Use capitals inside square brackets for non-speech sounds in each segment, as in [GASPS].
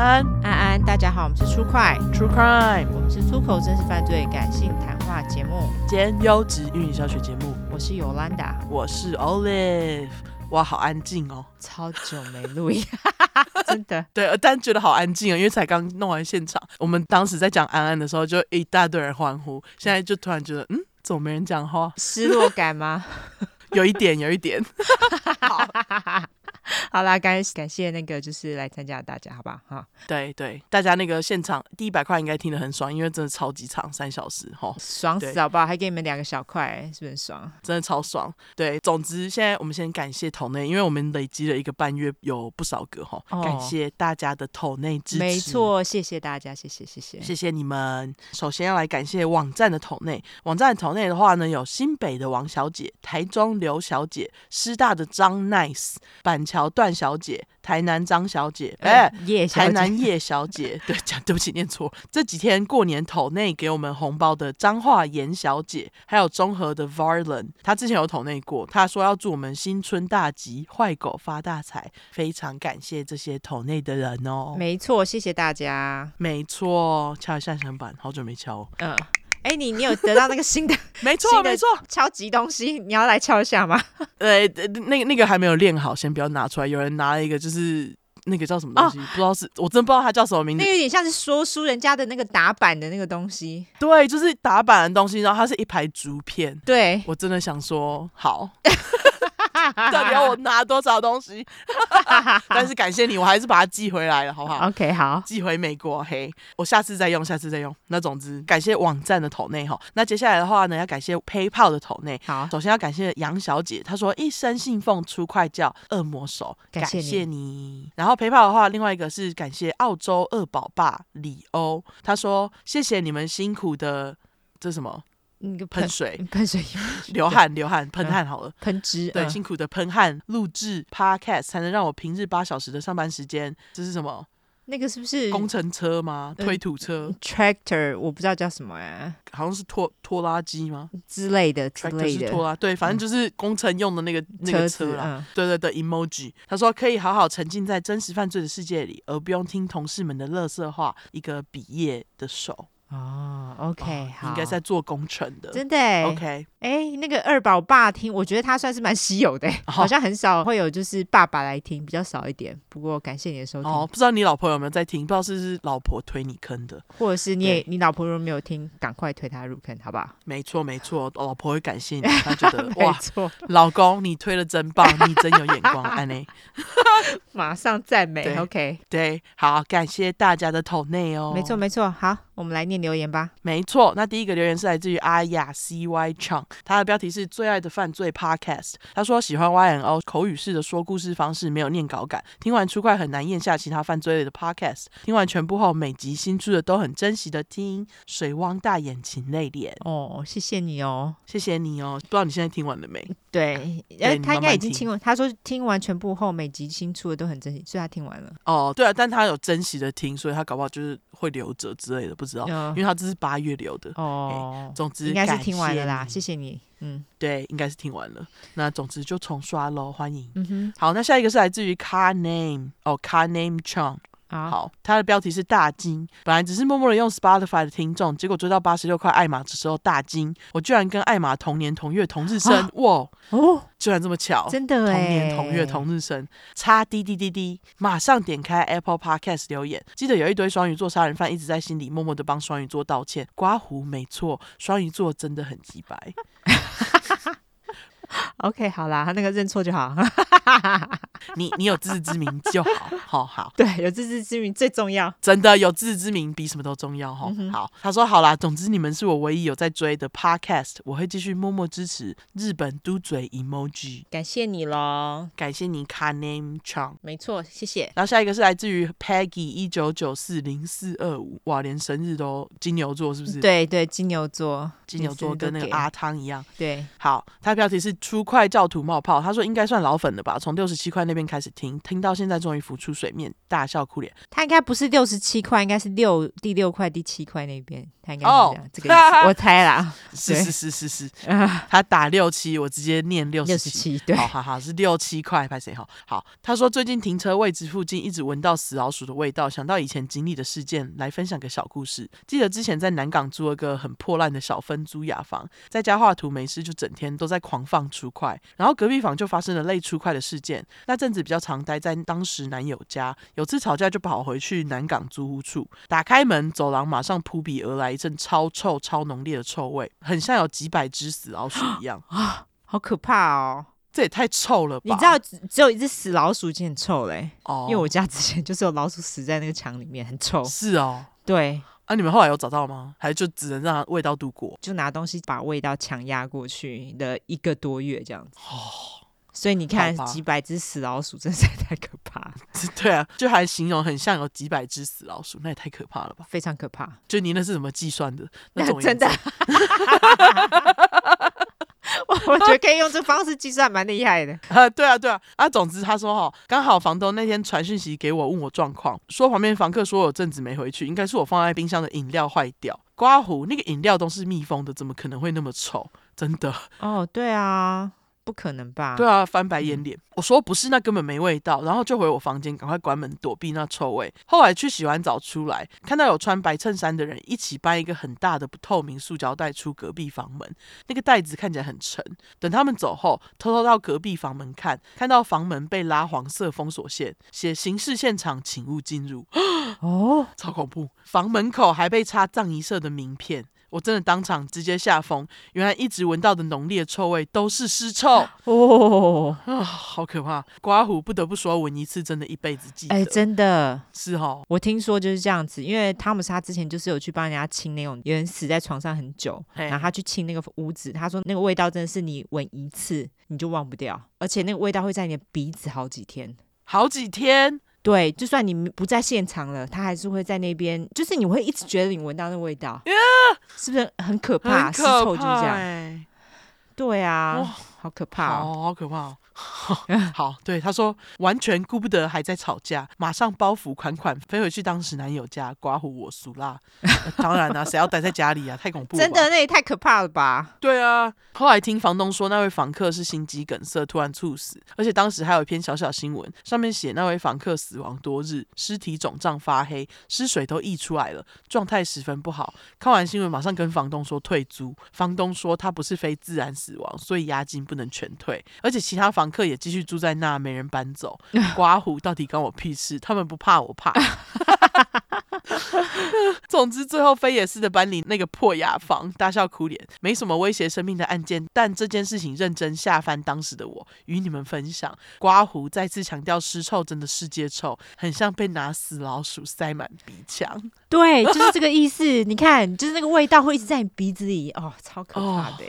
安安安，大家好，我们是出快 True Crime，我们是出口真实犯罪感性谈话节目兼优质英语教学节目。我是 Yolanda，我是 Olive。哇，好安静哦，超久没录音，[LAUGHS] 真的。对，但觉得好安静啊，因为才刚弄完现场。我们当时在讲安安的时候，就一大堆人欢呼，现在就突然觉得，嗯，怎么没人讲话？失落感吗？[LAUGHS] 有一点，有一点。[LAUGHS] 好。[LAUGHS] 好啦，感感谢那个就是来参加的大家，好不好？哈，对对，大家那个现场第一百块应该听得很爽，因为真的超级长，三小时哈，爽死好不好？还给你们两个小块，是不是很爽？真的超爽。对，总之现在我们先感谢桶内，因为我们累积了一个半月，有不少个哈，感谢大家的桶内支持。没错，谢谢大家，谢谢谢谢谢谢你们。首先要来感谢网站的桶内，网站的抖内的话呢，有新北的王小姐、台中刘小姐、师大的张 Nice、板桥段小姐。台南张小姐，哎、欸，叶台南叶小姐，对，讲对不起，念错。这几天过年抖内给我们红包的彰化严小姐，还有中和的 Varlen，她之前有抖内过，她说要祝我们新春大吉，坏狗发大财，非常感谢这些抖内的人哦。没错，谢谢大家。没错，敲一下响板，好久没敲。嗯。哎、欸，你你有得到那个新的？[LAUGHS] 没错没错，敲击东西，你要来敲一下吗？[LAUGHS] 呃，那个那个还没有练好，先不要拿出来。有人拿了一个，就是那个叫什么东西，哦、不知道是，我真不知道它叫什么名字。那有点像是说书人家的那个打板的那个东西。对，就是打板的东西，然后它是一排竹片。对，我真的想说，好。[LAUGHS] 到底要我拿多少东西？[LAUGHS] 但是感谢你，我还是把它寄回来了，好不好？OK，好，寄回美国。嘿，我下次再用，下次再用。那总之，感谢网站的投内哈。那接下来的话呢，要感谢 PayPal 的投内。好，首先要感谢杨小姐，她说一生信奉出快叫恶魔手，感谢你。然后 PayPal 的话，另外一个是感谢澳洲二宝爸李欧，他说谢谢你们辛苦的，这是什么？那个喷水，喷水，[LAUGHS] 流汗，流汗，喷汗好了，喷汁，对，辛苦的喷汗录制 Podcast 才能让我平日八小时的上班时间，这是什么？那个是不是工程车吗？推土车？Tractor，我不知道叫什么哎，好像是拖拖拉机吗？之类的，Tractor 是拖拉，对，反正就是工程用的那个那个车啦。对对对，Emoji，他说可以好好沉浸在真实犯罪的世界里，而不用听同事们的垃圾话。一个毕业的手。哦，OK，应该在做工程的，真的，OK，哎，那个二宝爸听，我觉得他算是蛮稀有的，哦，好像很少会有就是爸爸来听，比较少一点。不过感谢你的收听。哦，不知道你老婆有没有在听？不知道是不是老婆推你坑的，或者是你也你老婆如果没有听，赶快推她入坑，好不好？没错没错，老婆会感谢你，[LAUGHS] 她觉得哇，老公你推的真棒，你真有眼光，安妮，[LAUGHS] 马上赞美，OK，对，好，感谢大家的投内哦，没错没错，好。我们来念留言吧。没错，那第一个留言是来自于阿雅 CY Chang，他的标题是最爱的犯罪 Podcast。他说喜欢 YNO 口语式的说故事方式，没有念稿感，听完出快很难咽下其他犯罪类的 Podcast。听完全部后，每集新出的都很珍惜的听，水汪大眼睛泪脸。哦，谢谢你哦，谢谢你哦。不知道你现在听完了没？[LAUGHS] 对，哎他应该已经听完。他说听完全部后，每集新出的都很珍惜，所以他听完了。哦，对啊，但他有珍惜的听，所以他搞不好就是会留着之类的，不知道。因为他这是八月留的哦，总之应该是听完了啦，谢谢你，嗯，对，应该是听完了。那总之就重刷喽，欢迎。嗯哼，好，那下一个是来自于 Car Name 哦，Car Name Chong。好，好，他的标题是大惊，本来只是默默的用 Spotify 的听众，结果追到八十六块艾玛的时候大惊，我居然跟艾玛同年同月同日生，啊、哇哦，居然这么巧，真的哎，同年同月同日生，差滴滴滴滴，马上点开 Apple Podcast 留言，记得有一堆双鱼座杀人犯一直在心里默默的帮双鱼座道歉，刮胡没错，双鱼座真的很机掰。[LAUGHS] [LAUGHS] OK，好啦，他那个认错就好。[LAUGHS] 你你有自知之明就好，好好。对，有自知之明最重要。真的有自知之明比什么都重要哈。嗯、好，他说好啦，总之你们是我唯一有在追的 Podcast，我会继续默默支持。日本嘟嘴 emoji，感谢你喽，感谢你 Car Name Chang，没错，谢谢。然后下一个是来自于 Peggy 一九九四零四二五，哇，连生日都金牛座是不是？对对，金牛座，金牛座跟那个阿汤一样。对，好，他的标题是出快教徒冒泡，他说应该算老粉了吧？从六十七块。那边开始听，听到现在终于浮出水面，大笑哭脸。他应该不是六十七块，应该是六第六块第七块那边，他应该是这样、oh, 这个，[LAUGHS] 我猜啦。是是是是是，他打六七，我直接念六十七，对，好好好，是六七块，拍谁好？好，他说最近停车位置附近一直闻到死老鼠的味道，想到以前经历的事件，来分享个小故事。记得之前在南港租了个很破烂的小分租雅房，在家画图没事，就整天都在狂放出快，然后隔壁房就发生了类出快的事件。那阵子比较常待在当时男友家，有次吵架就跑回去南港租屋处，打开门，走廊马上扑鼻而来一阵超臭、超浓烈的臭味，很像有几百只死老鼠一样 [GASPS] 啊，好可怕哦！这也太臭了吧！你知道只，只有一只死老鼠已经很臭嘞，哦，因为我家之前就是有老鼠死在那个墙里面，很臭。是哦，对。啊，你们后来有找到吗？还是就只能让它味道度过？就拿东西把味道强压过去的一个多月这样子。哦，所以你看几百只死老鼠，真是太可怕了。[LAUGHS] 对啊，就还形容很像有几百只死老鼠，那也太可怕了吧？非常可怕。就你那是怎么计算的？那 [LAUGHS] 种真的。[LAUGHS] 我 [LAUGHS] 我觉得可以用这方式计算，蛮厉害的。啊，[LAUGHS] 对啊，对啊。啊，总之他说哈，刚好房东那天传讯息给我，问我状况，说旁边房客说有阵子没回去，应该是我放在冰箱的饮料坏掉。刮胡那个饮料都是密封的，怎么可能会那么臭？真的。哦，对啊。不可能吧？对啊，翻白眼脸。嗯、我说不是，那根本没味道。然后就回我房间，赶快关门躲避那臭味。后来去洗完澡出来，看到有穿白衬衫的人一起搬一个很大的不透明塑胶袋出隔壁房门，那个袋子看起来很沉。等他们走后，偷偷到隔壁房门看，看到房门被拉黄色封锁线，写刑事现场，请勿进入。[GASPS] 哦，超恐怖！房门口还被插藏仪社的名片。我真的当场直接吓疯，原来一直闻到的浓烈臭味都是尸臭哦啊，好可怕！刮胡不得不说，闻一次真的一辈子记得。哎，真的是哦。我听说就是这样子，因为汤姆斯他之前就是有去帮人家清那种有人死在床上很久，然后他去清那个屋子，他说那个味道真的是你闻一次你就忘不掉，而且那个味道会在你的鼻子好几天，好几天。对，就算你不在现场了，他还是会在那边，就是你会一直觉得你闻到那味道，yeah! 是不是很可怕？很臭就是这样。对啊，好可怕哦，好可怕哦。[LAUGHS] 好，对他说，完全顾不得还在吵架，马上包袱款款飞回去当时男友家刮胡我俗辣。当然啦、啊，谁要待在家里啊？太恐怖了！真的，那也太可怕了吧？对啊。后来听房东说，那位房客是心肌梗塞突然猝死，而且当时还有一篇小小新闻，上面写那位房客死亡多日，尸体肿胀发黑，尸水都溢出来了，状态十分不好。看完新闻，马上跟房东说退租。房东说他不是非自然死亡，所以押金不能全退，而且其他房客也继续住在那，没人搬走。[LAUGHS] 刮胡到底关我屁事？他们不怕，我怕。[LAUGHS] [LAUGHS] [LAUGHS] 总之，最后飞也似的搬离那个破雅房，大笑哭脸，没什么威胁生命的案件，但这件事情认真下翻当时的我，与你们分享。刮胡再次强调，尸臭真的世界臭，很像被拿死老鼠塞满鼻腔。对，就是这个意思。你看，就是那个味道会一直在你鼻子里，哦，超可怕的。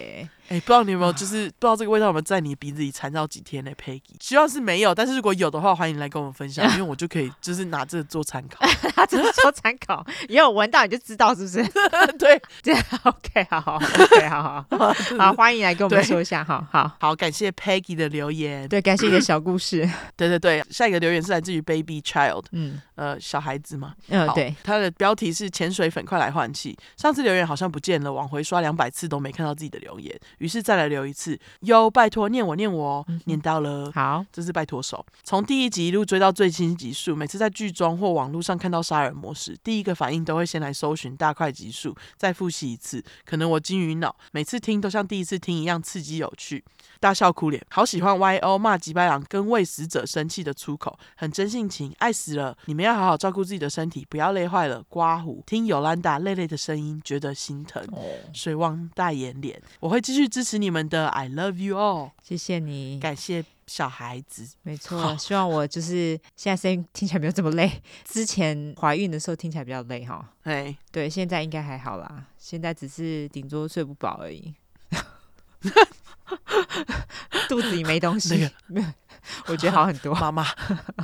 哎、欸，不知道你有没有，就是不知道这个味道有没有在你鼻子里缠绕几天呢？Peggy，[LAUGHS] 希望是没有，但是如果有的话，欢迎来跟我们分享，因为我就可以就是拿这个做参考，[LAUGHS] 做参考，以后闻到你就知道是不是？[LAUGHS] 对，[LAUGHS] 这样 OK，好好，OK，好好好，[LAUGHS] 好，欢迎来跟我们说一下，好好。好，感谢 Peggy 的留言，对，感谢你的小故事，对对对，下一个留言是来自于 Baby Child，嗯，呃，小孩子嘛，嗯，对，他的标题是潜水粉，快来换气，上次留言好像不见了，往回刷两百次都没看到自己的留言，于是再来留一次。哟，拜托念我念我，嗯、念到了，好，这是拜托手。从第一集一路追到最新集数，每次在剧中或网络上看到杀人模式，第一个反应都会先来搜寻大块集数，再复习一次。可能我金鱼脑，每次听都像第一次听一样刺激有趣，大笑哭脸。好喜欢 YO 骂吉白狼跟为死者生气的出口，很真性情，爱死了。你们要好好照顾自己的身体，不要累坏了。刮胡听尤兰达累累的声音，觉得心疼。哦、水汪大眼脸，我会继续支持你们的。I love you all，谢谢你，感谢小孩子，没错，希望我就是现在声音听起来没有这么累，之前怀孕的时候听起来比较累哈，哎，对，现在应该还好啦，现在只是顶多睡不饱而已，[LAUGHS] [LAUGHS] 肚子里没东西，那个、[LAUGHS] 我觉得好很多，妈妈，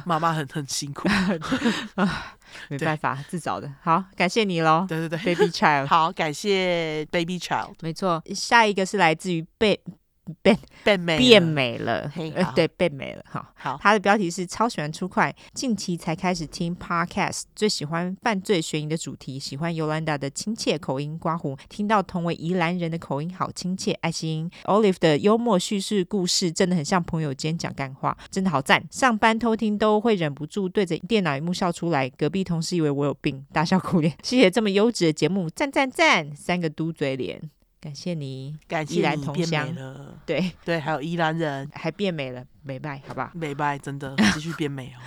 妈妈很很辛苦 [LAUGHS] 没办法，自找的。好，感谢你喽。对对对，Baby Child。好，感谢 Baby Child。没错，下一个是来自于贝变变美变美了，嘿呃，对，变美了哈。好，他的标题是超喜欢出快，近期才开始听 podcast，最喜欢犯罪悬疑的主题，喜欢尤兰达的亲切口音，刮胡听到同为宜兰人的口音好亲切，爱心 Olive 的幽默叙事故事真的很像朋友间讲干话，真的好赞。上班偷听都会忍不住对着电脑荧幕笑出来，隔壁同事以为我有病，大笑苦脸。谢谢这么优质的节目，赞赞赞，三个嘟嘴脸。感谢你，感谢你同乡了，对对，还有宜兰人还变美了。美拜，好不好？美拜，真的继续变美哦。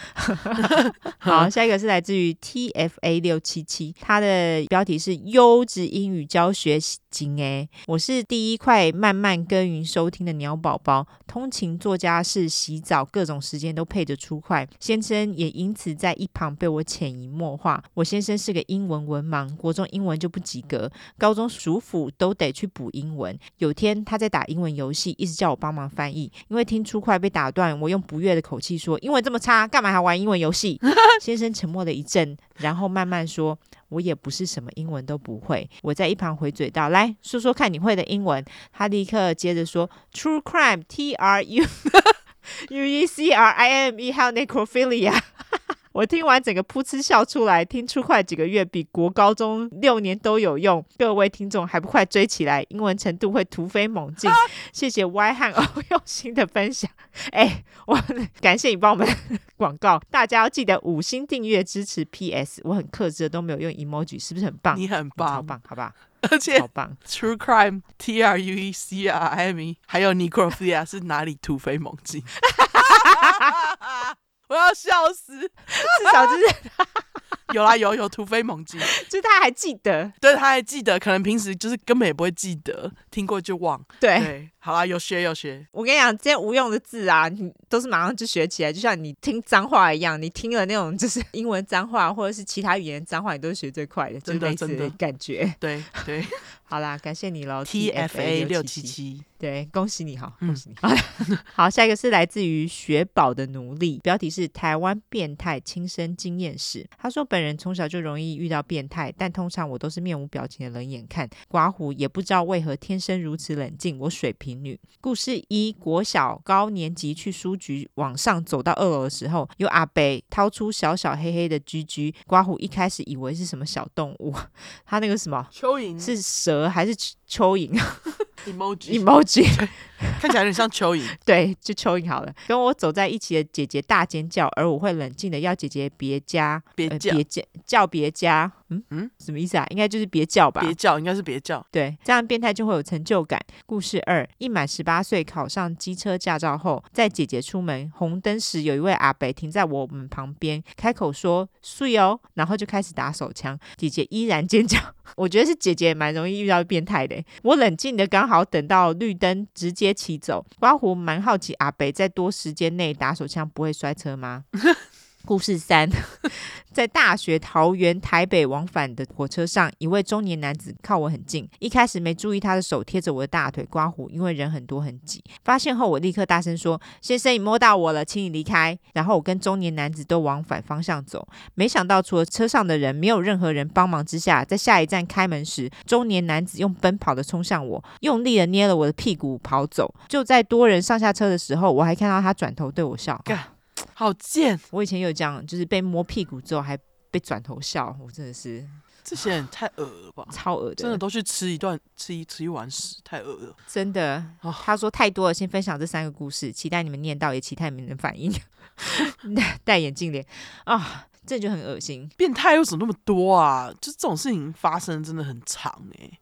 [LAUGHS] 好，下一个是来自于 TFA 六七七，它的标题是优质英语教学经诶，我是第一块慢慢耕耘收听的鸟宝宝，通勤作家是、洗澡，各种时间都配着出快。先生也因此在一旁被我潜移默化。我先生是个英文文盲，国中英文就不及格，高中暑辅都得去补英文。有天他在打英文游戏，一直叫我帮忙翻译，因为听出快被打。段我用不悦的口气说：“英文这么差，干嘛还玩英文游戏？” [LAUGHS] 先生沉默了一阵，然后慢慢说：“我也不是什么英文都不会。”我在一旁回嘴道：“来说说看你会的英文。”他立刻接着说：“True crime, T R U [LAUGHS] U E C R I M E，还有 necrophilia。” [LAUGHS] 我听完整个噗嗤笑出来，听出快几个月比国高中六年都有用。各位听众还不快追起来，英文程度会突飞猛进。谢谢 Y 和 [LAUGHS] O 用心的分享。哎，我感谢你帮我们 [LAUGHS] 广告，大家要记得五星订阅支持。PS，我很克制的都没有用 emoji，是不是很棒？你很棒，超棒，好不好？而且好棒。True crime T R U E C R I M E，还有 necrophilia 是哪里突飞猛进？[LAUGHS] 我要笑死，至少就是 [LAUGHS] 有啦，有有突飞猛进，[LAUGHS] 就是他还记得，对，他还记得，可能平时就是根本也不会记得，听过就忘，对，对，好啦，有学有学。我跟你讲，这些无用的字啊，你都是马上就学起来，就像你听脏话一样，你听了那种就是 [LAUGHS] 英文脏话或者是其他语言脏话，你都是学最快的，真的真的感觉，对对。[LAUGHS] 好啦，感谢你喽，[LAUGHS] TFA 六七七，对，恭喜你哈，恭喜你。嗯、好，下一个是来自于雪宝的奴隶，标题是台湾变态亲身经验史。他说，本人从小就容易遇到变态，但通常我都是面无表情的冷眼看。刮胡也不知道为何天生如此冷静。我水瓶女。故事一：国小高年级去书局往上走到二楼的时候，有阿北掏出小小黑黑的居居。刮胡一开始以为是什么小动物，他那个什么蚯蚓是蛇。还是蚯蚓，[LAUGHS] emoji，emoji，[LAUGHS] 看起来有点像蚯蚓。[LAUGHS] 对，就蚯蚓好了。跟我走在一起的姐姐大尖叫，而我会冷静的要姐姐别加，别叫，别叫，叫别加。嗯嗯，什么意思啊？应该就是别叫吧？别叫，应该是别叫。对，这样变态就会有成就感。故事二：一满十八岁考上机车驾照后，在姐姐出门红灯时，有一位阿伯停在我们旁边，开口说“睡哦”，然后就开始打手枪。姐姐依然尖叫。[LAUGHS] 我觉得是姐姐蛮容易遇到变态的。我冷静的刚好等到绿灯，直接一起走。刮胡蛮好奇，阿北在多时间内打手枪不会摔车吗？[LAUGHS] 故事三，[LAUGHS] 在大学桃园台北往返的火车上，一位中年男子靠我很近。一开始没注意他的手贴着我的大腿，刮胡，因为人很多很挤。发现后，我立刻大声说：“先生，你摸到我了，请你离开。”然后我跟中年男子都往反方向走。没想到，除了车上的人，没有任何人帮忙之下，在下一站开门时，中年男子用奔跑的冲向我，用力的捏了我的屁股跑走。就在多人上下车的时候，我还看到他转头对我笑。好贱！我以前有这样，就是被摸屁股之后还被转头笑，我真的是这些人太恶了吧，超恶的，真的都去吃一段吃一吃一碗屎，太恶了，真的。哦、他说太多了，先分享这三个故事，期待你们念到，也期待你们的反应。[LAUGHS] 戴眼镜脸啊，这就很恶心。变态为什么那么多啊？就这种事情发生真的很长哎、欸。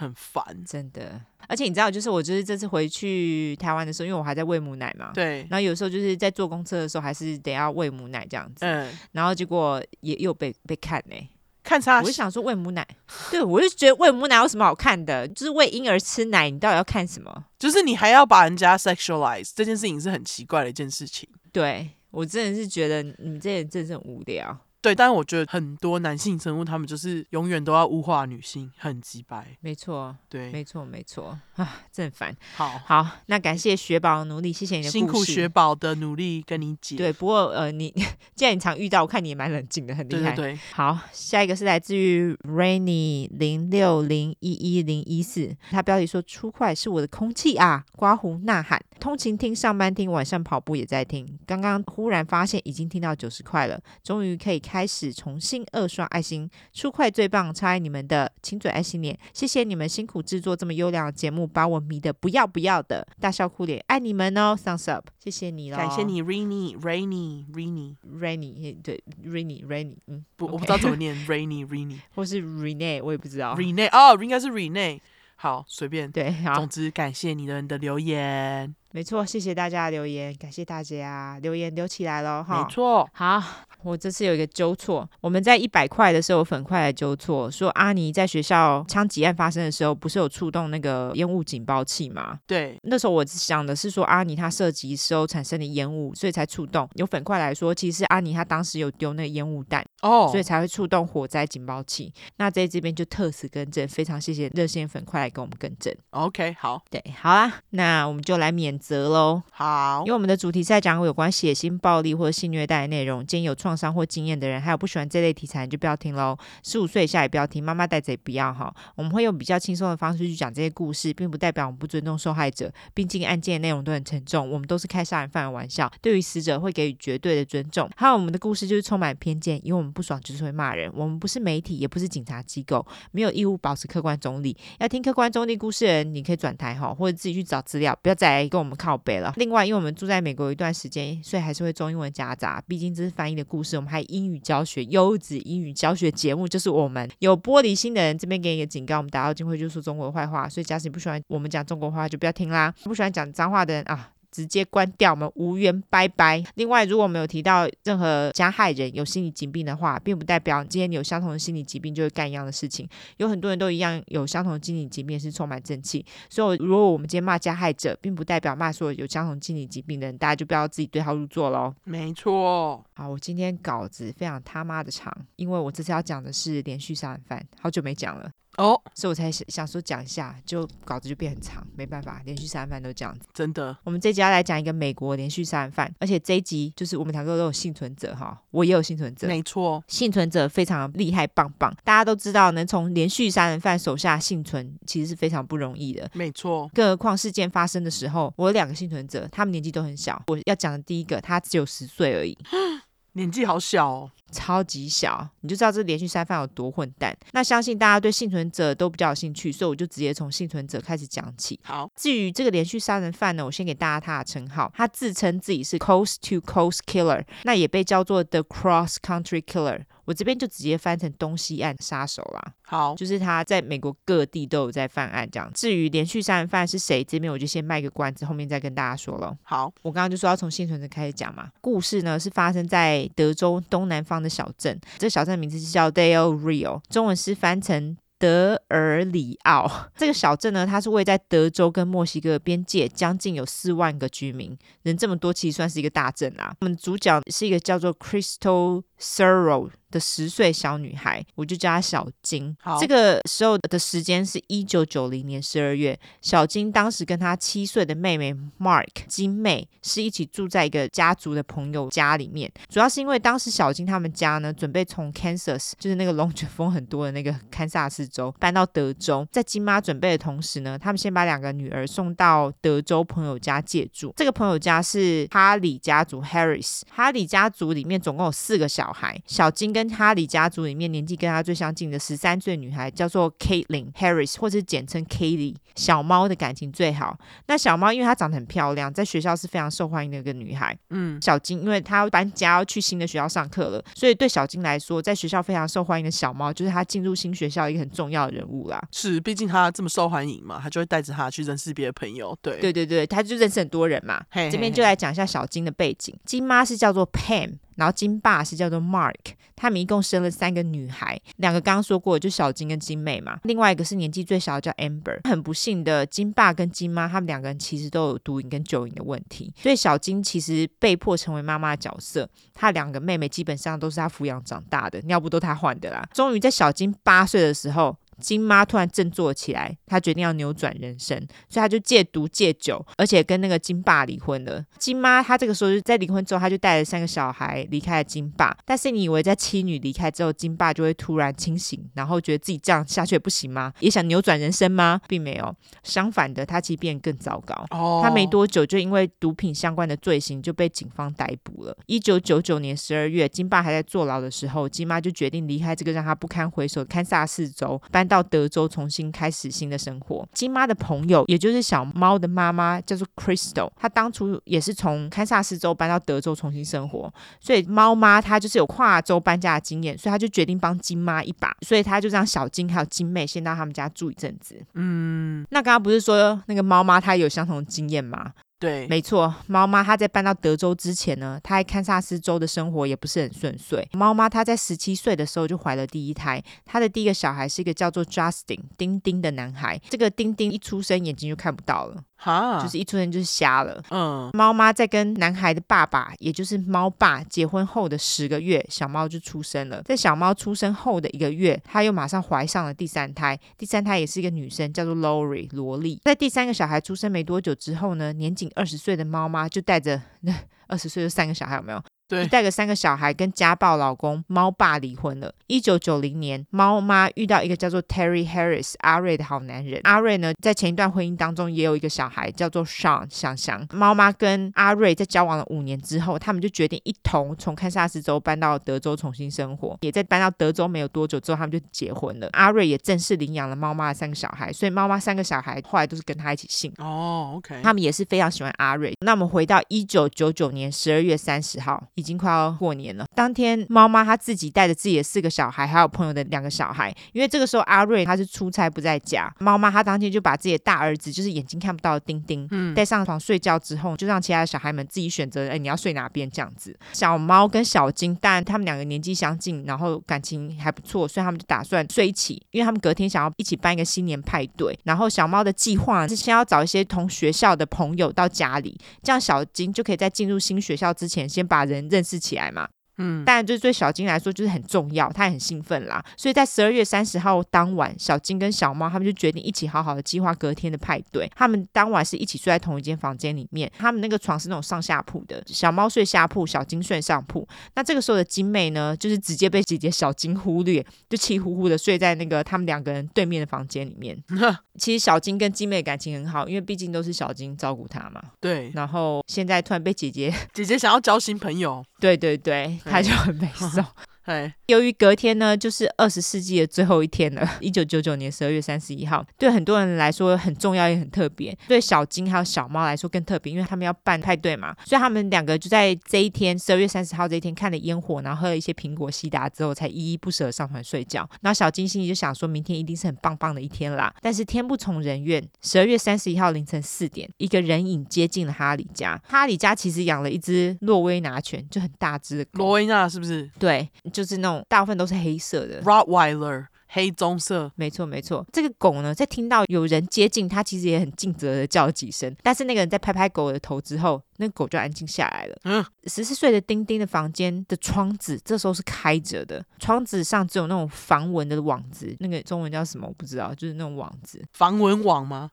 很烦，真的。而且你知道，就是我就是这次回去台湾的时候，因为我还在喂母奶嘛，对。然后有时候就是在坐公车的时候，还是得要喂母奶这样子。嗯。然后结果也又被被看呢、欸，看啥？我就想说喂母奶，对我就觉得喂母奶有什么好看的？就是喂婴儿吃奶，你到底要看什么？就是你还要把人家 sexualize 这件事情是很奇怪的一件事情。对我真的是觉得你们这人真的是很无聊。对，但是我觉得很多男性生物他们就是永远都要物化女性，很直白。没错，对，没错，没错啊，真烦。好，好，那感谢雪宝的努力，谢谢你的辛苦雪宝的努力跟你解。对，不过呃，你既然你常遇到，我看你也蛮冷静的，很厉害。对，对，对，好，下一个是来自于 Rainy 零六零一一零一四，他标题说出快是我的空气啊，刮胡呐喊，通勤听、上班听、晚上跑步也在听，刚刚忽然发现已经听到九十块了，终于可以开始重新二刷爱心，出快最棒，超爱你们的亲嘴爱心脸，谢谢你们辛苦制作这么优良的节目，把我迷得不要不要的，大笑哭脸，爱你们哦，Thumbs up，谢谢你了，感谢你，Rainy，Rainy，Rainy，对，Rainy，Rainy，嗯，不.我不知道怎么念，Rainy，Rainy，[LAUGHS] 或是 Rene，我也不知道，Rene，哦，应该是 Rene。好，随便。对，好。总之，感谢你的人的留言。没错，谢谢大家的留言，感谢大家留言留起来了哈。没错。好，我这次有一个纠错，我们在一百块的时候粉块来纠错，说阿尼在学校枪击案发生的时候，不是有触动那个烟雾警报器吗？对。那时候我想的是说阿尼他射击时候产生的烟雾，所以才触动。有粉块来说，其实阿尼他当时有丢那个烟雾弹。哦、oh.，所以才会触动火灾警报器。那在这边就特此更正，非常谢谢热线粉块来给我们更正。OK，好，对，好啊，那我们就来免责喽。好，因为我们的主题是在讲有关血腥暴力或者性虐待的内容，建议有创伤或经验的人，还有不喜欢这类题材，你就不要听喽。十五岁以下也不要听，妈妈带着也不要哈。我们会用比较轻松的方式去讲这些故事，并不代表我们不尊重受害者。毕竟案件的内容都很沉重，我们都是开杀人犯的玩笑，对于死者会给予绝对的尊重。还有我们的故事就是充满偏见，因为我们。不爽就是会骂人，我们不是媒体，也不是警察机构，没有义务保持客观中立。要听客观中立故事的人，你可以转台哈，或者自己去找资料，不要再来跟我们我们靠北了。另外，因为我们住在美国一段时间，所以还是会中英文夹杂，毕竟这是翻译的故事。我们还有英语教学，优质英语教学节目就是我们有玻璃心的人，这边给你一个警告：我们打到机会就说中国坏话，所以假使你不喜欢我们讲中国话，就不要听啦。不喜欢讲脏话的人啊。直接关掉，我们无缘拜拜。另外，如果我们有提到任何加害人有心理疾病的话，并不代表今天你有相同的心理疾病就会干一样的事情。有很多人都一样有相同的心理疾病，是充满正气。所以，如果我们今天骂加害者，并不代表骂所有有相同心理疾病的人，大家就不要自己对号入座喽。没错。好，我今天稿子非常他妈的长，因为我这次要讲的是连续杀人犯，好久没讲了。哦、oh，所以我才想想说讲一下，就稿子就变很长，没办法，连续杀人犯都这样子，真的。我们这集要来讲一个美国连续杀人犯，而且这一集就是我们两个都有幸存者哈，我也有幸存者，没错，幸存者非常厉害棒棒。大家都知道，能从连续杀人犯手下幸存，其实是非常不容易的，没错。更何况事件发生的时候，我有两个幸存者，他们年纪都很小。我要讲的第一个，他只有十岁而已，[GASPS] [LAUGHS] 年纪好小哦。超级小，你就知道这连续杀人犯有多混蛋。那相信大家对幸存者都比较有兴趣，所以我就直接从幸存者开始讲起。好，至于这个连续杀人犯呢，我先给大家他的称号。他自称自己是 Coast to Coast Killer，那也被叫做 The Cross Country Killer。我这边就直接翻成东西岸杀手啦。好，就是他在美国各地都有在犯案这样。至于连续杀人犯是谁，这边我就先卖个关子，后面再跟大家说了。好，我刚刚就说要从幸存者开始讲嘛。故事呢是发生在德州东南方的小镇，这小镇的名字是叫 Dale Rio，中文是翻成德尔里奥。这个小镇呢，它是位在德州跟墨西哥边界，将近有四万个居民，人这么多，其实算是一个大镇啊。我们主角是一个叫做 Crystal Sorrow 的十岁小女孩，我就叫她小金。这个时候的时间是一九九零年十二月，小金当时跟她七岁的妹妹 Mark 金妹是一起住在一个家族的朋友家里面。主要是因为当时小金他们家呢，准备从 Kansas，就是那个龙卷风很多的那个堪萨斯州搬到德州。在金妈准备的同时呢，他们先把两个女儿送到德州朋友家借住。这个朋友家是哈里家族 Harris，哈里家族里面总共有四个小孩，小金跟跟哈里家族里面年纪跟他最相近的十三岁女孩叫做 Caitlin Harris，或者简称 Katie。小猫的感情最好。那小猫因为她长得很漂亮，在学校是非常受欢迎的一个女孩。嗯，小金因为她要搬家要去新的学校上课了，所以对小金来说，在学校非常受欢迎的小猫就是她进入新学校一个很重要的人物啦。是，毕竟她这么受欢迎嘛，她就会带着她去认识别的朋友。对，对对对，她就认识很多人嘛。嘿，这边就来讲一下小金的背景。金妈是叫做 Pam。然后金爸是叫做 Mark，他们一共生了三个女孩，两个刚刚说过就小金跟金妹嘛，另外一个是年纪最小的叫 Amber。很不幸的，金爸跟金妈他们两个人其实都有毒瘾跟酒瘾的问题，所以小金其实被迫成为妈妈的角色，他两个妹妹基本上都是他抚养长大的，尿布都他换的啦。终于在小金八岁的时候。金妈突然振作起来，她决定要扭转人生，所以她就戒毒戒酒，而且跟那个金爸离婚了。金妈她这个时候就在离婚之后，她就带着三个小孩离开了金爸。但是你以为在妻女离开之后，金爸就会突然清醒，然后觉得自己这样下去也不行吗？也想扭转人生吗？并没有，相反的，他其实变得更糟糕。他、oh. 没多久就因为毒品相关的罪行就被警方逮捕了。一九九九年十二月，金爸还在坐牢的时候，金妈就决定离开这个让他不堪回首的堪萨斯州，搬。到德州重新开始新的生活。金妈的朋友，也就是小猫的妈妈，叫做 Crystal。她当初也是从堪萨斯州搬到德州重新生活，所以猫妈她就是有跨州搬家的经验，所以她就决定帮金妈一把。所以她就让小金还有金妹先到他们家住一阵子。嗯，那刚刚不是说那个猫妈她有相同的经验吗？对，没错，猫妈她在搬到德州之前呢，她在堪萨斯州的生活也不是很顺遂。猫妈她在十七岁的时候就怀了第一胎，她的第一个小孩是一个叫做 Justin 丁丁的男孩。这个丁丁一出生眼睛就看不到了。哈，就是一出生就是瞎了。嗯，猫妈在跟男孩的爸爸，也就是猫爸结婚后的十个月，小猫就出生了。在小猫出生后的一个月，她又马上怀上了第三胎，第三胎也是一个女生，叫做 Lori 罗莉。在第三个小孩出生没多久之后呢，年仅二十岁的猫妈就带着那 [LAUGHS] 二十岁的三个小孩，有没有？对，带着三个小孩跟家暴老公猫爸离婚了。一九九零年，猫妈遇到一个叫做 Terry Harris 阿瑞的好男人。阿瑞呢，在前一段婚姻当中也有一个小孩，叫做 Sean 想想。猫妈跟阿瑞在交往了五年之后，他们就决定一同从堪萨斯州搬到德州重新生活。也在搬到德州没有多久之后，他们就结婚了。阿瑞也正式领养了猫妈的三个小孩，所以猫妈三个小孩后来都是跟他一起姓。哦，OK。他们也是非常喜欢阿瑞。那我们回到一九九九年十二月三十号。已经快要过年了。当天，猫妈她自己带着自己的四个小孩，还有朋友的两个小孩。因为这个时候阿瑞他是出差不在家，猫妈她当天就把自己的大儿子，就是眼睛看不到的丁丁，嗯，带上床睡觉之后，就让其他的小孩们自己选择，哎，你要睡哪边这样子。小猫跟小金，当然他们两个年纪相近，然后感情还不错，所以他们就打算睡一起，因为他们隔天想要一起办一个新年派对。然后小猫的计划是先要找一些同学校的朋友到家里，这样小金就可以在进入新学校之前先把人认识起来嘛。嗯，当然，就是对小金来说就是很重要，他也很兴奋啦。所以在十二月三十号当晚，小金跟小猫他们就决定一起好好的计划隔天的派对。他们当晚是一起睡在同一间房间里面，他们那个床是那种上下铺的，小猫睡下铺，小金睡上铺。那这个时候的金妹呢，就是直接被姐姐小金忽略，就气呼呼的睡在那个他们两个人对面的房间里面。[LAUGHS] 其实小金跟金妹感情很好，因为毕竟都是小金照顾她嘛。对。然后现在突然被姐姐，姐姐想要交新朋友。对对对。[LAUGHS] 他就很悲伤。对，由于隔天呢，就是二十世纪的最后一天了，[LAUGHS] 一九九九年十二月三十一号，对很多人来说很重要也很特别，对小金还有小猫来说更特别，因为他们要办派对嘛，所以他们两个就在这一天十二月三十号这一天看了烟火，然后喝了一些苹果西达之后，才依依不舍上床睡觉。然后小金心里就想说，明天一定是很棒棒的一天啦。但是天不从人愿，十二月三十一号凌晨四点，一个人影接近了哈里家。哈里家其实养了一只洛威拿犬，就很大只的狗。洛威纳是不是？对。就是那种大部分都是黑色的，Rottweiler 黑棕色，没错没错。这个狗呢，在听到有人接近它，其实也很尽责的叫了几声。但是那个人在拍拍狗的头之后，那个狗就安静下来了。嗯，十四岁的丁丁的房间的窗子这时候是开着的，窗子上只有那种防蚊的网子，那个中文叫什么我不知道，就是那种网子，防蚊网吗？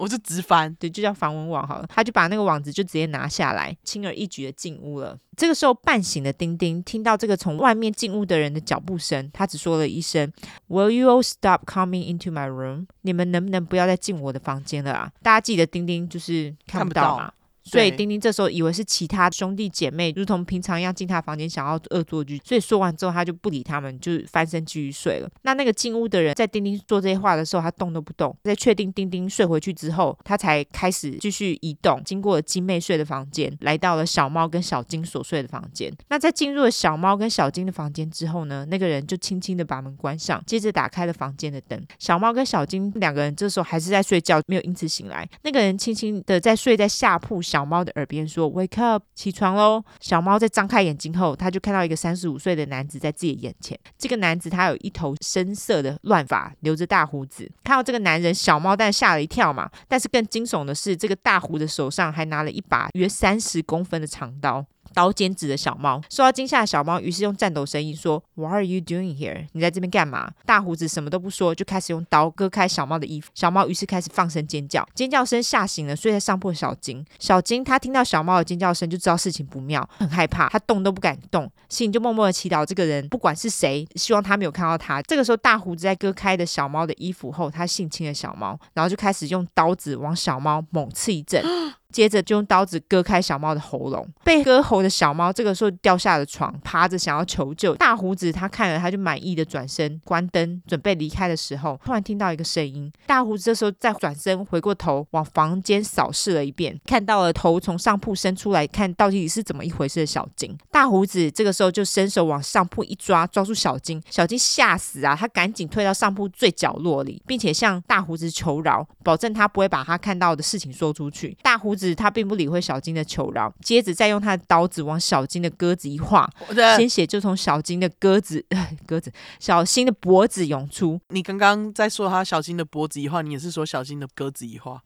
我就直翻，对，就叫防蚊网好了。他就把那个网子就直接拿下来，轻而易举的进屋了。这个时候，半醒的丁丁听到这个从外面进屋的人的脚步声，他只说了一声：“Will you all stop coming into my room？” 你们能不能不要再进我的房间了啊？大家记得丁丁就是看不到嘛。所以丁丁这时候以为是其他兄弟姐妹，如同平常一样进他房间想要恶作剧，所以说完之后他就不理他们，就翻身继续睡了。那那个进屋的人在丁丁说这些话的时候，他动都不动。在确定丁丁睡回去之后，他才开始继续移动，经过了金妹睡的房间，来到了小猫跟小金所睡的房间。那在进入了小猫跟小金的房间之后呢，那个人就轻轻的把门关上，接着打开了房间的灯。小猫跟小金两个人这时候还是在睡觉，没有因此醒来。那个人轻轻的在睡在下铺小小猫的耳边说：“Wake up，起床喽！”小猫在张开眼睛后，他就看到一个三十五岁的男子在自己眼前。这个男子他有一头深色的乱发，留着大胡子。看到这个男人，小猫当然吓了一跳嘛。但是更惊悚的是，这个大胡子手上还拿了一把约三十公分的长刀。刀尖指着小猫，受到惊吓的小猫于是用颤抖声音说：“What are you doing here？你在这边干嘛？”大胡子什么都不说，就开始用刀割开小猫的衣服。小猫于是开始放声尖叫，尖叫声吓醒了睡在上铺的小金。小金他听到小猫的尖叫声，就知道事情不妙，很害怕，他动都不敢动，心里就默默的祈祷这个人不管是谁，希望他没有看到他。这个时候，大胡子在割开的小猫的衣服后，他性侵了小猫，然后就开始用刀子往小猫猛刺一阵。[GASPS] [GASPS] 接着就用刀子割开小猫的喉咙，被割喉的小猫这个时候掉下了床，趴着想要求救。大胡子他看了，他就满意的转身关灯，准备离开的时候，突然听到一个声音。大胡子这时候再转身回过头往房间扫视了一遍，看到了头从上铺伸出来，看到底是怎么一回事的小金。大胡子这个时候就伸手往上铺一抓，抓住小金。小金吓死啊，他赶紧退到上铺最角落里，并且向大胡子求饶，保证他不会把他看到的事情说出去。大胡子子。他并不理会小金的求饶，接着再用他的刀子往小金的鸽子一划，鲜血就从小金的鸽子、[LAUGHS] 鸽子、小新的脖子涌出。你刚刚在说他小金的脖子一划，你也是说小金的鸽子一划？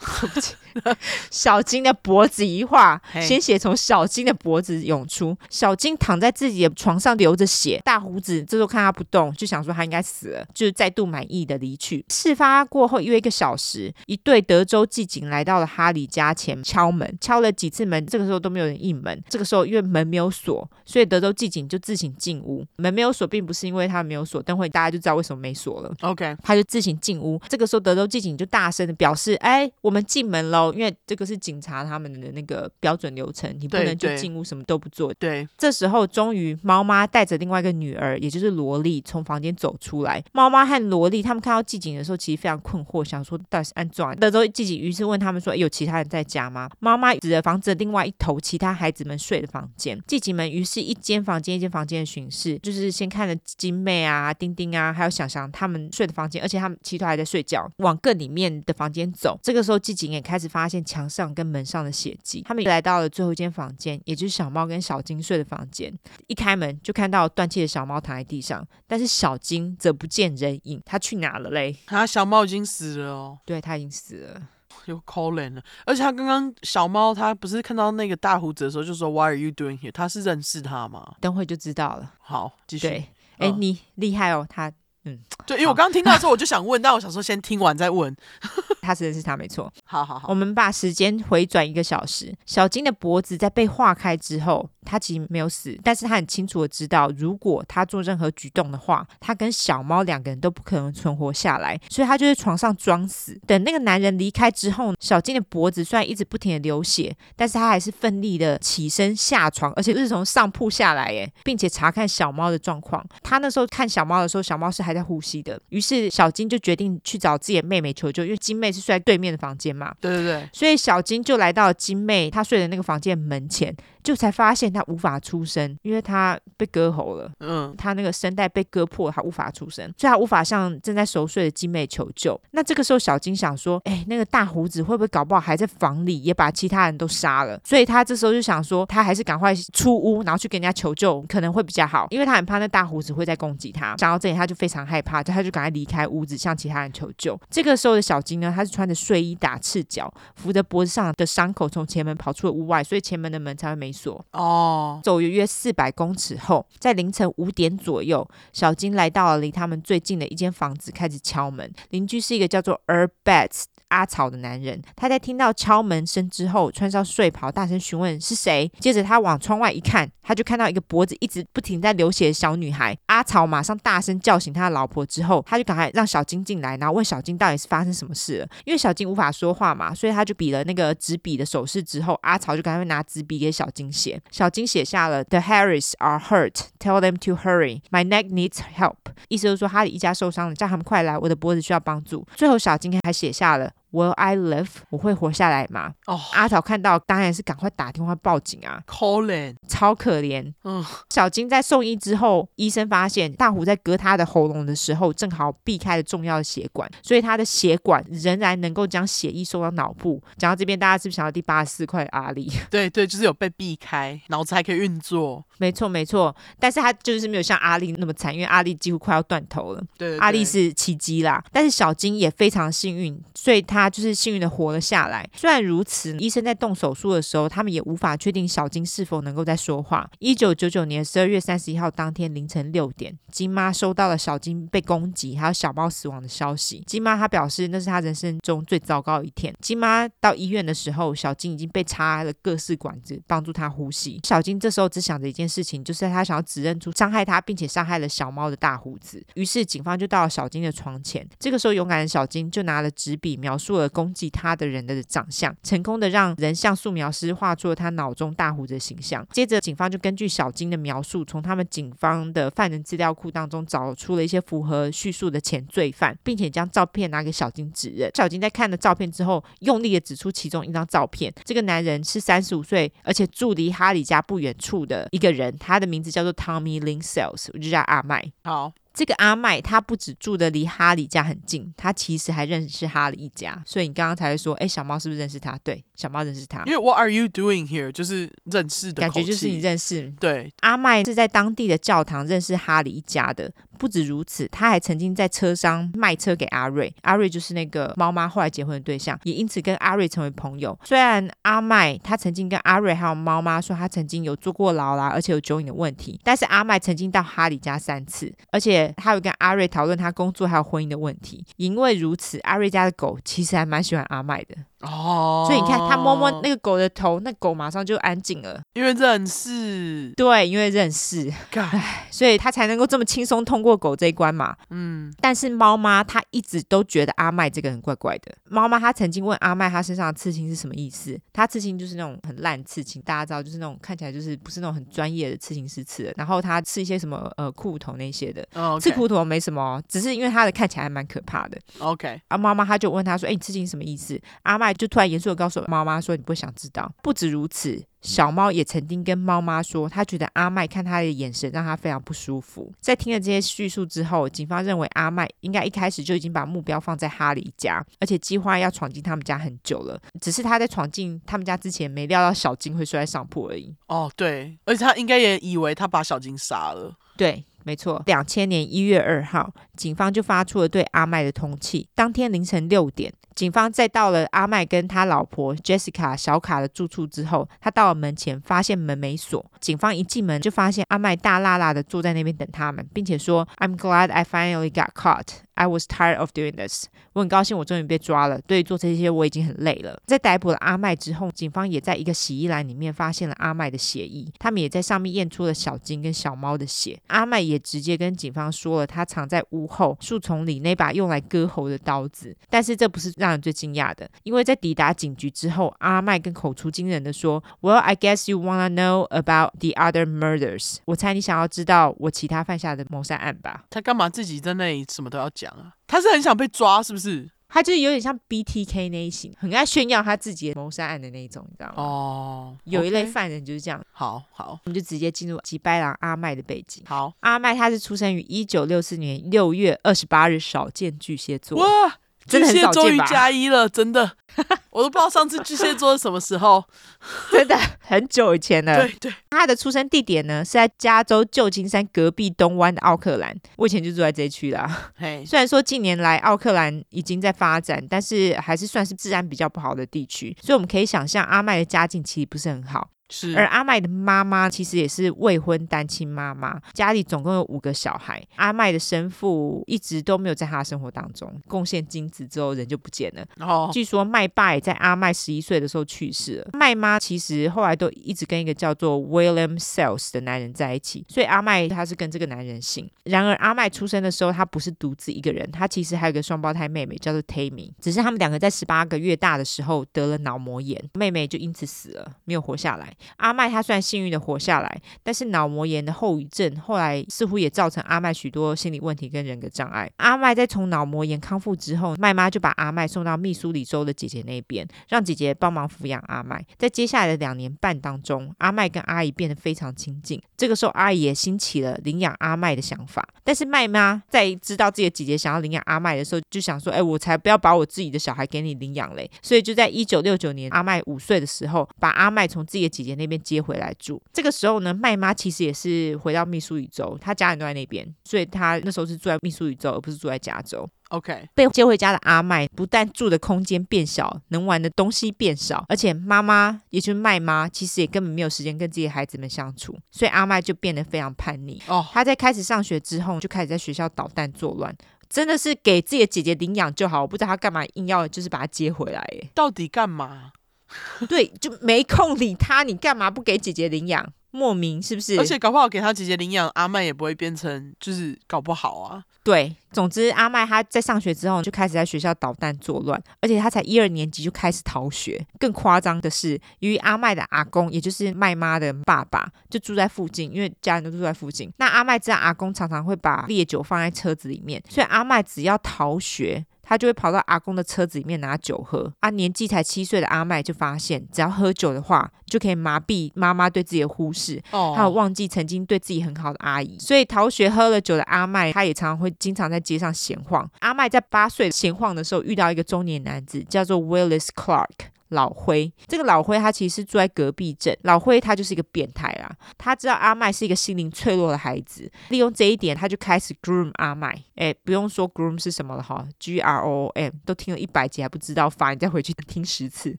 [LAUGHS] 小金的脖子一划，鲜血从小金的脖子涌出。小金躺在自己的床上流着血，大胡子这时候看他不动，就想说他应该死了，就是再度满意的离去。事发过后约一个小时，一对德州骑警来到了哈里家前敲门，敲了几次门，这个时候都没有人应门。这个时候因为门没有锁，所以德州骑警就自行进屋。门没有锁，并不是因为他没有锁，等会大家就知道为什么没锁了。OK，他就自行进屋。这个时候德州骑警就大声的表示：“哎，我。”我们进门喽，因为这个是警察他们的那个标准流程，你不能就进屋什么都不做。对，这时候终于猫妈带着另外一个女儿，也就是萝莉从房间走出来。猫妈和萝莉他们看到季警的时候，其实非常困惑，想说到底是安怎？德州骑警于是问他们说：“有其他人在家吗？”猫妈指着房子的另外一头，其他孩子们睡的房间。季警们于是一间房间一间房间的巡视，就是先看了金妹啊、丁丁啊，还有想想他们睡的房间，而且他们其他还在睡觉，往更里面的房间走。这个时候。骑警也开始发现墙上跟门上的血迹，他们来到了最后一间房间，也就是小猫跟小金睡的房间。一开门就看到断气的小猫躺在地上，但是小金则不见人影，他去哪了嘞？啊小猫已经死了哦，对，他已经死了，有可怜了。而且他刚刚小猫，他不是看到那个大胡子的时候就说 “Why are you doing here？” 他是认识他吗？等会就知道了。好，继续。对，哎、嗯，你厉害哦，他。嗯，对，因为我刚刚听到的时候，我就想问，但我想说先听完再问。[LAUGHS] 他是认识他没错。好好好，我们把时间回转一个小时。小金的脖子在被划开之后，他其实没有死，但是他很清楚的知道，如果他做任何举动的话，他跟小猫两个人都不可能存活下来，所以他就在床上装死。等那个男人离开之后，小金的脖子虽然一直不停的流血，但是他还是奋力的起身下床，而且是从上铺下来，耶，并且查看小猫的状况。他那时候看小猫的时候，小猫是还在呼吸的。于是小金就决定去找自己的妹妹求救，因为金妹是睡在对面的房间嘛。对对对。所以小金就来到了金妹她睡的那个房间门前。就才发现他无法出声，因为他被割喉了。嗯，他那个声带被割破，他无法出声，所以他无法向正在熟睡的金妹求救。那这个时候，小金想说：“哎，那个大胡子会不会搞不好还在房里，也把其他人都杀了？”所以他这时候就想说，他还是赶快出屋，然后去跟人家求救，可能会比较好，因为他很怕那大胡子会再攻击他。想到这里，他就非常害怕，就他就赶快离开屋子，向其他人求救。这个时候的小金呢，他是穿着睡衣，打赤脚，扶着脖子上的伤口，从前门跑出了屋外，所以前门的门才会没锁。哦。走约约四百公尺后，在凌晨五点左右，小金来到了离他们最近的一间房子，开始敲门。邻居是一个叫做 Herb Betts 阿草的男人。他在听到敲门声之后，穿上睡袍，大声询问是谁。接着他往窗外一看，他就看到一个脖子一直不停在流血的小女孩。阿草马上大声叫醒他的老婆之后，他就赶快让小金进来，然后问小金到底是发生什么事了。因为小金无法说话嘛，所以他就比了那个纸笔的手势。之后，阿草就赶快拿纸笔给小金写。小金写下了 The Harris are hurt. Tell them to hurry. My neck needs help. 意思就是说哈里一家受伤了，叫他们快来，我的脖子需要帮助。最后，小金还写下了 Will I live？我会活下来吗？哦，阿桃看到当然是赶快打电话报警啊，！Colin，超可怜。嗯，小金在送医之后，医生发现大虎在割他的喉咙的时候，正好避开了重要的血管，所以他的血管仍然能够将血液送到脑部。讲到这边，大家是不是想到第八十四块阿力？[LAUGHS] 对对，就是有被避开，脑子还可以运作。没错没错，但是他就是没有像阿力那么惨，因为阿力几乎快要断头了。对，对，对，阿力是奇迹啦，但是小金也非常幸运，所以他。他就是幸运的活了下来。虽然如此，医生在动手术的时候，他们也无法确定小金是否能够再说话。一九九九年十二月三十一号当天凌晨六点，金妈收到了小金被攻击还有小猫死亡的消息。金妈她表示，那是她人生中最糟糕的一天。金妈到医院的时候，小金已经被插了各式管子，帮助他呼吸。小金这时候只想着一件事情，就是他想要指认出伤害他并且伤害了小猫的大胡子。于是警方就到了小金的床前。这个时候，勇敢的小金就拿了纸笔描述。做了攻击他的人的长相，成功的让人像素描师画出了他脑中大胡子的形象。接着，警方就根据小金的描述，从他们警方的犯人资料库当中找出了一些符合叙述的前罪犯，并且将照片拿给小金指认。小金在看了照片之后，用力的指出其中一张照片，这个男人是三十五岁，而且住离哈里家不远处的一个人，他的名字叫做 Tommy Lin Sales，就叫阿麦。好。这个阿麦他不止住的离哈利家很近，他其实还认识哈利一家，所以你刚刚才会说，哎，小猫是不是认识他？对，小猫认识他。因为 What are you doing here？就是认识的感觉，就是你认识。对，阿麦是在当地的教堂认识哈利一家的。不止如此，他还曾经在车商卖车给阿瑞，阿瑞就是那个猫妈后来结婚的对象，也因此跟阿瑞成为朋友。虽然阿麦他曾经跟阿瑞还有猫妈说他曾经有坐过牢啦，而且有酒瘾的问题，但是阿麦曾经到哈里家三次，而且他有跟阿瑞讨论他工作还有婚姻的问题。因为如此，阿瑞家的狗其实还蛮喜欢阿麦的。哦，所以你看，他摸摸那个狗的头，那狗马上就安静了，因为认识。对，因为认识，唉，所以他才能够这么轻松通过狗这一关嘛。嗯，但是猫妈她一直都觉得阿麦这个人怪怪的。猫妈她曾经问阿麦，他身上的刺青是什么意思？他刺青就是那种很烂刺青，大家知道，就是那种看起来就是不是那种很专业的刺青师刺的。然后他刺一些什么呃裤头那些的，哦 okay、刺骷髅头没什么，只是因为他的看起来还蛮可怕的。OK，啊，猫妈她就问他说：“哎，你刺青什么意思？”阿麦。就突然严肃的告诉猫妈说：“你不想知道。”不止如此，小猫也曾经跟猫妈说，他觉得阿麦看他的眼神让他非常不舒服。在听了这些叙述之后，警方认为阿麦应该一开始就已经把目标放在哈里家，而且计划要闯进他们家很久了。只是他在闯进他们家之前，没料到小金会睡在上铺而已。哦，对，而且他应该也以为他把小金杀了。对。没错，两千年一月二号，警方就发出了对阿麦的通缉。当天凌晨六点，警方在到了阿麦跟他老婆 Jessica 小卡的住处之后，他到了门前，发现门没锁。警方一进门就发现阿麦大辣辣的坐在那边等他们，并且说：“I'm glad I finally got caught.” I was tired of doing this。我很高兴，我终于被抓了。对于做这些，我已经很累了。在逮捕了阿麦之后，警方也在一个洗衣篮里面发现了阿麦的血液，他们也在上面验出了小金跟小猫的血。阿麦也直接跟警方说了，他藏在屋后树丛里那把用来割喉的刀子。但是这不是让人最惊讶的，因为在抵达警局之后，阿麦更口出惊人的说：“Well, I guess you wanna know about the other murders。”我猜你想要知道我其他犯下的谋杀案吧？他干嘛自己在那里什么都要讲？他是很想被抓，是不是？他就是有点像 BTK 那一型，很爱炫耀他自己谋杀案的那一种，你知道吗？哦，有一类犯人就是这样。好好，我们就直接进入吉拜郎阿麦的背景。好，阿麦他是出生于一九六四年六月二十八日，少见巨蟹座。哇！巨蟹终于加一了，真的，[LAUGHS] 我都不知道上次巨蟹座是什么时候，[LAUGHS] 真的很久以前了。对对，他的出生地点呢是在加州旧金山隔壁东湾的奥克兰，我以前就住在这一区啦。嘿，[LAUGHS] 虽然说近年来奥克兰已经在发展，但是还是算是治安比较不好的地区，所以我们可以想象阿麦的家境其实不是很好。是，而阿麦的妈妈其实也是未婚单亲妈妈，家里总共有五个小孩。阿麦的生父一直都没有在他的生活当中贡献精子，之后人就不见了。哦，据说麦爸也在阿麦十一岁的时候去世了。麦妈其实后来都一直跟一个叫做 William Sales 的男人在一起，所以阿麦他是跟这个男人姓。然而阿麦出生的时候，他不是独自一个人，他其实还有个双胞胎妹妹叫做 Tammy，只是他们两个在十八个月大的时候得了脑膜炎，妹妹就因此死了，没有活下来。阿麦她虽然幸运的活下来，但是脑膜炎的后遗症后来似乎也造成阿麦许多心理问题跟人格障碍。阿麦在从脑膜炎康复之后，麦妈就把阿麦送到密苏里州的姐姐那边，让姐姐帮忙抚养阿麦。在接下来的两年半当中，阿麦跟阿姨变得非常亲近。这个时候，阿姨也兴起了领养阿麦的想法。但是麦妈在知道自己的姐姐想要领养阿麦的时候，就想说：“哎，我才不要把我自己的小孩给你领养嘞！”所以就在一九六九年，阿麦五岁的时候，把阿麦从自己的姐姐那边接回来住。这个时候呢，麦妈其实也是回到密苏里州，她家人都在那边，所以她那时候是住在密苏里州，而不是住在加州。OK，被接回家的阿麦不但住的空间变小，能玩的东西变少，而且妈妈也就是麦妈，其实也根本没有时间跟自己的孩子们相处，所以阿麦就变得非常叛逆。哦，他在开始上学之后，就开始在学校捣蛋作乱，真的是给自己的姐姐领养就好，我不知道他干嘛硬要就是把他接回来，哎，到底干嘛？[LAUGHS] 对，就没空理他，你干嘛不给姐姐领养？莫名是不是？而且搞不好给他姐姐领养，阿麦也不会变成，就是搞不好啊。对，总之阿麦他在上学之后就开始在学校捣蛋作乱，而且他才一二年级就开始逃学。更夸张的是，由于阿麦的阿公，也就是麦妈的爸爸，就住在附近，因为家人都住在附近。那阿麦知道阿公常常会把烈酒放在车子里面，所以阿麦只要逃学。他就会跑到阿公的车子里面拿酒喝。啊，年纪才七岁的阿麦就发现，只要喝酒的话，就可以麻痹妈妈对自己的忽视，还有忘记曾经对自己很好的阿姨。所以逃学喝了酒的阿麦，他也常常会经常在街上闲晃。阿麦在八岁闲晃的时候，遇到一个中年男子，叫做 Willis Clark。老灰，这个老灰他其实是住在隔壁镇。老灰他就是一个变态啦，他知道阿麦是一个心灵脆弱的孩子，利用这一点，他就开始 groom 阿麦。哎，不用说 groom 是什么了哈，G R O M，都听了一百集还不知道发，你再回去听十次，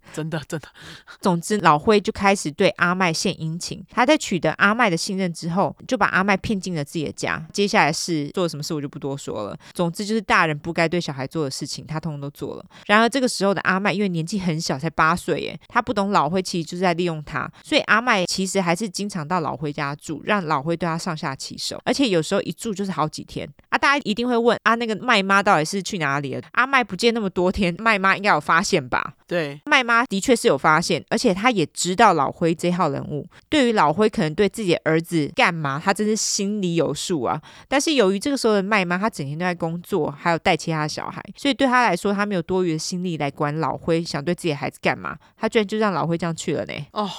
真的真的。总之，老灰就开始对阿麦献殷勤。他在取得阿麦的信任之后，就把阿麦骗进了自己的家。接下来是做了什么事，我就不多说了。总之就是大人不该对小孩做的事情，他通通都做了。然而这个时候的阿麦，因为年纪很小，才八岁耶，他不懂老辉其实就是在利用他，所以阿麦其实还是经常到老辉家住，让老辉对他上下其手，而且有时候一住就是好几天啊！大家一定会问啊，那个麦妈到底是去哪里了？阿麦不见那么多天，麦妈应该有发现吧？对，麦妈的确是有发现，而且他也知道老辉这号人物，对于老辉可能对自己的儿子干嘛，他真是心里有数啊。但是由于这个时候的麦妈，她整天都在工作，还有带其他小孩，所以对他来说，他没有多余的心力来管老辉想对自己的孩子干干嘛。他居然就让老辉这样去了呢？哦，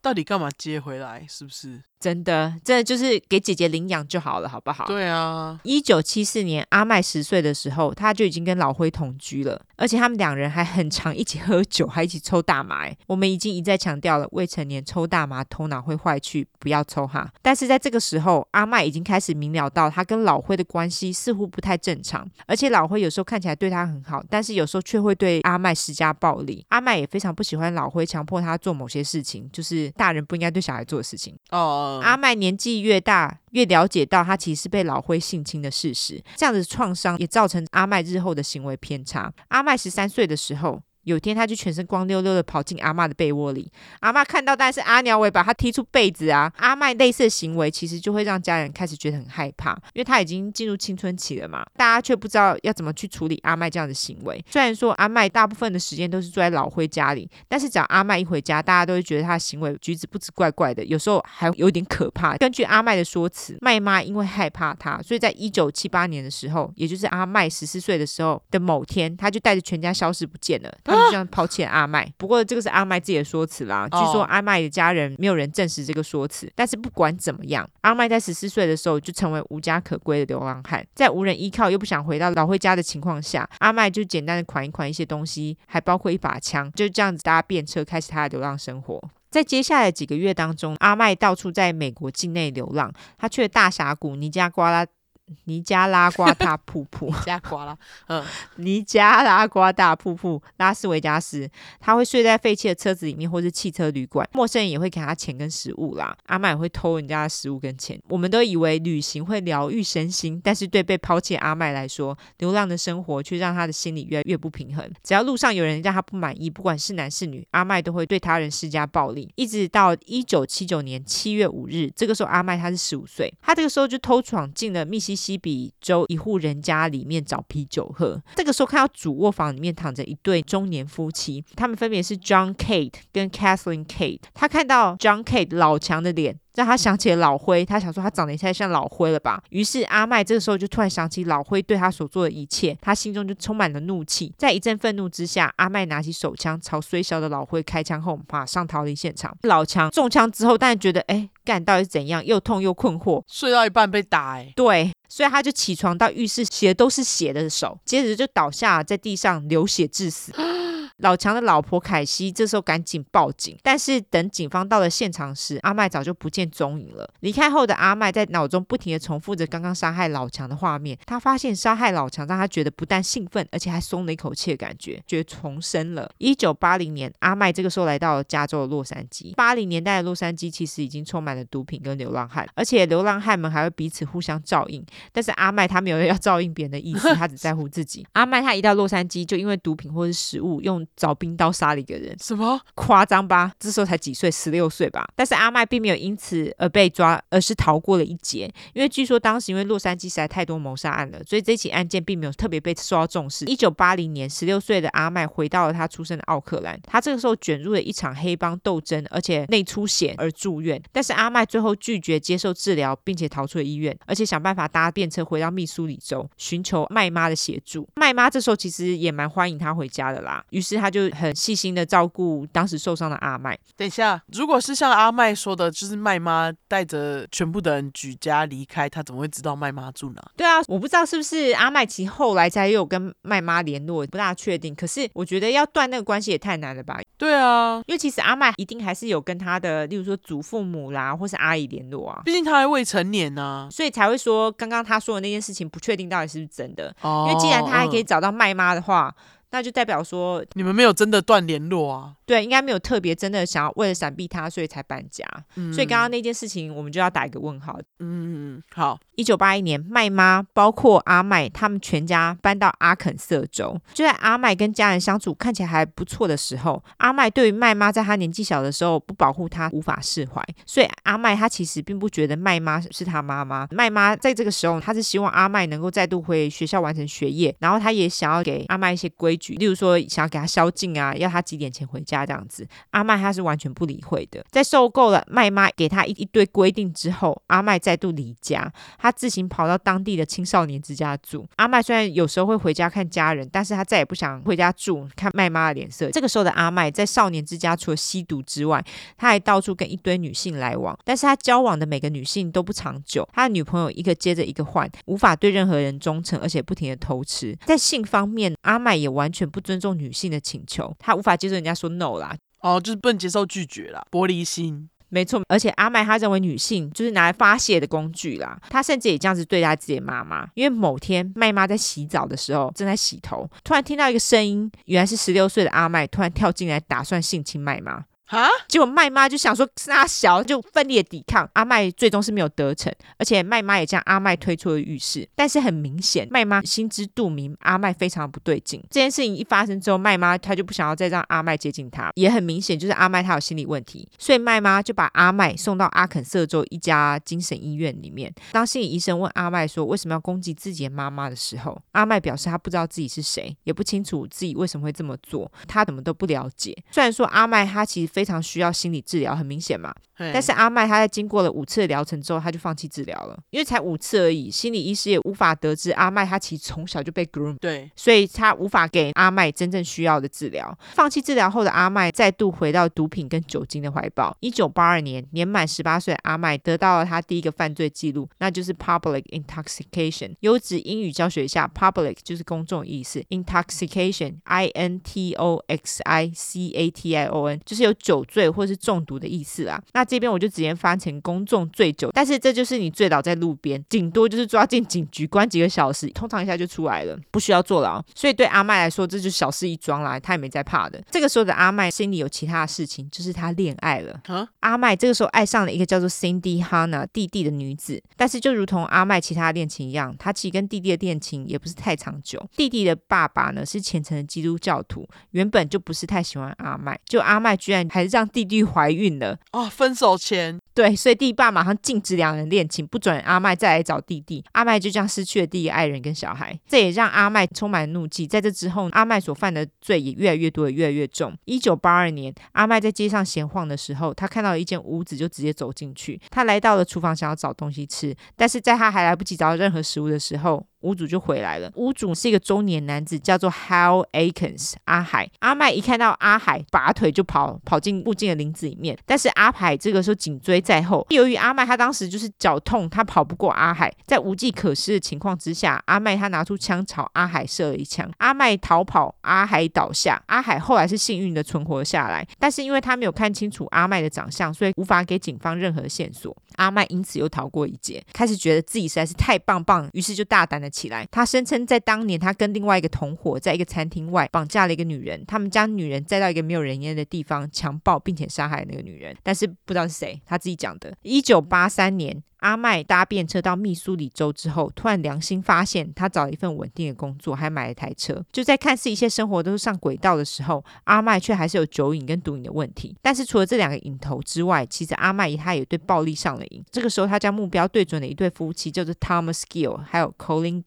到底干嘛接回来？是不是？真的，真的就是给姐姐领养就好了，好不好？对啊。一九七四年，阿麦十岁的时候，他就已经跟老辉同居了，而且他们两人还很常一起喝酒，还一起抽大麻。我们已经一再强调了，未成年抽大麻头脑会坏去，不要抽哈。但是在这个时候，阿麦已经开始明了到他跟老辉的关系似乎不太正常，而且老辉有时候看起来对他很好，但是有时候却会对阿麦施加暴力。阿麦也非常不喜欢老辉强迫他做某些事情，就是大人不应该对小孩做的事情。哦。阿麦年纪越大，越了解到他其实是被老灰性侵的事实，这样子创伤也造成阿麦日后的行为偏差。阿麦十三岁的时候。有天，他就全身光溜溜的跑进阿嬷的被窝里。阿嬷看到，但是阿鸟尾把他踢出被子啊！阿麦类似的行为，其实就会让家人开始觉得很害怕，因为他已经进入青春期了嘛。大家却不知道要怎么去处理阿麦这样的行为。虽然说阿麦大部分的时间都是住在老辉家里，但是只要阿麦一回家，大家都会觉得他的行为举止不止怪怪的，有时候还有点可怕。根据阿麦的说辞，麦妈因为害怕他，所以在一九七八年的时候，也就是阿麦十四岁的时候的某天，他就带着全家消失不见了。他们就这样抛弃了阿麦，不过这个是阿麦自己的说辞啦。据说阿麦的家人没有人证实这个说辞。但是不管怎么样，阿麦在十四岁的时候就成为无家可归的流浪汉，在无人依靠又不想回到老辉家的情况下，阿麦就简单的款一款一些东西，还包括一把枪，就这样子搭便车开始他的流浪生活。在接下来的几个月当中，阿麦到处在美国境内流浪，他去了大峡谷、尼加瓜拉。[LAUGHS] 尼加拉瓜大瀑布，尼加瓜拉，嗯，尼加拉瓜大瀑布，拉斯维加斯，他会睡在废弃的车子里面，或是汽车旅馆。陌生人也会给他钱跟食物啦。阿麦也会偷人家的食物跟钱。我们都以为旅行会疗愈身心，但是对被抛弃的阿麦来说，流浪的生活却让他的心里越来越不平衡。只要路上有人让他不满意，不管是男是女，阿麦都会对他人施加暴力。一直到一九七九年七月五日，这个时候阿麦他是十五岁，他这个时候就偷闯进了密西。西西比州一户人家里面找啤酒喝。这个时候看到主卧房里面躺着一对中年夫妻，他们分别是 John Kate 跟 Kathleen Kate。他看到 John Kate 老强的脸。让他想起了老灰，他想说他长得也太像老灰了吧。于是阿麦这个时候就突然想起老灰对他所做的一切，他心中就充满了怒气。在一阵愤怒之下，阿麦拿起手枪朝衰小的老灰开枪后，马上逃离现场。老强中枪之后，但是觉得哎，干到底是怎样？又痛又困惑，睡到一半被打哎。对，所以他就起床到浴室，洗的都是血的手，接着就倒下在地上流血致死。[GASPS] [GASPS] 老强的老婆凯西这时候赶紧报警，但是等警方到了现场时，阿麦早就不见踪影了。离开后的阿麦在脑中不停的重复着刚刚杀害老强的画面。他发现杀害老强让他觉得不但兴奋，而且还松了一口气的感觉，觉得重生了。一九八零年，阿麦这个时候来到了加州的洛杉矶。八零年代的洛杉矶其实已经充满了毒品跟流浪汉，而且流浪汉们还会彼此互相照应。但是阿麦他没有要照应别人的意思，他只在乎自己。阿麦他一到洛杉矶就因为毒品或是食物用。找冰刀杀了一个人，什么夸张吧？这时候才几岁，十六岁吧。但是阿麦并没有因此而被抓，而是逃过了一劫。因为据说当时因为洛杉矶实在太多谋杀案了，所以这起案件并没有特别被受到重视。一九八零年，十六岁的阿麦回到了他出生的奥克兰，他这个时候卷入了一场黑帮斗争，而且内出血而住院。但是阿麦最后拒绝接受治疗，并且逃出了医院，而且想办法搭便车回到密苏里州，寻求麦妈的协助。麦妈这时候其实也蛮欢迎他回家的啦，于是。他就很细心的照顾当时受伤的阿麦。等一下，如果是像阿麦说的，就是麦妈带着全部的人举家离开，他怎么会知道麦妈住哪？对啊，我不知道是不是阿麦其后来才有跟麦妈联络，不大确定。可是我觉得要断那个关系也太难了吧？对啊，因为其实阿麦一定还是有跟他的，例如说祖父母啦，或是阿姨联络啊。毕竟他还未成年呢、啊，所以才会说刚刚他说的那件事情不确定到底是不是真的。哦、因为既然他还可以找到麦妈的话。那就代表说你们没有真的断联络啊？对，应该没有特别真的想要为了闪避他，所以才搬家。嗯、所以刚刚那件事情，我们就要打一个问号。嗯，好。一九八一年，麦妈包括阿麦他们全家搬到阿肯色州。就在阿麦跟家人相处看起来还不错的时候，阿麦对于麦妈在他年纪小的时候不保护他无法释怀。所以阿麦他其实并不觉得麦妈是他妈妈。麦妈在这个时候，他是希望阿麦能够再度回学校完成学业，然后他也想要给阿麦一些规矩，例如说想要给他宵禁啊，要他几点前回家这样子。阿麦他是完全不理会的。在受够了麦妈给他一一堆规定之后，阿麦再度离家。他自行跑到当地的青少年之家住。阿麦虽然有时候会回家看家人，但是他再也不想回家住，看麦妈的脸色。这个时候的阿麦在少年之家，除了吸毒之外，他还到处跟一堆女性来往。但是他交往的每个女性都不长久，他的女朋友一个接着一个换，无法对任何人忠诚，而且不停的偷吃。在性方面，阿麦也完全不尊重女性的请求，他无法接受人家说 no 啦，哦，就是不能接受拒绝啦，玻璃心。没错，而且阿麦他认为女性就是拿来发泄的工具啦。他甚至也这样子对待自己的妈妈。因为某天麦妈在洗澡的时候正在洗头，突然听到一个声音，原来是十六岁的阿麦突然跳进来，打算性侵麦妈。啊！结果麦妈就想说杀小，就奋力的抵抗。阿麦最终是没有得逞，而且麦妈也将阿麦推出了浴室。但是很明显，麦妈心知肚明，阿麦非常不对劲。这件事情一发生之后，麦妈她就不想要再让阿麦接近她，也很明显就是阿麦她有心理问题，所以麦妈就把阿麦送到阿肯色州一家精神医院里面。当心理医生问阿麦说为什么要攻击自己的妈妈的时候，阿麦表示他不知道自己是谁，也不清楚自己为什么会这么做，他怎么都不了解。虽然说阿麦他其实非。非常需要心理治疗，很明显嘛。但是阿麦他在经过了五次的疗程之后，他就放弃治疗了，因为才五次而已，心理医师也无法得知阿麦他其实从小就被 groom，对，所以他无法给阿麦真正需要的治疗。放弃治疗后的阿麦再度回到毒品跟酒精的怀抱。一九八二年，年满十八岁的阿麦得到了他第一个犯罪记录，那就是 public intoxication。优质英语教学一下，public 就是公众意思，intoxication，I N T O X I C A T I O N，就是有酒醉或是中毒的意思啦。那这边我就直接翻成公众醉酒，但是这就是你醉倒在路边，顶多就是抓进警局关几个小时，通常一下就出来了，不需要坐牢。所以对阿麦来说，这就是小事一桩啦，他也没在怕的。这个时候的阿麦心里有其他的事情，就是他恋爱了。啊，阿麦这个时候爱上了一个叫做 Cindy Hanna 弟弟的女子，但是就如同阿麦其他恋情一样，他其实跟弟弟的恋情也不是太长久。弟弟的爸爸呢是虔诚的基督教徒，原本就不是太喜欢阿麦，就阿麦居然还是让弟弟怀孕了。哦，分手前对，所以弟爸马上禁止两人恋情，不准阿麦再来找弟弟。阿麦就这样失去了第一个爱人跟小孩，这也让阿麦充满怒气。在这之后，阿麦所犯的罪也越来越多，也越来越重。一九八二年，阿麦在街上闲晃的时候，他看到了一间屋子，就直接走进去。他来到了厨房，想要找东西吃，但是在他还来不及找到任何食物的时候，屋主就回来了。屋主是一个中年男子，叫做 Hal Aikens 阿海。阿麦一看到阿海，拔腿就跑，跑进附近的林子里面。但是阿海这个时候紧追在后。由于阿麦他当时就是脚痛，他跑不过阿海。在无计可施的情况之下，阿麦他拿出枪朝阿海射了一枪。阿麦逃跑，阿海倒下。阿海后来是幸运的存活下来，但是因为他没有看清楚阿麦的长相，所以无法给警方任何线索。阿麦因此又逃过一劫，开始觉得自己实在是太棒棒，于是就大胆的起来。他声称在当年，他跟另外一个同伙在一个餐厅外绑架了一个女人，他们将女人载到一个没有人烟的地方强暴，并且杀害那个女人，但是不知道是谁，他自己讲的。一九八三年。阿麦搭便车到密苏里州之后，突然良心发现，他找了一份稳定的工作，还买了台车。就在看似一切生活都是上轨道的时候，阿麦却还是有酒瘾跟毒瘾的问题。但是除了这两个瘾头之外，其实阿麦他也对暴力上了瘾。这个时候，他将目标对准了一对夫妻，叫做 Thomas Gill 还有 Colin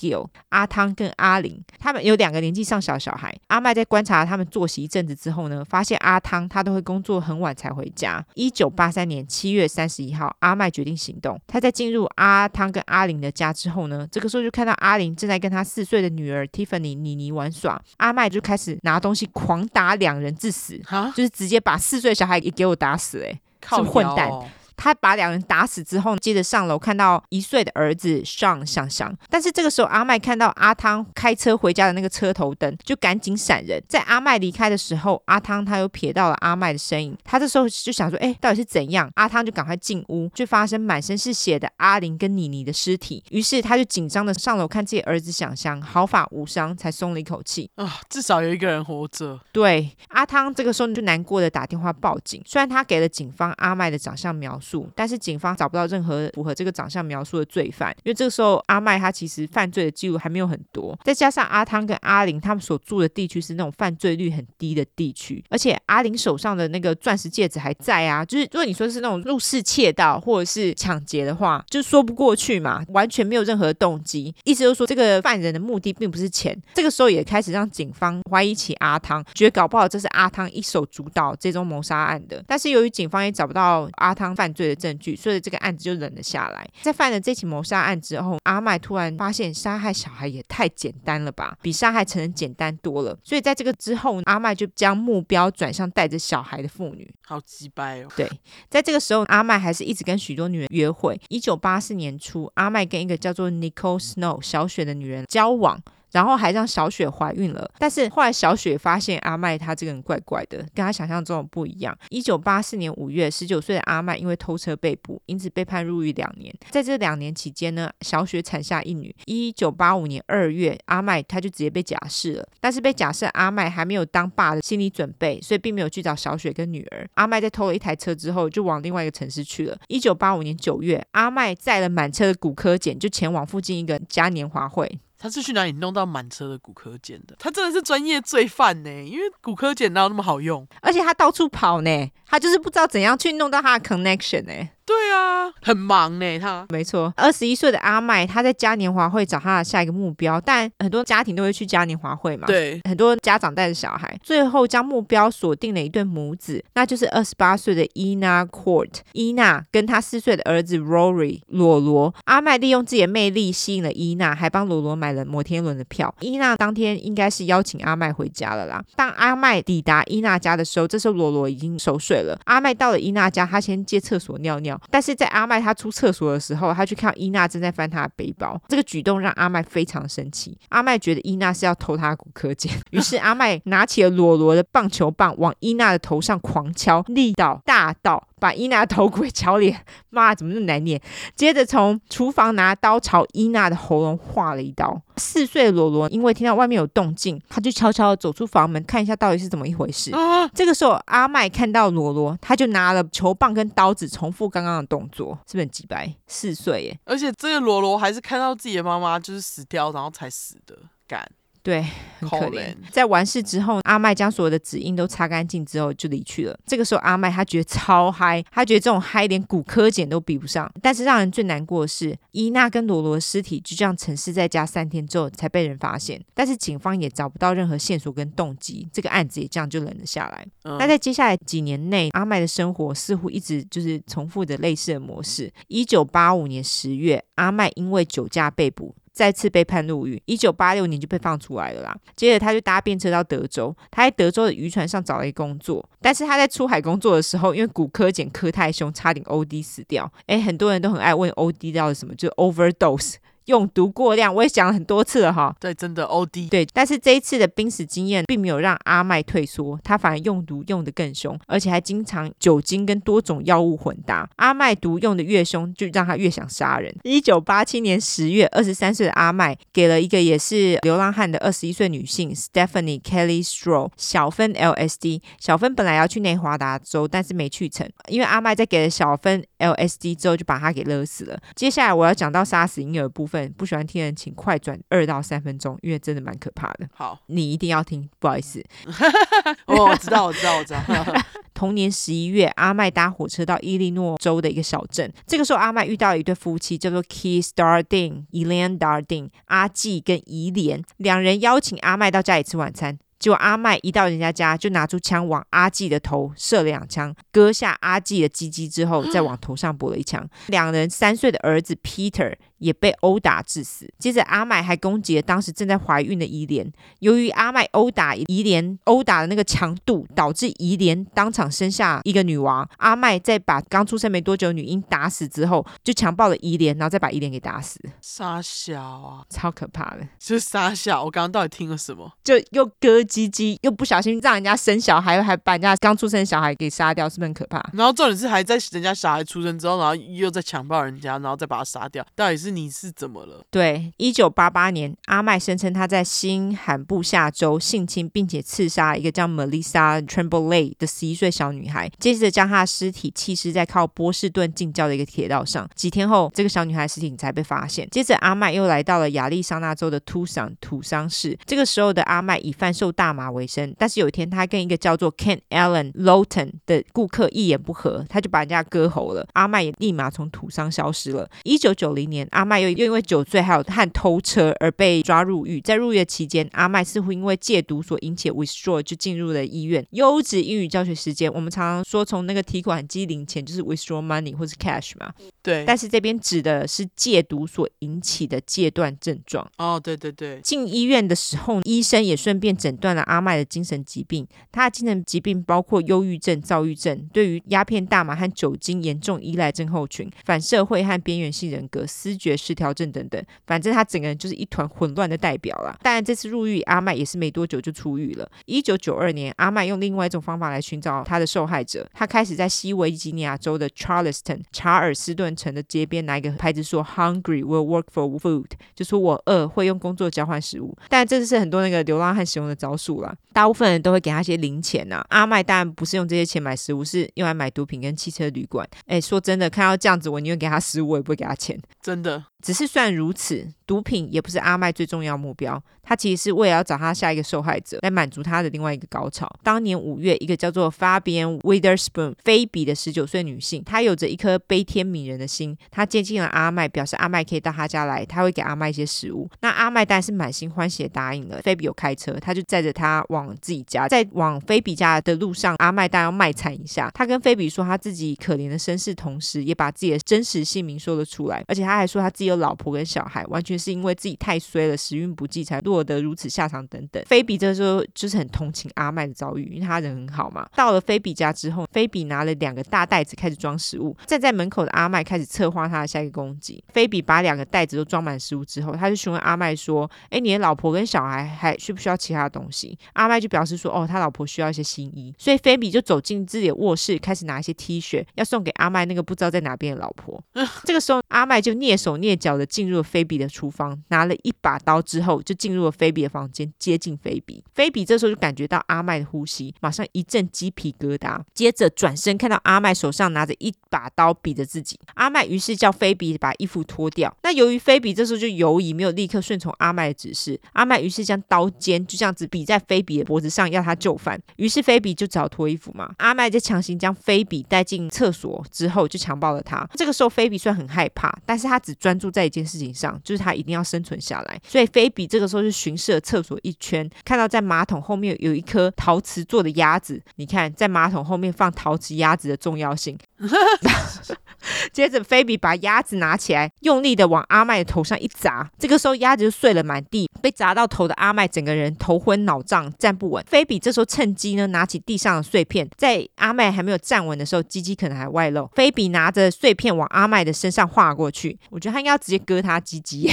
阿汤跟阿玲。他们有两个年纪尚小的小孩。阿麦在观察他们作息一阵子之后呢，发现阿汤他都会工作很晚才回家。一九八三年七月三十一号，阿麦决定行动。他在进入阿汤跟阿玲的家之后呢，这个时候就看到阿玲正在跟他四岁的女儿 Tiffany 妮妮玩耍，阿麦就开始拿东西狂打两人致死，哈就是直接把四岁小孩也给我打死，哎，是混蛋。他把两人打死之后，接着上楼看到一岁的儿子上想想，但是这个时候阿麦看到阿汤开车回家的那个车头灯，就赶紧闪人。在阿麦离开的时候，阿汤他又瞥到了阿麦的身影，他这时候就想说：“哎，到底是怎样？”阿汤就赶快进屋，就发生满身是血的阿玲跟妮妮的尸体。于是他就紧张的上楼看自己儿子想想毫发无伤，才松了一口气啊，至少有一个人活着。对，阿汤这个时候就难过的打电话报警，虽然他给了警方阿麦的长相描述。但是警方找不到任何符合这个长相描述的罪犯，因为这个时候阿麦他其实犯罪的记录还没有很多，再加上阿汤跟阿玲他们所住的地区是那种犯罪率很低的地区，而且阿玲手上的那个钻石戒指还在啊，就是如果你说是那种入室窃盗或者是抢劫的话，就说不过去嘛，完全没有任何动机，意思就是说这个犯人的目的并不是钱，这个时候也开始让警方怀疑起阿汤，觉得搞不好这是阿汤一手主导这宗谋杀案的，但是由于警方也找不到阿汤犯罪的证据，所以这个案子就冷了下来。在犯了这起谋杀案之后，阿麦突然发现杀害小孩也太简单了吧，比杀害成人简单多了。所以在这个之后，阿麦就将目标转向带着小孩的妇女。好鸡掰哦！对，在这个时候，阿麦还是一直跟许多女人约会。一九八四年初，阿麦跟一个叫做 Nicole Snow 小雪的女人交往。然后还让小雪怀孕了，但是后来小雪发现阿麦他这个人怪怪的，跟他想象中的不一样。一九八四年五月，十九岁的阿麦因为偷车被捕，因此被判入狱两年。在这两年期间呢，小雪产下一女。一九八五年二月，阿麦他就直接被假释了，但是被假释阿麦还没有当爸的心理准备，所以并没有去找小雪跟女儿。阿麦在偷了一台车之后，就往另外一个城市去了。一九八五年九月，阿麦载了满车的骨科检，就前往附近一个嘉年华会。他是去哪里弄到满车的骨科剪的？他真的是专业罪犯呢，因为骨科剪哪有那么好用？而且他到处跑呢，他就是不知道怎样去弄到他的 connection 呢。对啊，很忙呢。他没错，二十一岁的阿麦，他在嘉年华会找他的下一个目标，但很多家庭都会去嘉年华会嘛。对，很多家长带着小孩，最后将目标锁定了一对母子，那就是二十八岁的伊娜 Court，伊娜跟他四岁的儿子 Rory 罗罗。阿麦利用自己的魅力吸引了伊娜，还帮罗罗买了摩天轮的票。伊娜当天应该是邀请阿麦回家了啦。当阿麦抵达伊娜家的时候，这时候罗罗已经熟睡了。阿麦到了伊娜家，他先借厕所尿尿。但是在阿麦他出厕所的时候，他去看到伊娜正在翻他的背包，这个举动让阿麦非常生气。阿麦觉得伊娜是要偷他的古柯碱，于是阿麦拿起了罗罗的棒球棒，往伊娜的头上狂敲，力道大到。把伊娜的头骨敲裂，妈，怎么那么难念？接着从厨房拿刀朝伊娜的喉咙划了一刀。四岁的罗罗因为听到外面有动静，他就悄悄地走出房门，看一下到底是怎么一回事。啊、这个时候，阿麦看到罗罗，他就拿了球棒跟刀子，重复刚刚的动作，是不是很机掰？四岁耶，而且这个罗罗还是看到自己的妈妈就是死掉，然后才死的，干。对，很可怜。在完事之后，阿麦将所有的指印都擦干净之后就离去了。这个时候，阿麦他觉得超嗨，他觉得这种嗨连骨科检都比不上。但是让人最难过的是，伊娜跟罗罗的尸体就这样沉尸在家三天之后才被人发现，但是警方也找不到任何线索跟动机，这个案子也这样就冷了下来。嗯、那在接下来几年内，阿麦的生活似乎一直就是重复着类似的模式。一九八五年十月，阿麦因为酒驾被捕。再次被判入狱，一九八六年就被放出来了啦。接着他就搭便车到德州，他在德州的渔船上找了一工作，但是他在出海工作的时候，因为骨科检科太凶，差点 OD 死掉。哎，很多人都很爱问 OD 到底什么，就是 overdose。用毒过量，我也讲了很多次了哈。对，真的 OD。对，但是这一次的濒死经验并没有让阿麦退缩，他反而用毒用得更凶，而且还经常酒精跟多种药物混搭。阿麦毒用得越凶，就让他越想杀人。一九八七年十月，二十三岁的阿麦给了一个也是流浪汉的二十一岁女性 Stephanie Kelly Stroh 小芬 LSD。小芬本来要去内华达州，但是没去成，因为阿麦在给了小芬 LSD 之后，就把他给勒死了。接下来我要讲到杀死婴儿的部分。不喜欢听的人，请快转二到三分钟，因为真的蛮可怕的。好，你一定要听，不好意思。[LAUGHS] 哦，我知道，我知道，我知道。[LAUGHS] 同年十一月，阿麦搭火车到伊利诺州的一个小镇。这个时候，阿麦遇到了一对夫妻，叫做 Keith Darding、Elaine Darding，阿季跟怡莲，两人邀请阿麦到家里吃晚餐。结果阿麦一到人家家，就拿出枪往阿季的头射了两枪，割下阿季的鸡鸡之后，再往头上补了一枪。两人三岁的儿子 Peter。也被殴打致死。接着，阿麦还攻击了当时正在怀孕的伊莲。由于阿麦殴打伊莲，殴打的那个强度，导致伊莲当场生下一个女娃。阿麦在把刚出生没多久的女婴打死之后，就强暴了伊莲，然后再把伊莲给打死。杀小啊，超可怕的，就是杀小。我刚刚到底听了什么？就又割鸡鸡，又不小心让人家生小孩，还把人家刚出生的小孩给杀掉，是不是很可怕？然后重点是还在人家小孩出生之后，然后又在强暴人家，然后再把他杀掉，到底是？你是怎么了？对，一九八八年，阿麦声称他在新罕布夏州性侵并且刺杀一个叫 Melissa Tremblay 的十一岁小女孩，接着将她的尸体弃尸在靠波士顿近郊的一个铁道上。几天后，这个小女孩尸体才被发现。接着，阿麦又来到了亚利桑那州的图桑土桑市。这个时候的阿麦已贩售大麻为生，但是有一天，他跟一个叫做 Ken Allen Lowton 的顾客一言不合，他就把人家割喉了。阿麦也立马从土上消失了。一九九零年，阿麦又又因为酒醉还有和偷车而被抓入狱。在入狱期间，阿麦似乎因为戒毒所引起 withdrawal 就进入了医院。优质英语教学时间，我们常常说从那个提款机领钱就是 withdraw money 或是 cash 嘛。对。但是这边指的是戒毒所引起的戒断症状。哦，对对对。进医院的时候，医生也顺便诊断断了阿麦的精神疾病。他的精神疾病包括忧郁症、躁郁症，对于鸦片、大麻和酒精严重依赖症候群、反社会和边缘性人格、思觉失调。症等等，反正他整个人就是一团混乱的代表啦。当然，这次入狱，阿麦也是没多久就出狱了。一九九二年，阿麦用另外一种方法来寻找他的受害者。他开始在西维吉尼亚州的 Charleston 查尔斯顿城的街边拿一个牌子说 “Hungry will work for food”，就说我饿会用工作交换食物。但这是很多那个流浪汉使用的招数啦。大部分人都会给他一些零钱呐。阿麦当然不是用这些钱买食物，是用来买毒品跟汽车旅馆。哎，说真的，看到这样子，我宁愿给他食物，我也不会给他钱。真的。只是算如此，毒品也不是阿麦最重要目标。他其实是为了要找他下一个受害者，来满足他的另外一个高潮。当年五月，一个叫做 Fabian Witherspoon 菲比的十九岁女性，她有着一颗悲天悯人的心。她接近了阿麦，表示阿麦可以到她家来，她会给阿麦一些食物。那阿麦当然是满心欢喜的答应了。菲比有开车，他就载着她往自己家。在往菲比家的路上，阿麦当然要卖惨一下。他跟菲比说他自己可怜的身世，同时也把自己的真实姓名说了出来，而且他还说他自己有老婆跟小孩完全是因为自己太衰了，时运不济才落得如此下场等等。菲比这时候就是很同情阿麦的遭遇，因为他人很好嘛。到了菲比家之后，菲比拿了两个大袋子开始装食物。站在门口的阿麦开始策划他的下一个攻击。菲比把两个袋子都装满食物之后，他就询问阿麦说：“哎，你的老婆跟小孩还需不需要其他东西？”阿麦就表示说：“哦，他老婆需要一些新衣。”所以菲比就走进自己的卧室，开始拿一些 T 恤要送给阿麦那个不知道在哪边的老婆。这个时候，阿麦就蹑手蹑脚小的进入了菲比的厨房，拿了一把刀之后，就进入了菲比的房间，接近菲比。菲比这时候就感觉到阿麦的呼吸，马上一阵鸡皮疙瘩，接着转身看到阿麦手上拿着一把刀，比着自己。阿麦于是叫菲比把衣服脱掉。那由于菲比这时候就犹疑，没有立刻顺从阿麦的指示，阿麦于是将刀尖就这样子比在菲比的脖子上，要他就范。于是菲比就只好脱衣服嘛。阿麦就强行将菲比带进厕所之后，就强暴了他。这个时候菲比虽然很害怕，但是他只专注在一件事情上，就是他一定要生存下来。所以菲比这个时候就巡视了厕所一圈，看到在马桶后面有一颗陶瓷做的鸭子。你看，在马桶后面放陶瓷鸭子的重要性。[LAUGHS] 接着，菲比把鸭子拿起来，用力的往阿麦的头上一砸。这个时候，鸭子就碎了满地。被砸到头的阿麦整个人头昏脑胀，站不稳。菲比这时候趁机呢，拿起地上的碎片，在阿麦还没有站稳的时候，鸡鸡可能还外露。菲比拿着碎片往阿麦的身上划过去，我觉得他应该要直接割他鸡鸡。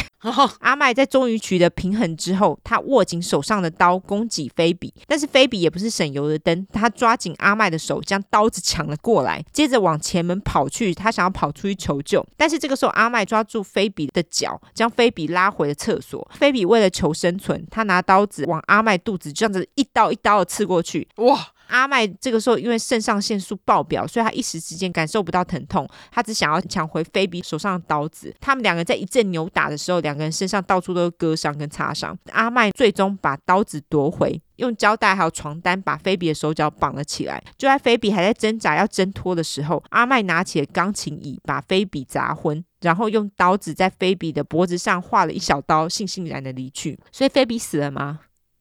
阿麦在终于取得平衡之后，他握紧手上的刀攻击菲比，但是菲比也不是省油的灯，他抓紧阿麦的手，将刀子抢了过来，接着往前门跑去，他想要跑出去求救。但是这个时候，阿麦抓住菲比的脚，将菲比拉回了厕所。菲比为了求生存，他拿刀子往阿麦肚子这样子一刀一刀的刺过去。哇！阿麦这个时候因为肾上腺素爆表，所以他一时之间感受不到疼痛，他只想要抢回菲比手上的刀子。他们两个在一阵扭打的时候，两个人身上到处都是割伤跟擦伤。阿麦最终把刀子夺回，用胶带还有床单把菲比的手脚绑了起来。就在菲比还在挣扎要挣脱的时候，阿麦拿起了钢琴椅把菲比砸昏，然后用刀子在菲比的脖子上划了一小刀，悻悻然的离去。所以菲比死了吗？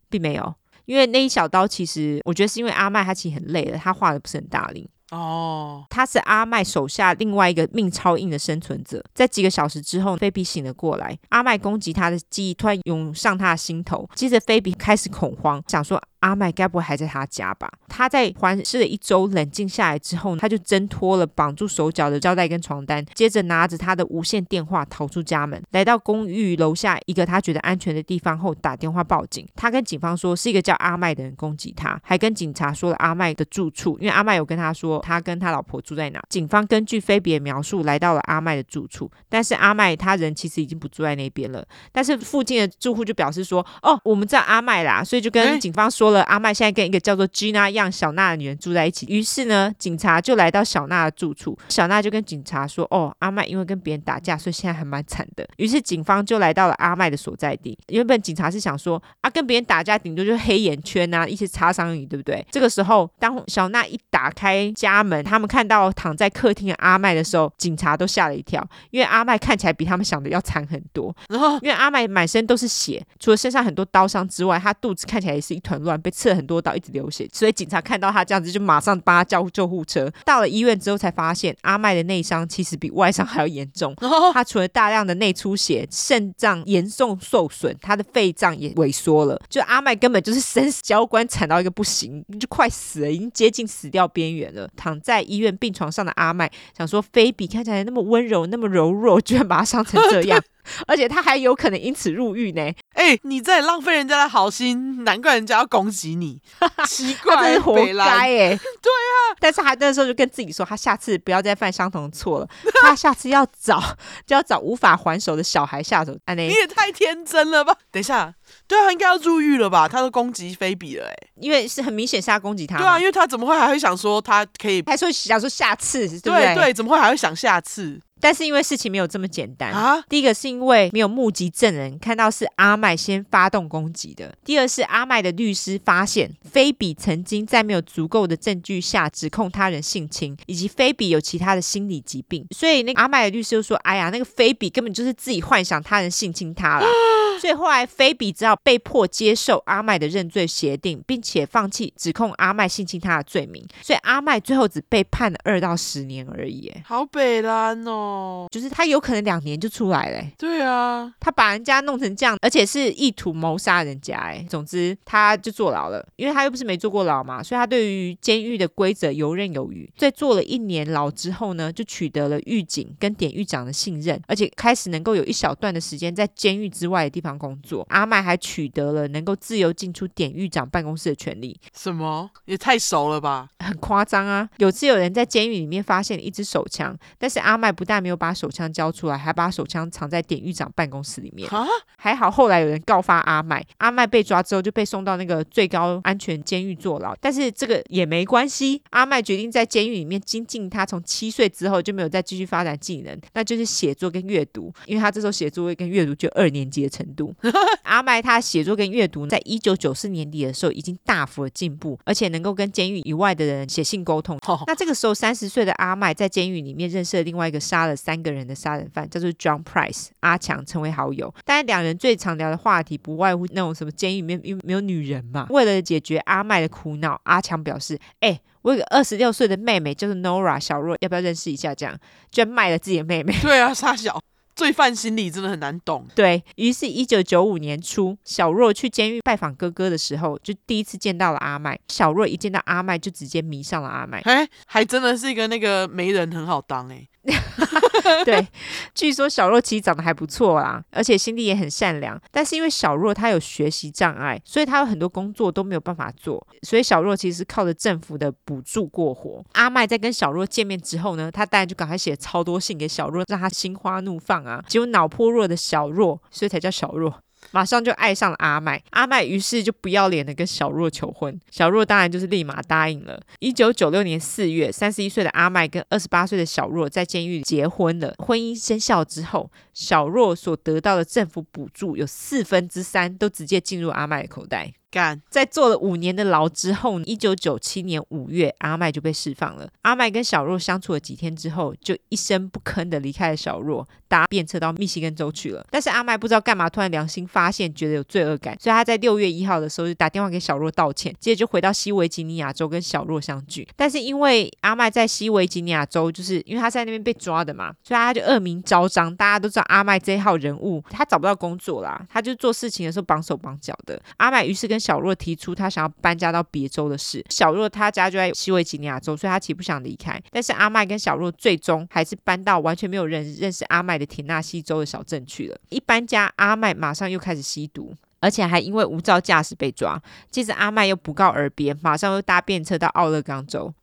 并没有。因为那一小刀，其实我觉得是因为阿麦他其实很累了，他画的不是很大力哦。他是阿麦手下另外一个命超硬的生存者。在几个小时之后，菲比醒了过来，阿麦攻击他的记忆突然涌上他的心头，接着菲比开始恐慌，想说。阿麦该不会还在他家吧？他在环视了一周，冷静下来之后，他就挣脱了绑住手脚的胶带跟床单，接着拿着他的无线电话逃出家门，来到公寓楼下一个他觉得安全的地方后，打电话报警。他跟警方说是一个叫阿麦的人攻击他，还跟警察说了阿麦的住处，因为阿麦有跟他说他跟他老婆住在哪。警方根据菲比的描述来到了阿麦的住处，但是阿麦他人其实已经不住在那边了。但是附近的住户就表示说：“哦，我们知道阿麦啦。”所以就跟警方说。了阿麦现在跟一个叫做 Gina 样小娜的女人住在一起，于是呢，警察就来到小娜的住处。小娜就跟警察说：“哦，阿麦因为跟别人打架，所以现在还蛮惨的。”于是警方就来到了阿麦的所在地。原本警察是想说：“啊，跟别人打架，顶多就是黑眼圈啊，一些擦伤而已，对不对？”这个时候，当小娜一打开家门，他们看到躺在客厅的阿麦的时候，警察都吓了一跳，因为阿麦看起来比他们想的要惨很多。[LAUGHS] 然后，因为阿麦满身都是血，除了身上很多刀伤之外，他肚子看起来也是一团乱。被刺了很多刀，一直流血，所以警察看到他这样子，就马上帮他叫救护车。到了医院之后，才发现阿麦的内伤其实比外伤还要严重。[LAUGHS] 他除了大量的内出血，肾脏严重受损，他的肺脏也萎缩了。就阿麦根本就是 [LAUGHS] 生死交关，惨到一个不行，就快死了，已经接近死掉边缘了。躺在医院病床上的阿麦想说，菲比看起来那么温柔，那么柔弱，居然把他伤成这样。[LAUGHS] 而且他还有可能因此入狱呢！哎、欸，你在浪费人家的好心，难怪人家要攻击你，[LAUGHS] 奇怪，他真是活该哎！[LAUGHS] 对啊，但是他那时候就跟自己说，他下次不要再犯相同的错了，他下次要找就要找无法还手的小孩下手。哎，你也太天真了吧！等一下，对啊，应该要入狱了吧？他都攻击菲比了，哎，因为是很明显是他攻击他。对啊，因为他怎么会还会想说他可以？还说想说下次，对对？对对，怎么会还会想下次？但是因为事情没有这么简单啊！第一个是因为没有目击证人看到是阿麦先发动攻击的；第二是阿麦的律师发现菲比曾经在没有足够的证据下指控他人性侵，以及菲比有其他的心理疾病，所以那个阿麦的律师就说：“哎呀，那个菲比根本就是自己幻想他人性侵他了。” [GASPS] 所以后来菲比只好被迫接受阿麦的认罪协定，并且放弃指控阿麦性侵他的罪名。所以阿麦最后只被判了二到十年而已。好北啦哦！就是他有可能两年就出来了。对啊，他把人家弄成这样，而且是意图谋杀人家。哎，总之他就坐牢了，因为他又不是没坐过牢嘛，所以他对于监狱的规则游刃有余。在坐了一年牢之后呢，就取得了狱警跟典狱长的信任，而且开始能够有一小段的时间在监狱之外的地方。工作，阿麦还取得了能够自由进出典狱长办公室的权利。什么？也太熟了吧！很夸张啊！有次有人在监狱里面发现了一支手枪，但是阿麦不但没有把手枪交出来，还把手枪藏在典狱长办公室里面。啊，还好后来有人告发阿麦，阿麦被抓之后就被送到那个最高安全监狱坐牢。但是这个也没关系，阿麦决定在监狱里面精进他从七岁之后就没有再继续发展技能，那就是写作跟阅读，因为他这时候写作跟阅读就二年级的程度。[LAUGHS] 阿麦他写作跟阅读在一九九四年底的时候已经大幅的进步，而且能够跟监狱以外的人写信沟通。Oh. [LAUGHS] 那这个时候三十岁的阿麦在监狱里面认识了另外一个杀了三个人的杀人犯，叫做 John Price，阿强成为好友。当然两人最常聊的话题不外乎那种什么监狱里面有没有女人嘛。为了解决阿麦的苦恼，阿强表示：“哎、欸，我有个二十六岁的妹妹，叫做 Nora 小若，要不要认识一下？”这样居然卖了自己的妹妹。对啊，杀小。罪犯心理真的很难懂。对，于是，一九九五年初，小若去监狱拜访哥哥的时候，就第一次见到了阿麦。小若一见到阿麦，就直接迷上了阿麦。哎，还真的是一个那个媒人很好当哎。[LAUGHS] 对，据说小若其实长得还不错啦，而且心地也很善良。但是因为小若她有学习障碍，所以她有很多工作都没有办法做。所以小若其实是靠着政府的补助过活。阿麦在跟小若见面之后呢，他当然就赶快写超多信给小若，让她心花怒放啊。结果脑波弱的小若，所以才叫小若。马上就爱上了阿麦，阿麦于是就不要脸的跟小若求婚，小若当然就是立马答应了。一九九六年四月，三十一岁的阿麦跟二十八岁的小若在监狱里结婚了。婚姻生效之后，小若所得到的政府补助有四分之三都直接进入阿麦的口袋。干，在坐了五年的牢之后，一九九七年五月，阿麦就被释放了。阿麦跟小若相处了几天之后，就一声不吭的离开了小若，搭便车到密西根州去了。但是阿麦不知道干嘛，突然良心发现，觉得有罪恶感，所以他在六月一号的时候就打电话给小若道歉，接着就回到西维吉尼亚州跟小若相聚。但是因为阿麦在西维吉尼亚州，就是因为他在那边被抓的嘛，所以他就恶名昭彰，大家都知道阿麦这一号人物，他找不到工作啦，他就做事情的时候绑手绑脚的。阿麦于是跟小若提出他想要搬家到别州的事。小若他家就在西维吉尼亚州，所以他其实不想离开。但是阿麦跟小若最终还是搬到完全没有人认识阿麦的田纳西州的小镇去了。一搬家，阿麦马上又开始吸毒。而且还因为无照驾驶被抓，接着阿麦又不告而别，马上又搭便车到奥勒冈州，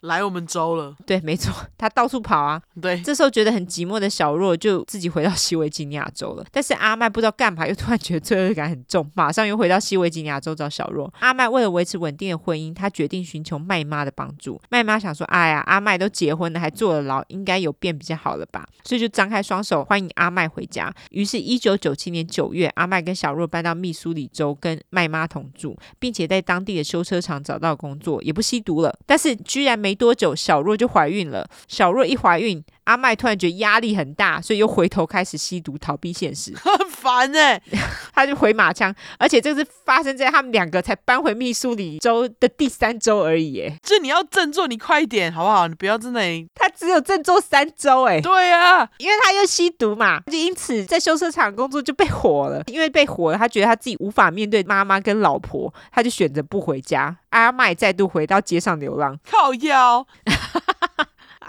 来我们州了。对，没错，他到处跑啊。对，这时候觉得很寂寞的小若就自己回到西维吉尼亚州了。但是阿麦不知道干嘛，又突然觉得罪恶感很重，马上又回到西维吉尼亚州找小若。阿麦为了维持稳定的婚姻，他决定寻求麦妈的帮助。麦妈想说：“哎呀，阿麦都结婚了，还坐了牢，应该有变比较好了吧？”所以就张开双手欢迎阿麦回家。于是，一九九七年九月，阿麦跟小若搬到密苏里州跟麦妈同住，并且在当地的修车厂找到工作，也不吸毒了。但是居然没多久，小若就怀孕了。小若一怀孕，阿麦突然觉得压力很大，所以又回头开始吸毒，逃避现实。很烦哎、欸，[LAUGHS] 他就回马枪，而且这是发生在他们两个才搬回密苏里州的第三周而已。哎，这你要振作，你快一点好不好？你不要在那里。他只有振作三周哎。对啊，因为他又吸毒嘛，就因此在修车厂工作就被火了。因为被火了，他觉得他自己无法面对妈妈跟老婆，他就选择不回家。阿麦再度回到街上流浪，靠腰。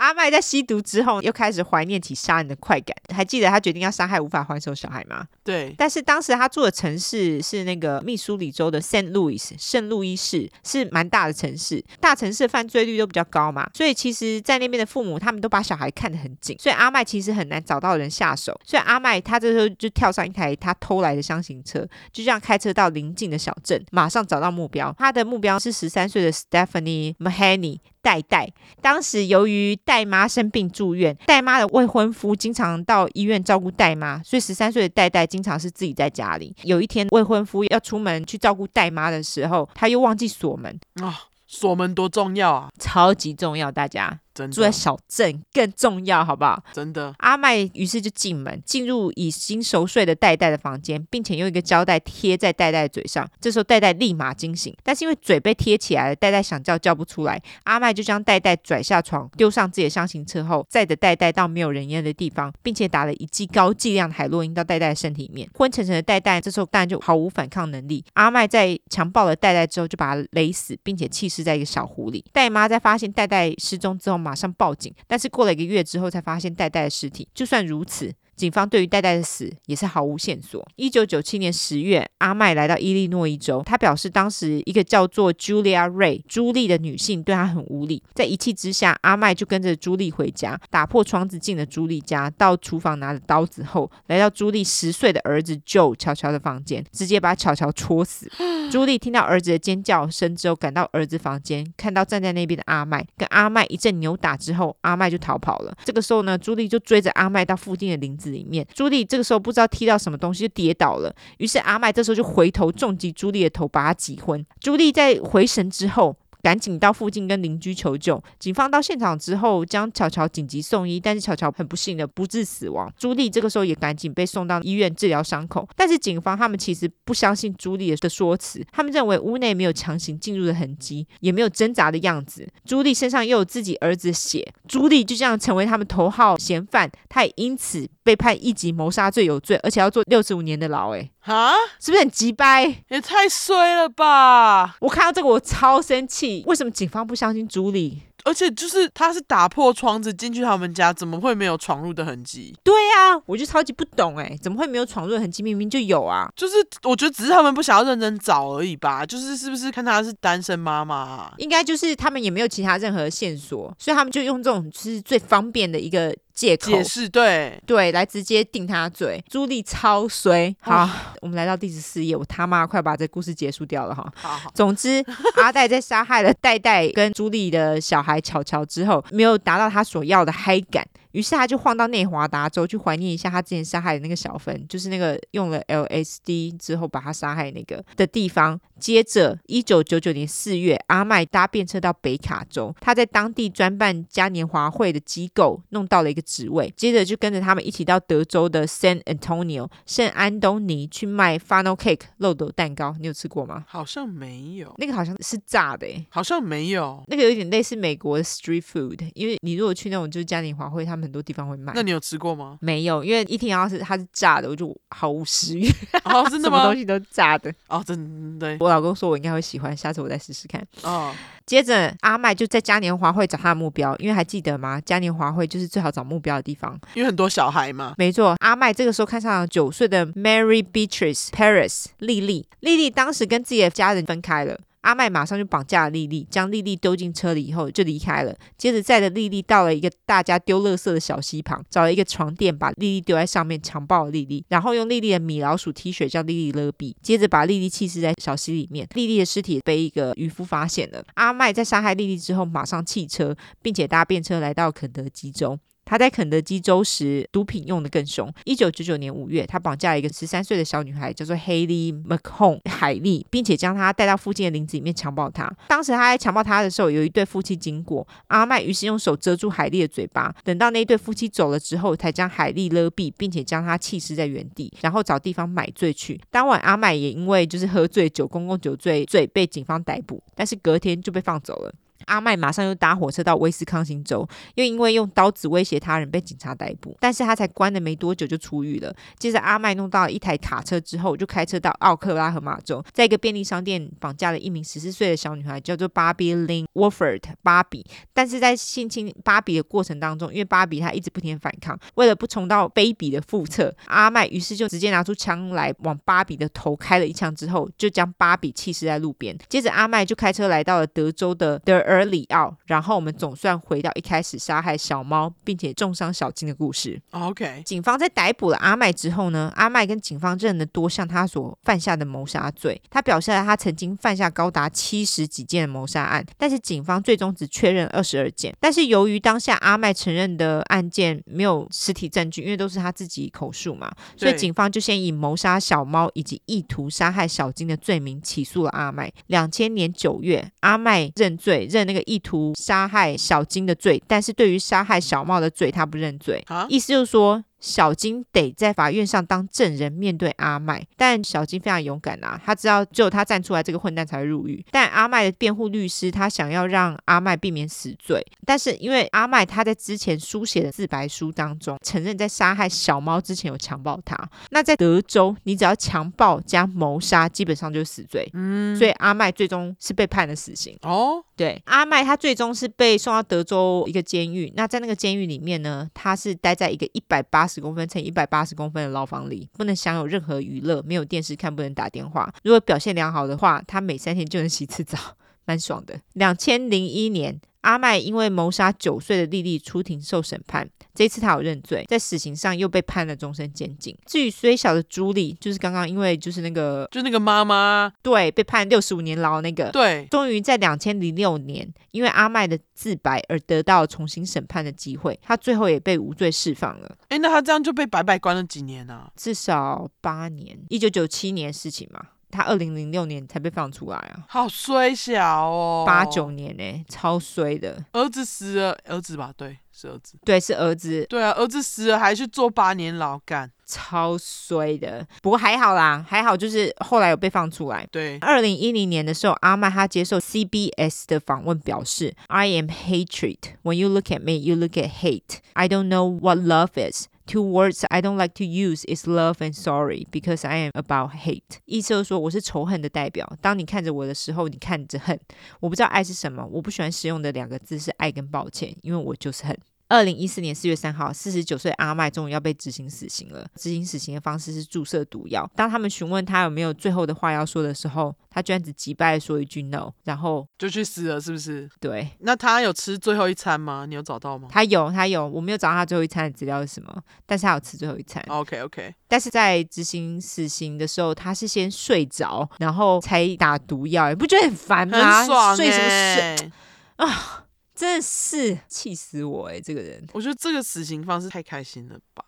阿麦在吸毒之后，又开始怀念起杀人的快感。还记得他决定要杀害无法还手小孩吗？对。但是当时他住的城市是那个密苏里州的圣路易斯，圣路易市是蛮大的城市，大城市的犯罪率都比较高嘛，所以其实，在那边的父母他们都把小孩看得很紧，所以阿麦其实很难找到人下手。所以阿麦他这时候就跳上一台他偷来的箱型车，就这样开车到邻近的小镇，马上找到目标。他的目标是十三岁的 Stephanie Mahoney。代代当时由于代妈生病住院，代妈的未婚夫经常到医院照顾代妈，所以十三岁的代代经常是自己在家里。有一天，未婚夫要出门去照顾代妈的时候，他又忘记锁门啊。锁门多重要啊！超级重要，大家住在小镇更重要，好不好？真的。阿麦于是就进门，进入已经熟睡的戴戴的房间，并且用一个胶带贴在戴戴的嘴上。这时候戴戴立马惊醒，但是因为嘴被贴起来了，戴戴想叫叫不出来。阿麦就将戴戴拽下床，丢上自己的厢型车后，载着戴戴到没有人烟的地方，并且打了一剂高剂量海洛因到戴戴的身体里面。昏沉沉的戴戴这时候当然就毫无反抗能力。阿麦在强暴了戴戴之后，就把他勒死，并且弃尸在一个小湖里。戴妈在发现戴戴失踪之后，马上报警，但是过了一个月之后才发现代代的尸体。就算如此，警方对于戴戴的死也是毫无线索。一九九七年十月，阿麦来到伊利诺伊州，他表示当时一个叫做 Julia Ray 朱莉的女性对他很无礼，在一气之下，阿麦就跟着朱莉回家，打破窗子进了朱莉家，到厨房拿了刀子后，来到朱莉十岁的儿子 Joe 乔乔的房间，直接把乔乔戳死。[GASPS] 朱莉听到儿子的尖叫声之后，赶到儿子房间，看到站在那边的阿麦，跟阿麦一阵扭打之后，阿麦就逃跑了。这个时候呢，朱莉就追着阿麦到附近的林子里面。朱莉这个时候不知道踢到什么东西就跌倒了，于是阿麦这时候就回头重击朱莉的头，把她击昏。朱莉在回神之后，赶紧到附近跟邻居求救。警方到现场之后，将巧巧紧急送医，但是巧巧很不幸的不治死亡。朱莉这个时候也赶紧被送到医院治疗伤口。但是警方他们其实不相信朱莉的说辞，他们认为屋内没有强行进入的痕迹，也没有挣扎的样子。朱莉身上又有自己儿子的血，朱莉就这样成为他们头号嫌犯，他也因此被判一级谋杀罪有罪，而且要坐六十五年的牢。哎，哈，是不是很急掰？也太衰了吧！我看到这个我超生气，为什么警方不相信朱莉？而且就是他是打破窗子进去他们家，怎么会没有闯入的痕迹？对呀、啊，我就超级不懂哎，怎么会没有闯入的痕迹？明明就有啊！就是我觉得只是他们不想要认真找而已吧。就是是不是看她是单身妈妈、啊？应该就是他们也没有其他任何线索，所以他们就用这种就是最方便的一个。借口解释对对，来直接定他罪。朱莉超衰。好，我们来到第十四页，我他妈快把这故事结束掉了哈。好，好，总之 [LAUGHS] 阿黛在杀害了戴戴跟朱莉的小孩巧巧之后，没有达到他所要的嗨感。于是他就晃到内华达州去怀念一下他之前杀害的那个小芬，就是那个用了 LSD 之后把他杀害那个的地方。接着，一九九九年四月，阿麦搭便车到北卡州，他在当地专办嘉年华会的机构弄到了一个职位。接着就跟着他们一起到德州的 San Antonio 圣安东尼去卖 Funnel Cake 漏斗蛋糕。你有吃过吗？好像没有，那个好像是炸的，诶，好像没有。那个有点类似美国的 Street Food，因为你如果去那种就是嘉年华会，他们。很多地方会卖，那你有吃过吗？没有，因为一听到是它是炸的，我就毫无食欲。哦，[LAUGHS] 真的吗？什么东西都炸的。哦，真的。我老公说我应该会喜欢，下次我再试试看。哦。接着阿麦就在嘉年华会找他的目标，因为还记得吗？嘉年华会就是最好找目标的地方，因为很多小孩嘛。没错，阿麦这个时候看上了九岁的 Mary Beatrice Paris 丽丽。丽丽当时跟自己的家人分开了。阿麦马上就绑架了莉莉，将莉莉丢进车里以后就离开了。接着载着莉莉到了一个大家丢垃圾的小溪旁，找了一个床垫，把莉莉丢在上面，强暴了莉莉，然后用莉莉的米老鼠 T 恤将莉莉勒毙，接着把莉莉弃尸在小溪里面。莉莉的尸体被一个渔夫发现了。阿麦在杀害莉莉之后，马上弃车，并且搭便车来到肯德基中。他在肯德基州时，毒品用得更凶。一九九九年五月，他绑架了一个十三岁的小女孩，叫做 Haley McCone 海莉，并且将她带到附近的林子里面强暴她。当时他在强暴她的时候，有一对夫妻经过，阿麦于是用手遮住海莉的嘴巴。等到那一对夫妻走了之后，才将海莉勒毙，并且将她弃尸在原地，然后找地方买醉去。当晚，阿麦也因为就是喝醉酒、公共酒醉罪被警方逮捕，但是隔天就被放走了。阿麦马上又搭火车到威斯康星州，又因为用刀子威胁他人被警察逮捕，但是他才关了没多久就出狱了。接着阿麦弄到了一台卡车之后，就开车到奥克拉荷马州，在一个便利商店绑架了一名十四岁的小女孩，叫做芭比 Lynn Wofford 芭比。但是在性侵芭比的过程当中，因为芭比她一直不停反抗，为了不重蹈卑鄙的覆辙，阿麦于是就直接拿出枪来往芭比的头开了一枪之后，就将芭比弃尸在路边。接着阿麦就开车来到了德州的德尔里奥，然后我们总算回到一开始杀害小猫并且重伤小金的故事。OK，警方在逮捕了阿麦之后呢，阿麦跟警方认了多项他所犯下的谋杀罪。他表示了他曾经犯下高达七十几件的谋杀案，但是警方最终只确认二十二件。但是由于当下阿麦承认的案件没有实体证据，因为都是他自己口述嘛，所以警方就先以谋杀小猫以及意图杀害小金的罪名起诉了阿麦。两千年九月，阿麦认罪，认那个意图杀害小金的罪，但是对于杀害小茂的罪，他不认罪。啊，意思就是说。小金得在法院上当证人，面对阿麦。但小金非常勇敢啊，他知道只有他站出来，这个混蛋才会入狱。但阿麦的辩护律师他想要让阿麦避免死罪，但是因为阿麦他在之前书写的自白书当中承认在杀害小猫之前有强暴他。那在德州，你只要强暴加谋杀，基本上就是死罪。嗯，所以阿麦最终是被判了死刑。哦，对，阿麦他最终是被送到德州一个监狱。那在那个监狱里面呢，他是待在一个一百八。十公分乘一百八十公分的牢房里，不能享有任何娱乐，没有电视看，不能打电话。如果表现良好的话，他每三天就能洗次澡，蛮爽的。两千零一年。阿麦因为谋杀九岁的莉莉出庭受审判，这一次他有认罪，在死刑上又被判了终身监禁。至于虽小的朱莉，就是刚刚因为就是那个，就那个妈妈，对，被判六十五年牢那个，对，终于在两千零六年，因为阿麦的自白而得到重新审判的机会，他最后也被无罪释放了。诶，那他这样就被白白关了几年呢？啊？至少八年，一九九七年事情嘛。他二零零六年才被放出来啊，好衰小哦，八九年呢、欸，超衰的。儿子死了，儿子吧，对，是儿子，对，是儿子，对啊，儿子死了还去坐八年牢干，超衰的。不过还好啦，还好就是后来有被放出来。对，二零一零年的时候，阿麦他接受 CBS 的访问表示，I am hatred. When you look at me, you look at hate. I don't know what love is. Two words I don't like to use is love and sorry because I am about hate。意思就是说我是仇恨的代表。当你看着我的时候，你看着恨。我不知道爱是什么。我不喜欢使用的两个字是爱跟抱歉，因为我就是恨。 二零一四年四月三号，四十九岁阿麦终于要被执行死刑了。执行死刑的方式是注射毒药。当他们询问他有没有最后的话要说的时候，他居然只击败说一句 no，然后就去死了，是不是？对。那他有吃最后一餐吗？你有找到吗？他有，他有。我没有找到他最后一餐的资料是什么，但是他有吃最后一餐。OK OK。但是在执行死刑的时候，他是先睡着，然后才打毒药，你不觉得很烦吗？很爽欸。睡什么睡啊？真的是气死我哎、欸！这个人，我觉得这个死刑方式太开心了吧？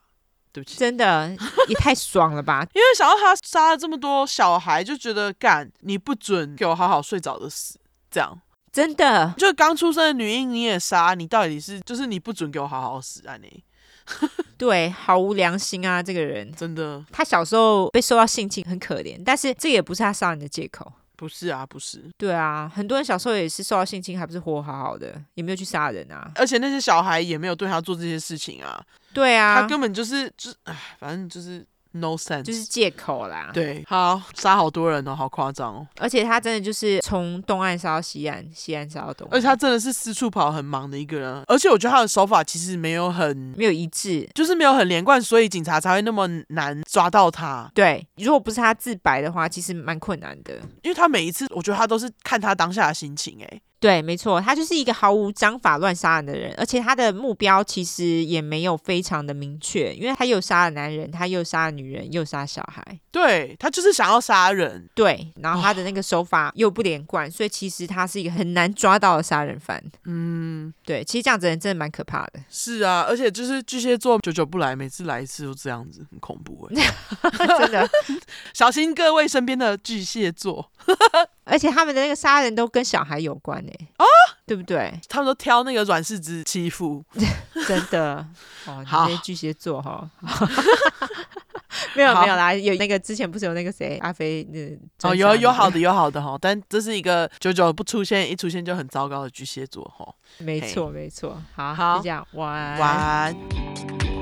对不起，真的也太爽了吧！因为想到他杀了这么多小孩，就觉得干你不准给我好好睡着的死，这样真的就刚出生的女婴你也杀，你到底是就是你不准给我好好死啊你？[LAUGHS] 对，毫无良心啊！这个人真的，他小时候被受到性侵很可怜，但是这也不是他杀人的借口。不是啊，不是。对啊，很多人小时候也是受到性侵，还不是活好好的，也没有去杀人啊。而且那些小孩也没有对他做这些事情啊。对啊，他根本就是，就是，哎，反正就是。No sense，就是借口啦。对，好杀好多人哦，好夸张哦。而且他真的就是从东岸杀到西岸，西岸杀到东岸。而且他真的是四处跑，很忙的一个人。而且我觉得他的手法其实没有很没有一致，就是没有很连贯，所以警察才会那么难抓到他。对，如果不是他自白的话，其实蛮困难的。因为他每一次，我觉得他都是看他当下的心情，哎。对，没错，他就是一个毫无章法乱杀人的人，而且他的目标其实也没有非常的明确，因为他又杀了男人，他又杀了女人，又杀小孩，对，他就是想要杀人，对，然后他的那个手法又不连贯，所以其实他是一个很难抓到的杀人犯。嗯，对，其实这样子人真的蛮可怕的。是啊，而且就是巨蟹座久久不来，每次来一次都这样子，很恐怖哎，[LAUGHS] 真的，[LAUGHS] 小心各位身边的巨蟹座。[LAUGHS] 而且他们的那个杀人都跟小孩有关呢，哦，对不对？他们都挑那个软柿子欺负，[LAUGHS] 真的。哦，这些巨蟹座哈，[LAUGHS] 没有没有啦，有那个之前不是有那个谁阿飞那哦，有有好的有好的哈，但这是一个久久不出现，一出现就很糟糕的巨蟹座哈。没错没错，好好。就这样，晚安。晚安。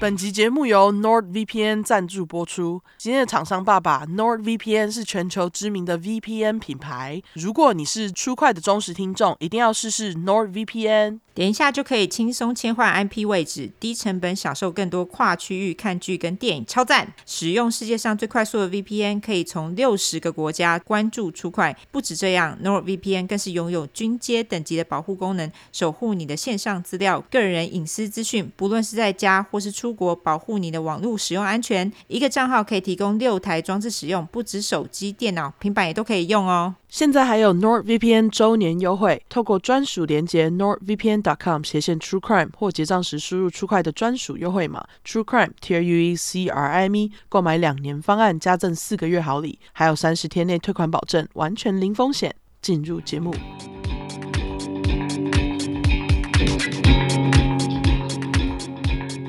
本集节目由 NordVPN 赞助播出。今天的厂商爸爸，NordVPN 是全球知名的 VPN 品牌。如果你是出快的忠实听众，一定要试试 NordVPN。点一下就可以轻松切换 IP 位置，低成本享受更多跨区域看剧跟电影，超赞！使用世界上最快速的 VPN，可以从六十个国家关注出快。不止这样，NordVPN 更是拥有军阶等级的保护功能，守护你的线上资料、个人隐私资讯。不论是在家或是出国，保护你的网络使用安全。一个账号可以提供六台装置使用，不止手机、电脑、平板也都可以用哦。现在还有 NordVPN 周年优惠，透过专属连接 NordVPN.com 斜线 True Crime 或结账时输入 True Crime 的专属优惠码 True Crime T R U E C R I M E，购买两年方案加赠四个月好礼，还有三十天内退款保证，完全零风险。进入节目，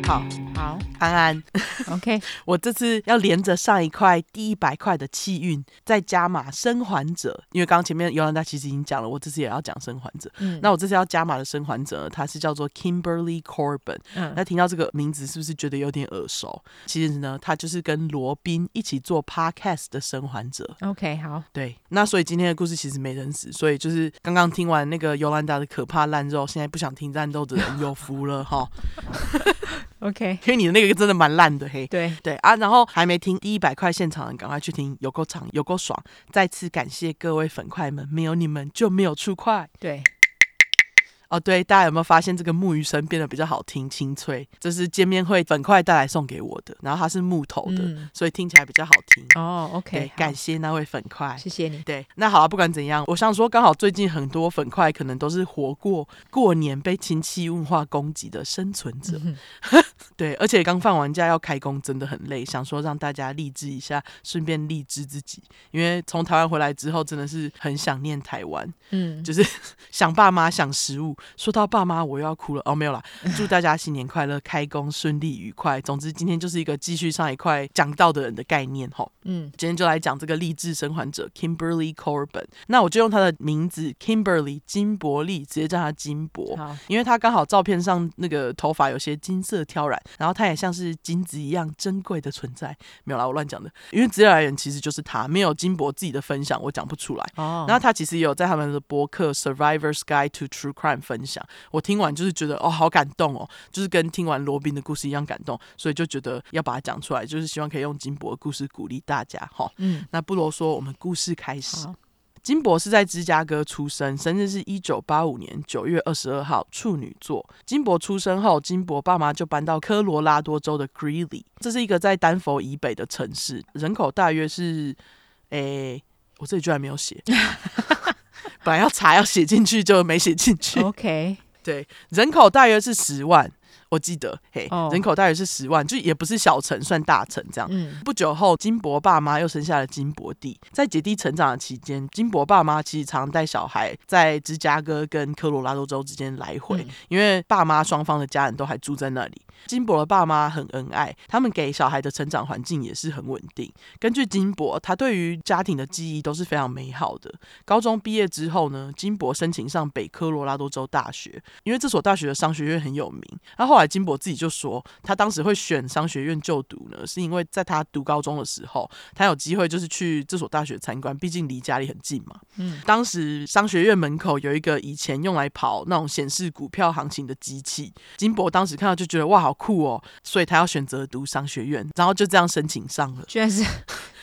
好。安安，OK，[LAUGHS] 我这次要连着上一块第一百块的气运，再加码生还者，因为刚刚前面尤兰达其实已经讲了，我这次也要讲生还者。嗯，那我这次要加码的生还者，他是叫做 Kimberly Corbin。嗯，那听到这个名字是不是觉得有点耳熟？其实呢，他就是跟罗宾一起做 Podcast 的生还者。OK，好，对，那所以今天的故事其实没人死，所以就是刚刚听完那个尤兰达的可怕烂肉，现在不想听战斗的人有福了哈。[LAUGHS] OK，因为你的那个真的蛮烂的嘿。对对啊，然后还没听第一百块现场的，赶快去听，有够长，有够爽。再次感谢各位粉块们，没有你们就没有出块。对。哦，对，大家有没有发现这个木鱼声变得比较好听、清脆？这是见面会粉块带来送给我的，然后它是木头的，嗯、所以听起来比较好听。哦，OK，感谢那位粉块，谢谢你。对，那好了，不管怎样，我想说，刚好最近很多粉块可能都是活过过年被亲戚文化攻击的生存者。嗯、[LAUGHS] 对，而且刚放完假要开工，真的很累，想说让大家励志一下，顺便励志自己，因为从台湾回来之后，真的是很想念台湾。嗯，就是 [LAUGHS] 想爸妈，想食物。说到爸妈，我又要哭了哦，没有啦，[LAUGHS] 祝大家新年快乐，开工顺利愉快。总之，今天就是一个继续上一块讲道的人的概念哈。嗯，今天就来讲这个励志生还者 Kimberly Corbin。那我就用他的名字 Kimberly 金伯利，直接叫他金伯，好因为他刚好照片上那个头发有些金色挑染，然后他也像是金子一样珍贵的存在。没有啦，我乱讲的，因为资料来源其实就是他，没有金博自己的分享，我讲不出来。哦，然后他其实也有在他们的博客 Survivor's Guide to True Crime 分享。我听完就是觉得哦，好感动哦，就是跟听完罗宾的故事一样感动，所以就觉得要把它讲出来，就是希望可以用金博的故事鼓励大家哈。嗯，那不啰嗦，我们故事开始。好金博是在芝加哥出生，生日是一九八五年九月二十二号，处女座。金博出生后，金博爸妈就搬到科罗拉多州的 Greeley，这是一个在丹佛以北的城市，人口大约是，诶、欸，我这里居然没有写。[LAUGHS] 本来要查要写进去，就没写进去。OK，对，人口大约是十万。我记得，嘿，oh. 人口大约是十万，就也不是小城，算大城这样。嗯、不久后，金伯爸妈又生下了金伯弟。在姐弟成长的期间，金伯爸妈其实常带小孩在芝加哥跟科罗拉多州之间来回，嗯、因为爸妈双方的家人都还住在那里。金伯的爸妈很恩爱，他们给小孩的成长环境也是很稳定。根据金伯，他对于家庭的记忆都是非常美好的。高中毕业之后呢，金伯申请上北科罗拉多州大学，因为这所大学的商学院很有名。他后后来金博自己就说，他当时会选商学院就读呢，是因为在他读高中的时候，他有机会就是去这所大学参观，毕竟离家里很近嘛。嗯，当时商学院门口有一个以前用来跑那种显示股票行情的机器，金博当时看到就觉得哇，好酷哦，所以他要选择读商学院，然后就这样申请上了。居然是。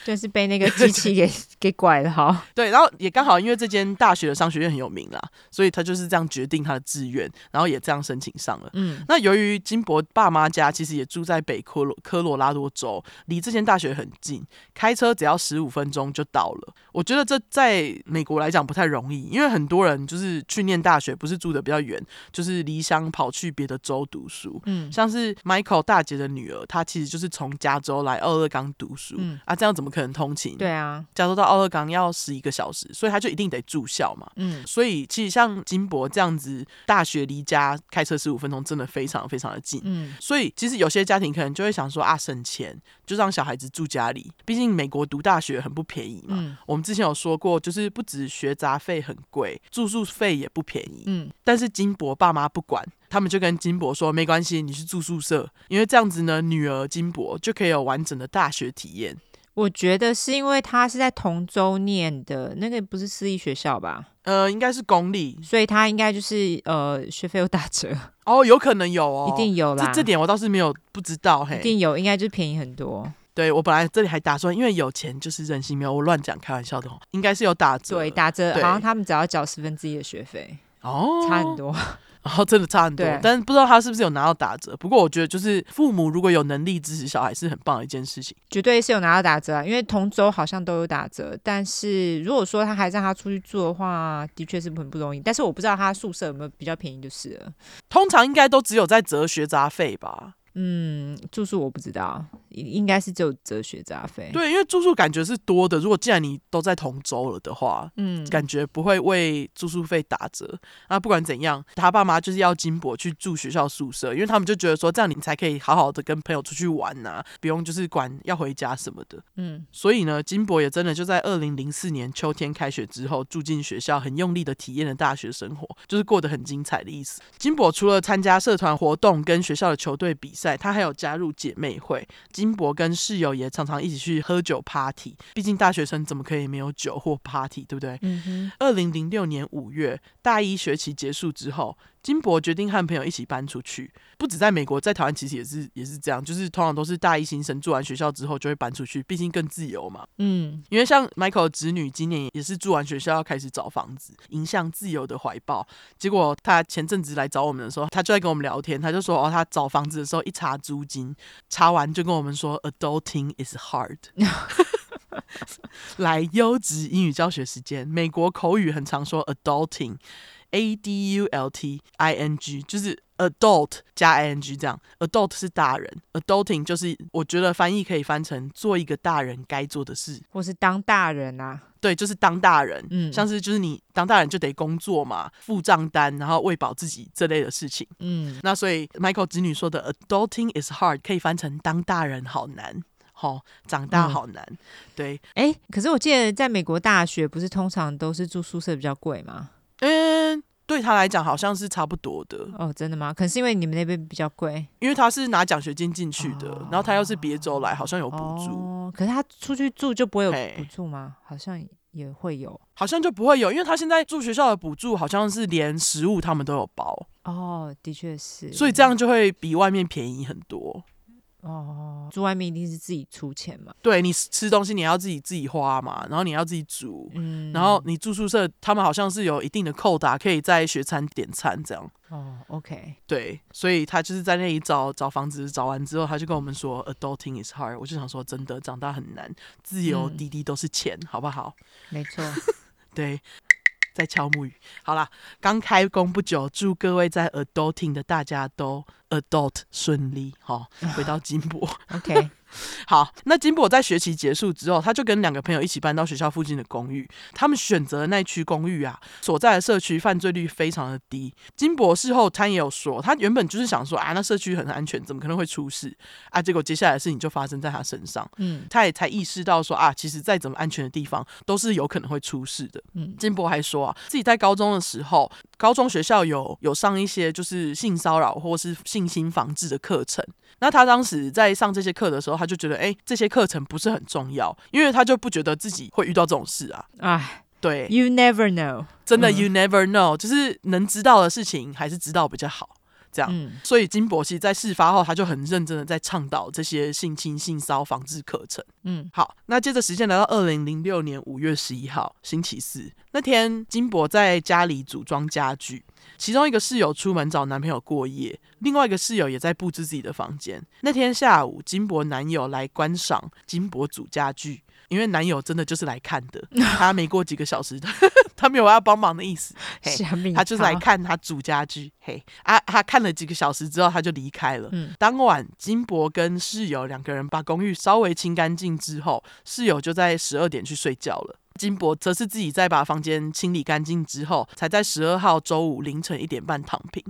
就是被那个 [LAUGHS] 机器给 [LAUGHS] 给拐了哈。对，然后也刚好因为这间大学的商学院很有名啦，所以他就是这样决定他的志愿，然后也这样申请上了。嗯，那由于金博爸妈家其实也住在北科罗科罗拉多州，离这间大学很近，开车只要十五分钟就到了。我觉得这在美国来讲不太容易，因为很多人就是去念大学不是住的比较远，就是离乡跑去别的州读书。嗯，像是 Michael 大姐的女儿，她其实就是从加州来奥勒冈读书。嗯，啊，这样怎么可能通勤？对啊，加州到奥勒冈要十一个小时，所以他就一定得住校嘛。嗯，所以其实像金博这样子，大学离家开车十五分钟，真的非常非常的近。嗯，所以其实有些家庭可能就会想说啊，省钱就让小孩子住家里，毕竟美国读大学很不便宜嘛。嗯，我们之前有说过，就是不止学杂费很贵，住宿费也不便宜。嗯，但是金博爸妈不管。他们就跟金博说：“没关系，你去住宿舍，因为这样子呢，女儿金博就可以有完整的大学体验。”我觉得是因为他是在同州念的，那个不是私立学校吧？呃，应该是公立，所以他应该就是呃学费有打折 [LAUGHS] 哦，有可能有哦，一定有啦。这这点我倒是没有不知道，嘿，一定有，应该就便宜很多。对，我本来这里还打算，因为有钱就是任性，没有我乱讲开玩笑的哦，应该是有打折，对，打折，好像他们只要缴十分之一的学费哦，差很多。[LAUGHS] 然后真的差很多，但是不知道他是不是有拿到打折。不过我觉得，就是父母如果有能力支持小孩，是很棒的一件事情。绝对是有拿到打折啊，因为同州好像都有打折。但是如果说他还让他出去住的话，的确是很不容易。但是我不知道他宿舍有没有比较便宜，就是了。通常应该都只有在折学杂费吧。嗯，住宿我不知道，应该是只有哲学杂费。对，因为住宿感觉是多的。如果既然你都在同州了的话，嗯，感觉不会为住宿费打折。那不管怎样，他爸妈就是要金博去住学校宿舍，因为他们就觉得说这样你才可以好好的跟朋友出去玩呐、啊，不用就是管要回家什么的。嗯，所以呢，金博也真的就在二零零四年秋天开学之后住进学校，很用力的体验了大学生活，就是过得很精彩的意思。金博除了参加社团活动跟学校的球队比赛，他还有加入姐妹会。金博跟室友也常常一起去喝酒 party，毕竟大学生怎么可以没有酒或 party，对不对？嗯哼。二零零六年五月，大一学期结束之后。金博决定和朋友一起搬出去，不止在美国，在台湾其实也是也是这样，就是通常都是大一新生住完学校之后就会搬出去，毕竟更自由嘛。嗯，因为像 Michael 的侄女今年也是住完学校要开始找房子，迎向自由的怀抱。结果他前阵子来找我们的时候，他就在跟我们聊天，他就说哦，他找房子的时候一查租金，查完就跟我们说，Adulting is hard。[LAUGHS] 来，优质英语教学时间，美国口语很常说 Adulting。A D U L T I N G 就是 adult 加 I N G 这样，adult 是大人，adulting 就是我觉得翻译可以翻成做一个大人该做的事，或是当大人啊。对，就是当大人，嗯，像是就是你当大人就得工作嘛，付账单，然后喂饱自己这类的事情，嗯，那所以 Michael 子女说的 adulting is hard 可以翻成当大人好难，好，长大好难，嗯、对，哎，可是我记得在美国大学不是通常都是住宿舍比较贵吗？嗯，对他来讲好像是差不多的哦，真的吗？可是因为你们那边比较贵，因为他是拿奖学金进去的，哦、然后他要是别州来，好像有补助。哦，可是他出去住就不会有补助吗？好像也会有，好像就不会有，因为他现在住学校的补助好像是连食物他们都有包。哦，的确是，所以这样就会比外面便宜很多。哦，住外面一定是自己出钱嘛？对，你吃东西你要自己自己花嘛，然后你要自己煮，嗯，然后你住宿舍，他们好像是有一定的扣打，可以在学餐点餐这样。哦，OK，对，所以他就是在那里找找房子，找完之后他就跟我们说，Adulting is hard。我就想说，真的长大很难，自由滴滴都是钱，嗯、好不好？没错，[LAUGHS] 对。在敲木鱼，好啦，刚开工不久，祝各位在 Adulting 的大家都 Adult 顺利，好，回到金箔，[LAUGHS] OK。好，那金博在学期结束之后，他就跟两个朋友一起搬到学校附近的公寓。他们选择的那区公寓啊，所在的社区犯罪率非常的低。金博事后他也有说，他原本就是想说啊，那社区很安全，怎么可能会出事啊？结果接下来的事情就发生在他身上。嗯，他也才意识到说啊，其实再怎么安全的地方，都是有可能会出事的。嗯，金博还说啊，自己在高中的时候，高中学校有有上一些就是性骚扰或是性侵防治的课程。那他当时在上这些课的时候，他就觉得，哎，这些课程不是很重要，因为他就不觉得自己会遇到这种事啊。哎，对，You never know，真的，You never know，就是能知道的事情还是知道比较好。这样，嗯、所以金博其实在事发后，他就很认真的在倡导这些性侵、性骚防治课程。嗯，好，那接着时间来到二零零六年五月十一号星期四那天，金博在家里组装家具，其中一个室友出门找男朋友过夜，另外一个室友也在布置自己的房间。那天下午，金博男友来观赏金博组家具。因为男友真的就是来看的，[LAUGHS] 他没过几个小时，[LAUGHS] 他没有要帮忙的意思，嘿，他就是来看他组家具，嘿，啊，他看了几个小时之后他就离开了。嗯，当晚金博跟室友两个人把公寓稍微清干净之后，室友就在十二点去睡觉了，金博则是自己在把房间清理干净之后，才在十二号周五凌晨一点半躺平。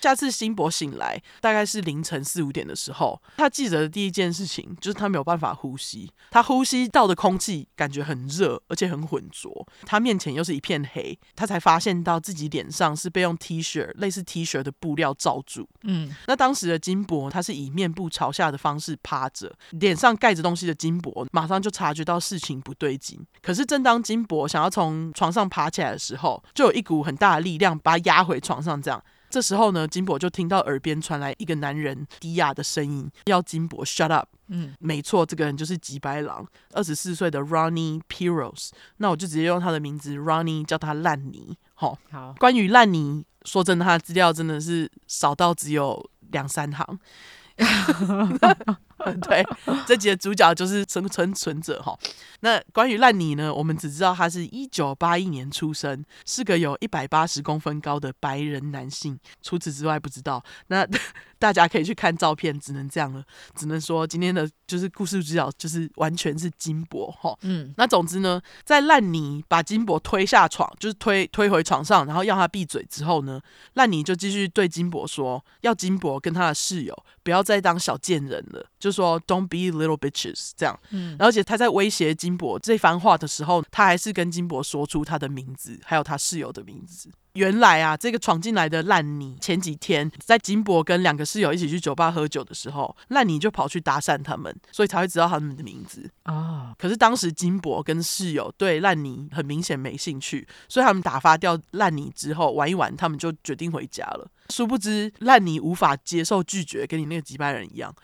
下次金博醒来，大概是凌晨四五点的时候，他记得的第一件事情就是他没有办法呼吸，他呼吸到的空气感觉很热，而且很浑浊，他面前又是一片黑，他才发现到自己脸上是被用 T 恤类似 T 恤的布料罩住。嗯，那当时的金博他是以面部朝下的方式趴着，脸上盖着东西的金博马上就察觉到事情不对劲。可是正当金博想要从床上爬起来的时候，就有一股很大的力量把他压回床上，这样。这时候呢，金博就听到耳边传来一个男人低哑的声音，要金博 shut up。嗯，没错，这个人就是吉白狼，二十四岁的 Ronnie Piros。那我就直接用他的名字 Ronnie 叫他烂泥。好，好。关于烂泥，说真的，他的资料真的是少到只有两三行。[LAUGHS] 对，这集的主角就是生存存者哈。那关于烂泥呢，我们只知道他是一九八一年出生，是个有一百八十公分高的白人男性。除此之外不知道。那大家可以去看照片，只能这样了。只能说今天的就是故事主角就是完全是金箔哈。嗯，那总之呢，在烂泥把金箔推下床，就是推推回床上，然后要他闭嘴之后呢，烂泥就继续对金箔说，要金箔跟他的室友不要再当小贱人了，就说 Don't be little bitches 这样。嗯，而且他在威胁金博这番话的时候，他还是跟金博说出他的名字，还有他室友的名字。原来啊，这个闯进来的烂泥前几天在金博跟两个室友一起去酒吧喝酒的时候，烂泥就跑去搭讪他们，所以才会知道他们的名字啊。可是当时金博跟室友对烂泥很明显没兴趣，所以他们打发掉烂泥之后玩一玩，他们就决定回家了。殊不知烂泥无法接受拒绝，跟你那个几百人一样，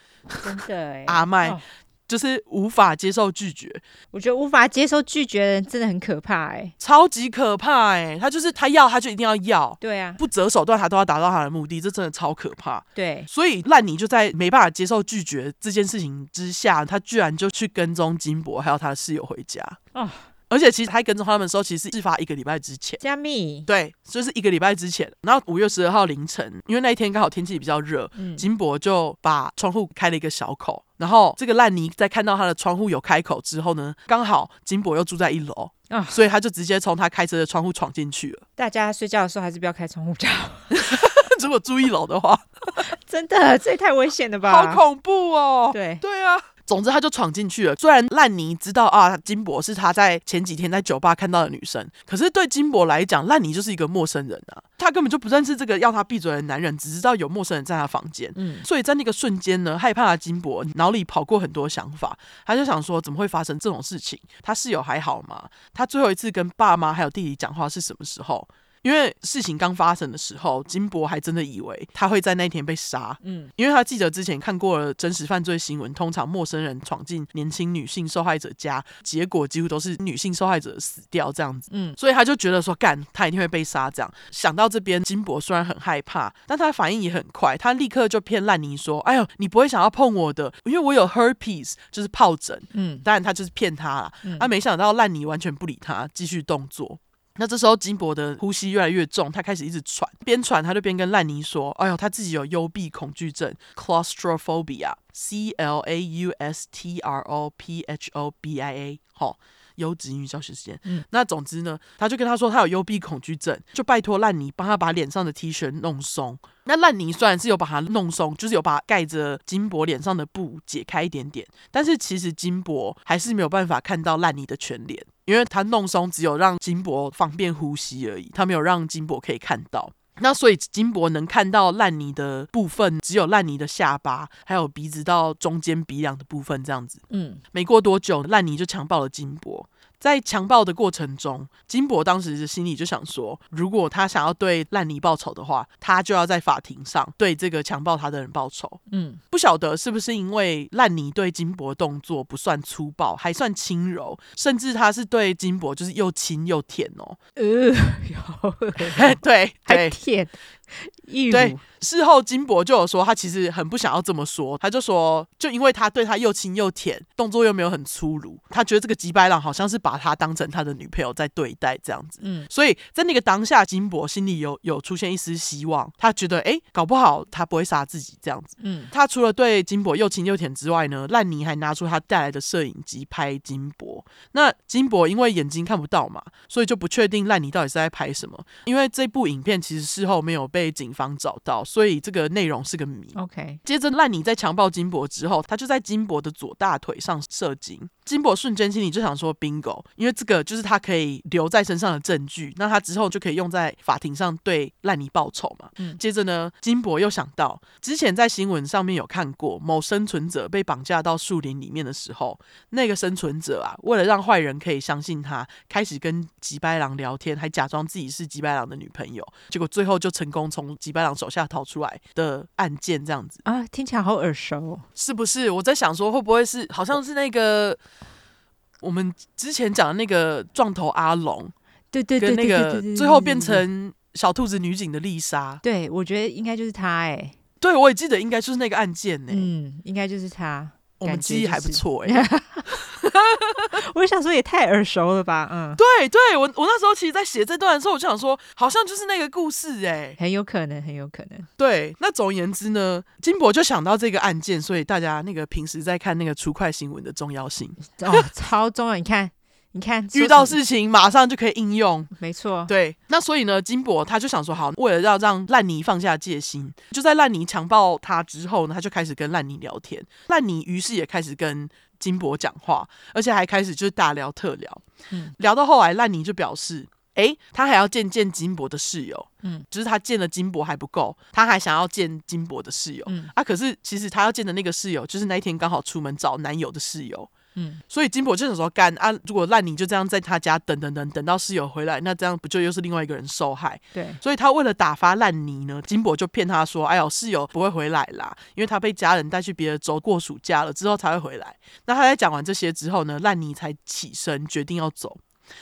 真的哎，[LAUGHS] 阿麦。哦就是无法接受拒绝，我觉得无法接受拒绝的人真的很可怕哎、欸，超级可怕哎、欸！他就是他要他就一定要要，对啊，不择手段他都要达到他的目的，这真的超可怕。对，所以烂泥就在没办法接受拒绝这件事情之下，他居然就去跟踪金博还有他的室友回家哦。而且其实他跟踪他们的时候，其实是事发一个礼拜之前。加密对，就是一个礼拜之前。然后五月十二号凌晨，因为那一天刚好天气比较热，嗯、金箔就把窗户开了一个小口。然后这个烂泥在看到他的窗户有开口之后呢，刚好金箔又住在一楼，哦、所以他就直接从他开车的窗户闯进去了。大家睡觉的时候还是不要开窗户照，[LAUGHS] 如果住一楼的话，[LAUGHS] 真的这也太危险了吧？好恐怖哦！对对啊。总之，他就闯进去了。虽然烂泥知道啊，金博是他在前几天在酒吧看到的女生，可是对金博来讲，烂泥就是一个陌生人啊。他根本就不认识这个要他闭嘴的男人，只知道有陌生人在他房间。嗯，所以在那个瞬间呢，害怕的金博脑里跑过很多想法，他就想说，怎么会发生这种事情？他室友还好吗？他最后一次跟爸妈还有弟弟讲话是什么时候？因为事情刚发生的时候，金博还真的以为他会在那天被杀。嗯，因为他记得之前看过了真实犯罪新闻，通常陌生人闯进年轻女性受害者家，结果几乎都是女性受害者死掉这样子。嗯，所以他就觉得说，干他一定会被杀。这样想到这边，金博虽然很害怕，但他反应也很快，他立刻就骗烂泥说：“哎呦，你不会想要碰我的，因为我有 herpes，就是疱疹。”嗯，当然他就是骗他了。嗯，他没想到烂泥完全不理他，继续动作。那这时候金箔的呼吸越来越重，他开始一直喘，边喘他就边跟烂泥说：“哎呦，他自己有幽闭恐惧症 （claustrophobia），C L A U S T R O P H O B I A，好。”优质英语教学时间。嗯，那总之呢，他就跟他说他有幽闭恐惧症，就拜托烂泥帮他把脸上的 T 恤弄松。那烂泥虽然是有把它弄松，就是有把盖着金箔脸上的布解开一点点，但是其实金箔还是没有办法看到烂泥的全脸，因为他弄松只有让金箔方便呼吸而已，他没有让金箔可以看到。那所以金箔能看到烂泥的部分，只有烂泥的下巴，还有鼻子到中间鼻梁的部分这样子。嗯，没过多久，烂泥就强暴了金箔。在强暴的过程中，金博当时心里就想说，如果他想要对烂泥报仇的话，他就要在法庭上对这个强暴他的人报仇。嗯，不晓得是不是因为烂泥对金博动作不算粗暴，还算轻柔，甚至他是对金博就是又亲又舔哦。呃，[LAUGHS] 对，还舔。[LAUGHS] 对，事后金箔就有说，他其实很不想要这么说，他就说，就因为他对他又亲又舔，动作又没有很粗鲁，他觉得这个吉白朗好像是把他当成他的女朋友在对待这样子，嗯，所以在那个当下，金箔心里有有出现一丝希望，他觉得，哎，搞不好他不会杀自己这样子，嗯，他除了对金箔又亲又舔之外呢，烂泥还拿出他带来的摄影机拍金箔，那金箔因为眼睛看不到嘛，所以就不确定烂泥到底是在拍什么，因为这部影片其实事后没有。被警方找到，所以这个内容是个谜。OK，接着烂泥在强暴金箔之后，他就在金箔的左大腿上射精。金箔瞬间心里就想说 bingo，因为这个就是他可以留在身上的证据，那他之后就可以用在法庭上对烂泥报仇嘛。嗯，接着呢，金箔又想到之前在新闻上面有看过某生存者被绑架到树林里面的时候，那个生存者啊，为了让坏人可以相信他，开始跟吉白狼聊天，还假装自己是吉白狼的女朋友，结果最后就成功从吉白狼手下逃出来的案件，这样子啊，听起来好耳熟，是不是？我在想说会不会是，好像是那个。我们之前讲的那个撞头阿龙，对对对，那个最后变成小兔子女警的丽莎，对，我觉得应该就是他哎，对，我也记得应该就是那个案件呢，嗯，应该就是他。我们记忆还不错哎、欸。[LAUGHS] [LAUGHS] 我想说也太耳熟了吧，嗯，对对，我我那时候其实，在写这段的时候，我就想说，好像就是那个故事哎、欸，很有可能，很有可能。对，那总而言之呢，金博就想到这个案件，所以大家那个平时在看那个出快新闻的重要性哦，超重要。你看，你看，遇到事情马上就可以应用，没错。对，那所以呢，金博他就想说，好，为了要让烂泥放下戒心，就在烂泥强暴他之后呢，他就开始跟烂泥聊天，烂泥于是也开始跟。金博讲话，而且还开始就是大聊特聊，嗯，聊到后来，烂泥就表示，哎，他还要见见金博的室友，嗯，就是他见了金博还不够，他还想要见金博的室友，嗯，啊，可是其实他要见的那个室友，就是那一天刚好出门找男友的室友。嗯，所以金博就想说干啊，如果烂泥就这样在他家等等等等到室友回来，那这样不就又是另外一个人受害？对，所以他为了打发烂泥呢，金博就骗他说：“哎呦，室友不会回来啦，因为他被家人带去别的州过暑假了，之后才会回来。”那他在讲完这些之后呢，烂泥才起身决定要走。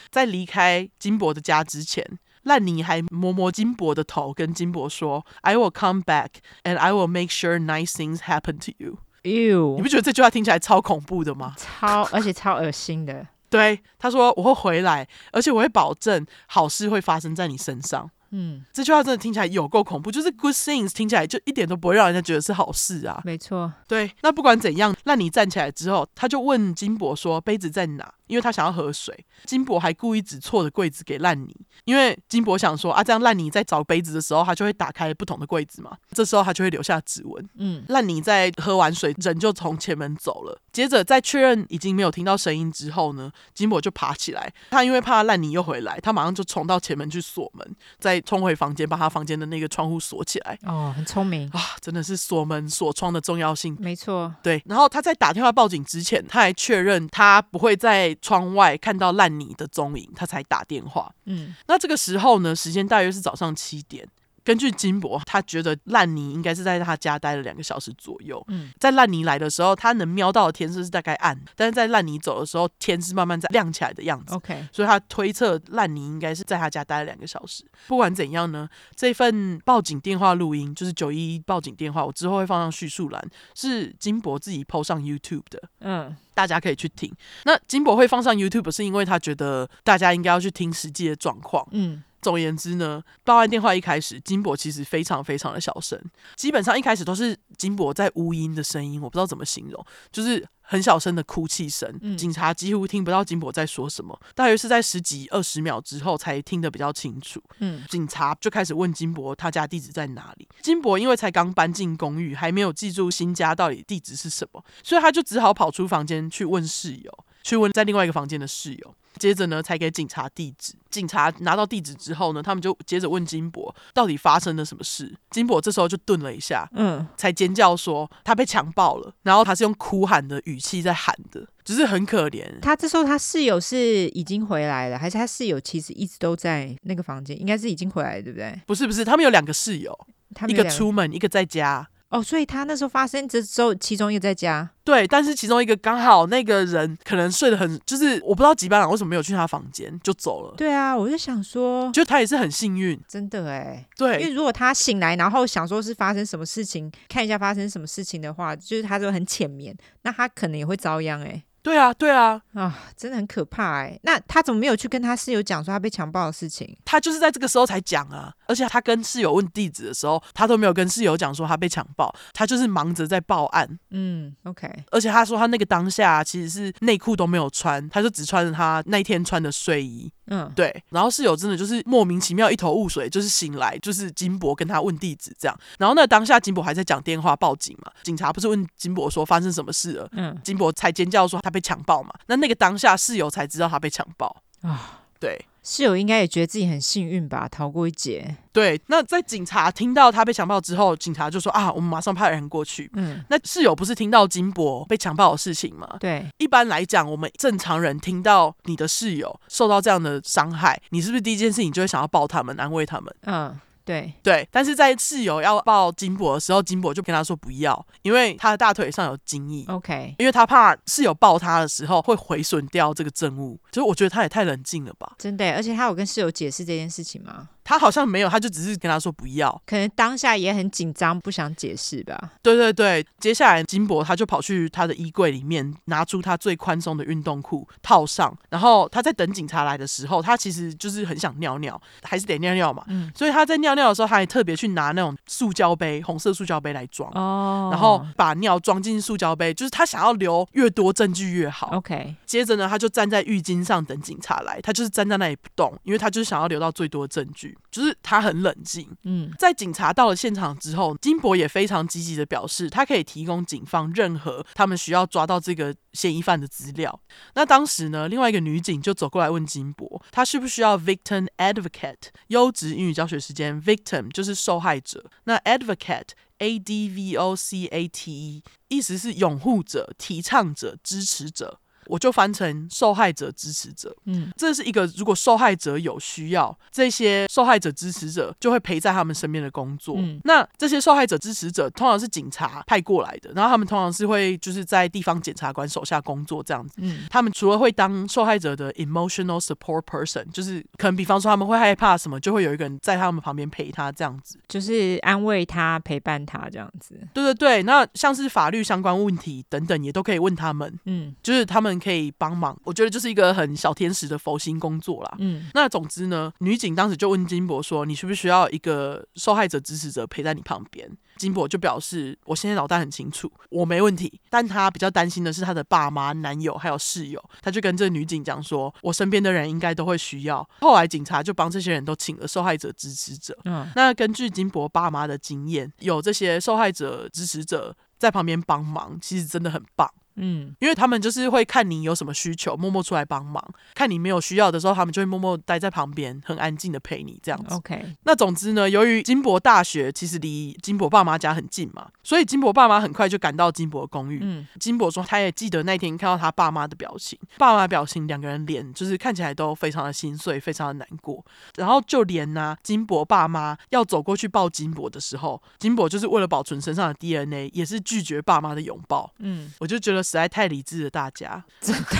在离开金博的家之前，烂泥还摸摸金博的头，跟金博说：“I will come back and I will make sure nice things happen to you。” Ew, 你不觉得这句话听起来超恐怖的吗？超，[LAUGHS] 而且超恶心的。对，他说我会回来，而且我会保证好事会发生在你身上。嗯，这句话真的听起来有够恐怖，就是 good things 听起来就一点都不会让人家觉得是好事啊。没错，对。那不管怎样，那你站起来之后，他就问金博说：“杯子在哪？”因为他想要喝水。金博还故意指错的柜子给烂泥，因为金博想说啊，这样烂泥在找杯子的时候，他就会打开不同的柜子嘛，这时候他就会留下指纹。嗯，烂泥在喝完水，人就从前门走了。接着在确认已经没有听到声音之后呢，金博就爬起来，他因为怕烂泥又回来，他马上就冲到前门去锁门，再冲回房间，把他房间的那个窗户锁起来。哦，很聪明啊，真的是锁门锁窗的重要性。没错，对。然后他在打电话报警之前，他还确认他不会在窗外看到烂泥的踪影，他才打电话。嗯，那这个时候呢，时间大约是早上七点。根据金博，他觉得烂泥应该是在他家待了两个小时左右。嗯，在烂泥来的时候，他能瞄到的天色是大概暗，但是在烂泥走的时候，天是慢慢在亮起来的样子。OK，所以他推测烂泥应该是在他家待了两个小时。不管怎样呢，这份报警电话录音就是九一一报警电话，我之后会放上叙述栏，是金博自己 PO 上 YouTube 的。嗯，大家可以去听。那金博会放上 YouTube 是因为他觉得大家应该要去听实际的状况。嗯。总而言之呢，报案电话一开始，金博其实非常非常的小声，基本上一开始都是金博在呜咽的声音，我不知道怎么形容，就是很小声的哭泣声。嗯、警察几乎听不到金博在说什么，大约是在十几二十秒之后才听得比较清楚。嗯，警察就开始问金博他家地址在哪里。金博因为才刚搬进公寓，还没有记住新家到底地址是什么，所以他就只好跑出房间去问室友，去问在另外一个房间的室友。接着呢，才给警察地址。警察拿到地址之后呢，他们就接着问金博到底发生了什么事。金博这时候就顿了一下，嗯，才尖叫说他被强暴了。然后他是用哭喊的语气在喊的，只是很可怜。他这时候他室友是已经回来了，还是他室友其实一直都在那个房间？应该是已经回来了，对不对？不是不是，他们有两个室友，一个出门，一个在家。哦，所以他那时候发生这时候，其中一个在家。对，但是其中一个刚好那个人可能睡得很，就是我不知道吉班长为什么没有去他房间就走了。对啊，我就想说，就他也是很幸运，真的哎。对，因为如果他醒来，然后想说是发生什么事情，看一下发生什么事情的话，就是他就很浅眠，那他可能也会遭殃哎。对啊，对啊，啊，真的很可怕哎。那他怎么没有去跟他室友讲说他被强暴的事情？他就是在这个时候才讲啊，而且他跟室友问地址的时候，他都没有跟室友讲说他被强暴，他就是忙着在报案。嗯，OK。而且他说他那个当下其实是内裤都没有穿，他就只穿着他那天穿的睡衣。嗯，对。然后室友真的就是莫名其妙一头雾水，就是醒来就是金博跟他问地址这样。然后那当下金博还在讲电话报警嘛，警察不是问金博说发生什么事了？嗯，金博才尖叫说他被强暴嘛。那那个当下室友才知道他被强暴啊。对，室友应该也觉得自己很幸运吧，逃过一劫。对，那在警察听到他被强暴之后，警察就说啊，我们马上派人过去。嗯，那室友不是听到金博被强暴的事情吗？对，一般来讲，我们正常人听到你的室友受到这样的伤害，你是不是第一件事情就会想要抱他们，安慰他们？嗯。对对，但是在室友要抱金博的时候，金博就跟他说不要，因为他的大腿上有精液。OK，因为他怕室友抱他的时候会毁损掉这个证物。就是我觉得他也太冷静了吧？真的，而且他有跟室友解释这件事情吗？他好像没有，他就只是跟他说不要。可能当下也很紧张，不想解释吧。对对对，接下来金博他就跑去他的衣柜里面，拿出他最宽松的运动裤套上，然后他在等警察来的时候，他其实就是很想尿尿，还是得尿尿嘛。嗯。所以他在尿尿的时候，他还特别去拿那种塑胶杯，红色塑胶杯来装。哦。然后把尿装进塑胶杯，就是他想要留越多证据越好。OK。接着呢，他就站在浴巾上等警察来，他就是站在那里不动，因为他就是想要留到最多证据，就是他很冷静。嗯。在警察到了现场之后，金博也非常积极的表示，他可以提供警方任何他们需要抓到这个嫌疑犯的资料。那当时呢，另外一个女警就走过来问金博，他需不需要 victim advocate？优质英语教学时间，victim 就是受害者，那 advocate A D V O C A T E 意思是拥护者、提倡者、支持者。我就翻成受害者支持者，嗯，这是一个如果受害者有需要，这些受害者支持者就会陪在他们身边的工作。嗯，那这些受害者支持者通常是警察派过来的，然后他们通常是会就是在地方检察官手下工作这样子。嗯，他们除了会当受害者的 emotional support person，就是可能比方说他们会害怕什么，就会有一个人在他们旁边陪他这样子，就是安慰他、陪伴他这样子。对对对，那像是法律相关问题等等也都可以问他们。嗯，就是他们。可以帮忙，我觉得就是一个很小天使的佛心工作啦。嗯，那总之呢，女警当时就问金博说：“你需不需要一个受害者支持者陪在你旁边？”金博就表示：“我现在脑袋很清楚，我没问题。”但他比较担心的是他的爸妈、男友还有室友。他就跟这女警讲说：“我身边的人应该都会需要。”后来警察就帮这些人都请了受害者支持者。嗯，那根据金博爸妈的经验，有这些受害者支持者在旁边帮忙，其实真的很棒。嗯，因为他们就是会看你有什么需求，默默出来帮忙；看你没有需要的时候，他们就会默默待在旁边，很安静的陪你这样子。OK。那总之呢，由于金博大学其实离金博爸妈家很近嘛，所以金博爸妈很快就赶到金博公寓。嗯，金博说他也记得那天看到他爸妈的表情，爸妈表情两个人脸就是看起来都非常的心碎，非常的难过。然后就连呢、啊，金博爸妈要走过去抱金博的时候，金博就是为了保存身上的 DNA，也是拒绝爸妈的拥抱。嗯，我就觉得。实在太理智的，大家真的。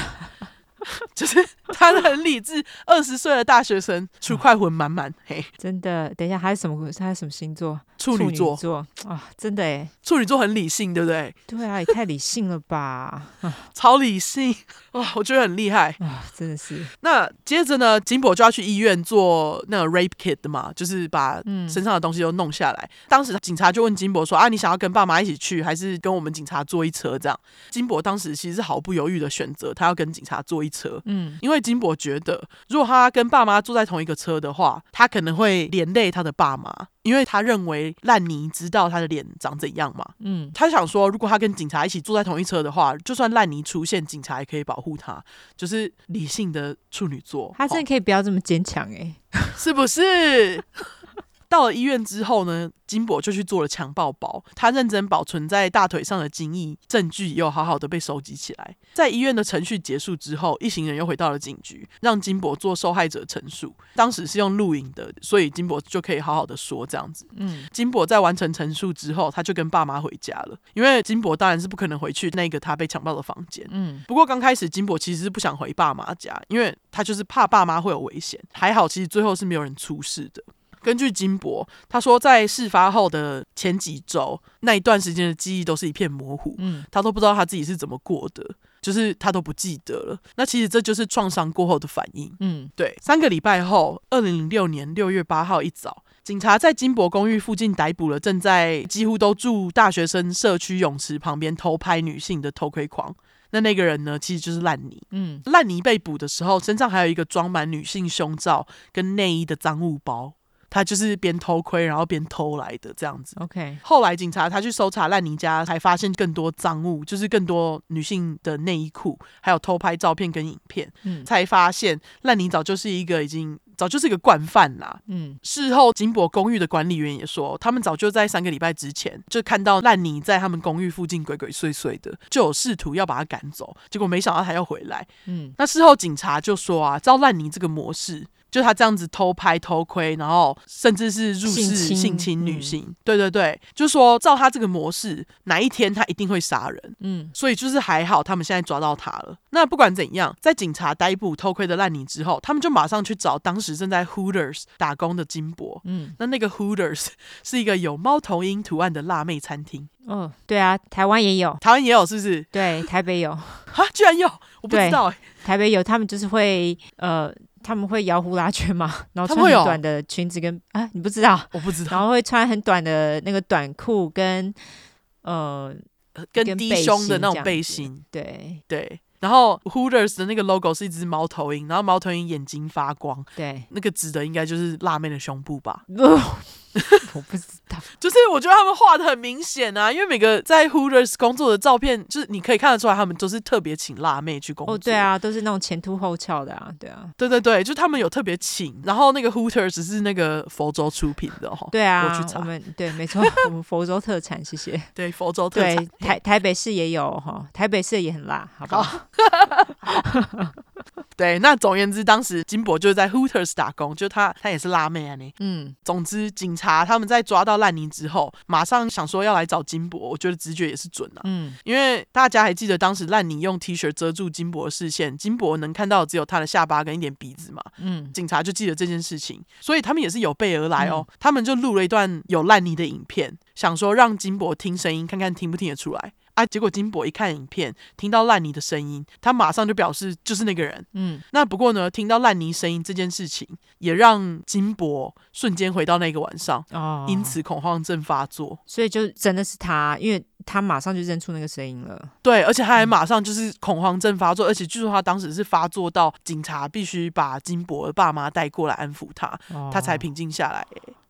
[LAUGHS] 就是他很理智，二十岁的大学生，出快魂满满，嘿，真的。等一下，还有什么？他是什么星座？处女座。座啊、哦，真的哎，处女座很理性，对不对？对啊，也太理性了吧，超理性哇，我觉得很厉害啊、哦，真的是。那接着呢，金博就要去医院做那个 rape kit 的嘛，就是把身上的东西都弄下来。嗯、当时警察就问金博说：“啊，你想要跟爸妈一起去，还是跟我们警察坐一车？”这样，金博当时其实是毫不犹豫的选择，他要跟警察坐一车。嗯，因为金博觉得，如果他跟爸妈坐在同一个车的话，他可能会连累他的爸妈，因为他认为烂泥知道他的脸长怎样嘛。嗯，他想说，如果他跟警察一起坐在同一车的话，就算烂泥出现，警察也可以保护他，就是理性的处女座。他真的可以不要这么坚强哎，是不是？[LAUGHS] 到了医院之后呢，金博就去做了强暴包。他认真保存在大腿上的精液证据又好好的被收集起来。在医院的程序结束之后，一行人又回到了警局，让金博做受害者陈述。当时是用录影的，所以金博就可以好好的说这样子。嗯，金博在完成陈述之后，他就跟爸妈回家了。因为金博当然是不可能回去那个他被强暴的房间。嗯，不过刚开始金博其实是不想回爸妈家，因为他就是怕爸妈会有危险。还好，其实最后是没有人出事的。根据金博，他说在事发后的前几周，那一段时间的记忆都是一片模糊，嗯，他都不知道他自己是怎么过的，就是他都不记得了。那其实这就是创伤过后的反应，嗯，对。三个礼拜后，二零零六年六月八号一早，警察在金博公寓附近逮捕了正在几乎都住大学生社区泳池旁边偷拍女性的偷窥狂。那那个人呢，其实就是烂泥。嗯，烂泥被捕的时候，身上还有一个装满女性胸罩跟内衣的赃物包。他就是边偷窥，然后边偷来的这样子。OK，后来警察他去搜查烂泥家，才发现更多赃物，就是更多女性的内衣裤，还有偷拍照片跟影片。嗯，才发现烂泥早就是一个已经早就是一个惯犯啦。嗯，事后金博公寓的管理员也说，他们早就在三个礼拜之前就看到烂泥在他们公寓附近鬼鬼祟祟的，就有试图要把他赶走，结果没想到他要回来。嗯，那事后警察就说啊，照烂泥这个模式。就他这样子偷拍偷窥，然后甚至是入室性侵女性。嗯、对对对，就说照他这个模式，哪一天他一定会杀人。嗯，所以就是还好，他们现在抓到他了。那不管怎样，在警察逮捕偷窥的烂泥之后，他们就马上去找当时正在 Hooters 打工的金博。嗯，那那个 Hooters [LAUGHS] 是一个有猫头鹰图案的辣妹餐厅。哦，对啊，台湾也有，台湾也有，是不是？对，台北有。啊，居然有，我不知道哎。台北有，他们就是会呃。他们会摇呼啦圈吗，[LAUGHS] 然后穿很短的裙子跟啊，你不知道？[LAUGHS] 我不知道。然后会穿很短的那个短裤跟呃 [LAUGHS] 跟低胸的那种背心。对对。然后 Hooters 的那个 logo 是一只猫头鹰，然后猫头鹰眼睛发光。对，那个指的应该就是辣妹的胸部吧？[LAUGHS] 我不知道，就是我觉得他们画的很明显啊，因为每个在 Hooters 工作的照片，就是你可以看得出来，他们都是特别请辣妹去工作。哦，对啊，都是那种前凸后翘的啊，对啊，对对对，就他们有特别请。然后那个 Hooters 是那个佛州出品的哈，对啊，我去查，我们对，没错，我 [LAUGHS] 们佛州特产，谢谢。对，佛州特产，台台北市也有哈，台北市也很辣，好不好？好 [LAUGHS] [LAUGHS] 对，那总而言之，当时金博就是在 Hooters 打工，就他他也是辣妹啊，你嗯，总之警察他们。在抓到烂泥之后，马上想说要来找金博，我觉得直觉也是准啊。嗯，因为大家还记得当时烂泥用 T 恤遮住金博的视线，金博能看到的只有他的下巴跟一点鼻子嘛。嗯，警察就记得这件事情，所以他们也是有备而来哦。嗯、他们就录了一段有烂泥的影片，想说让金博听声音，看看听不听得出来。啊！结果金博一看影片，听到烂泥的声音，他马上就表示就是那个人。嗯，那不过呢，听到烂泥声音这件事情，也让金博瞬间回到那个晚上，哦，因此恐慌症发作。所以就真的是他，因为他马上就认出那个声音了。对，而且他还马上就是恐慌症发作，嗯、而且据说他当时是发作到警察必须把金博的爸妈带过来安抚他，哦、他才平静下来。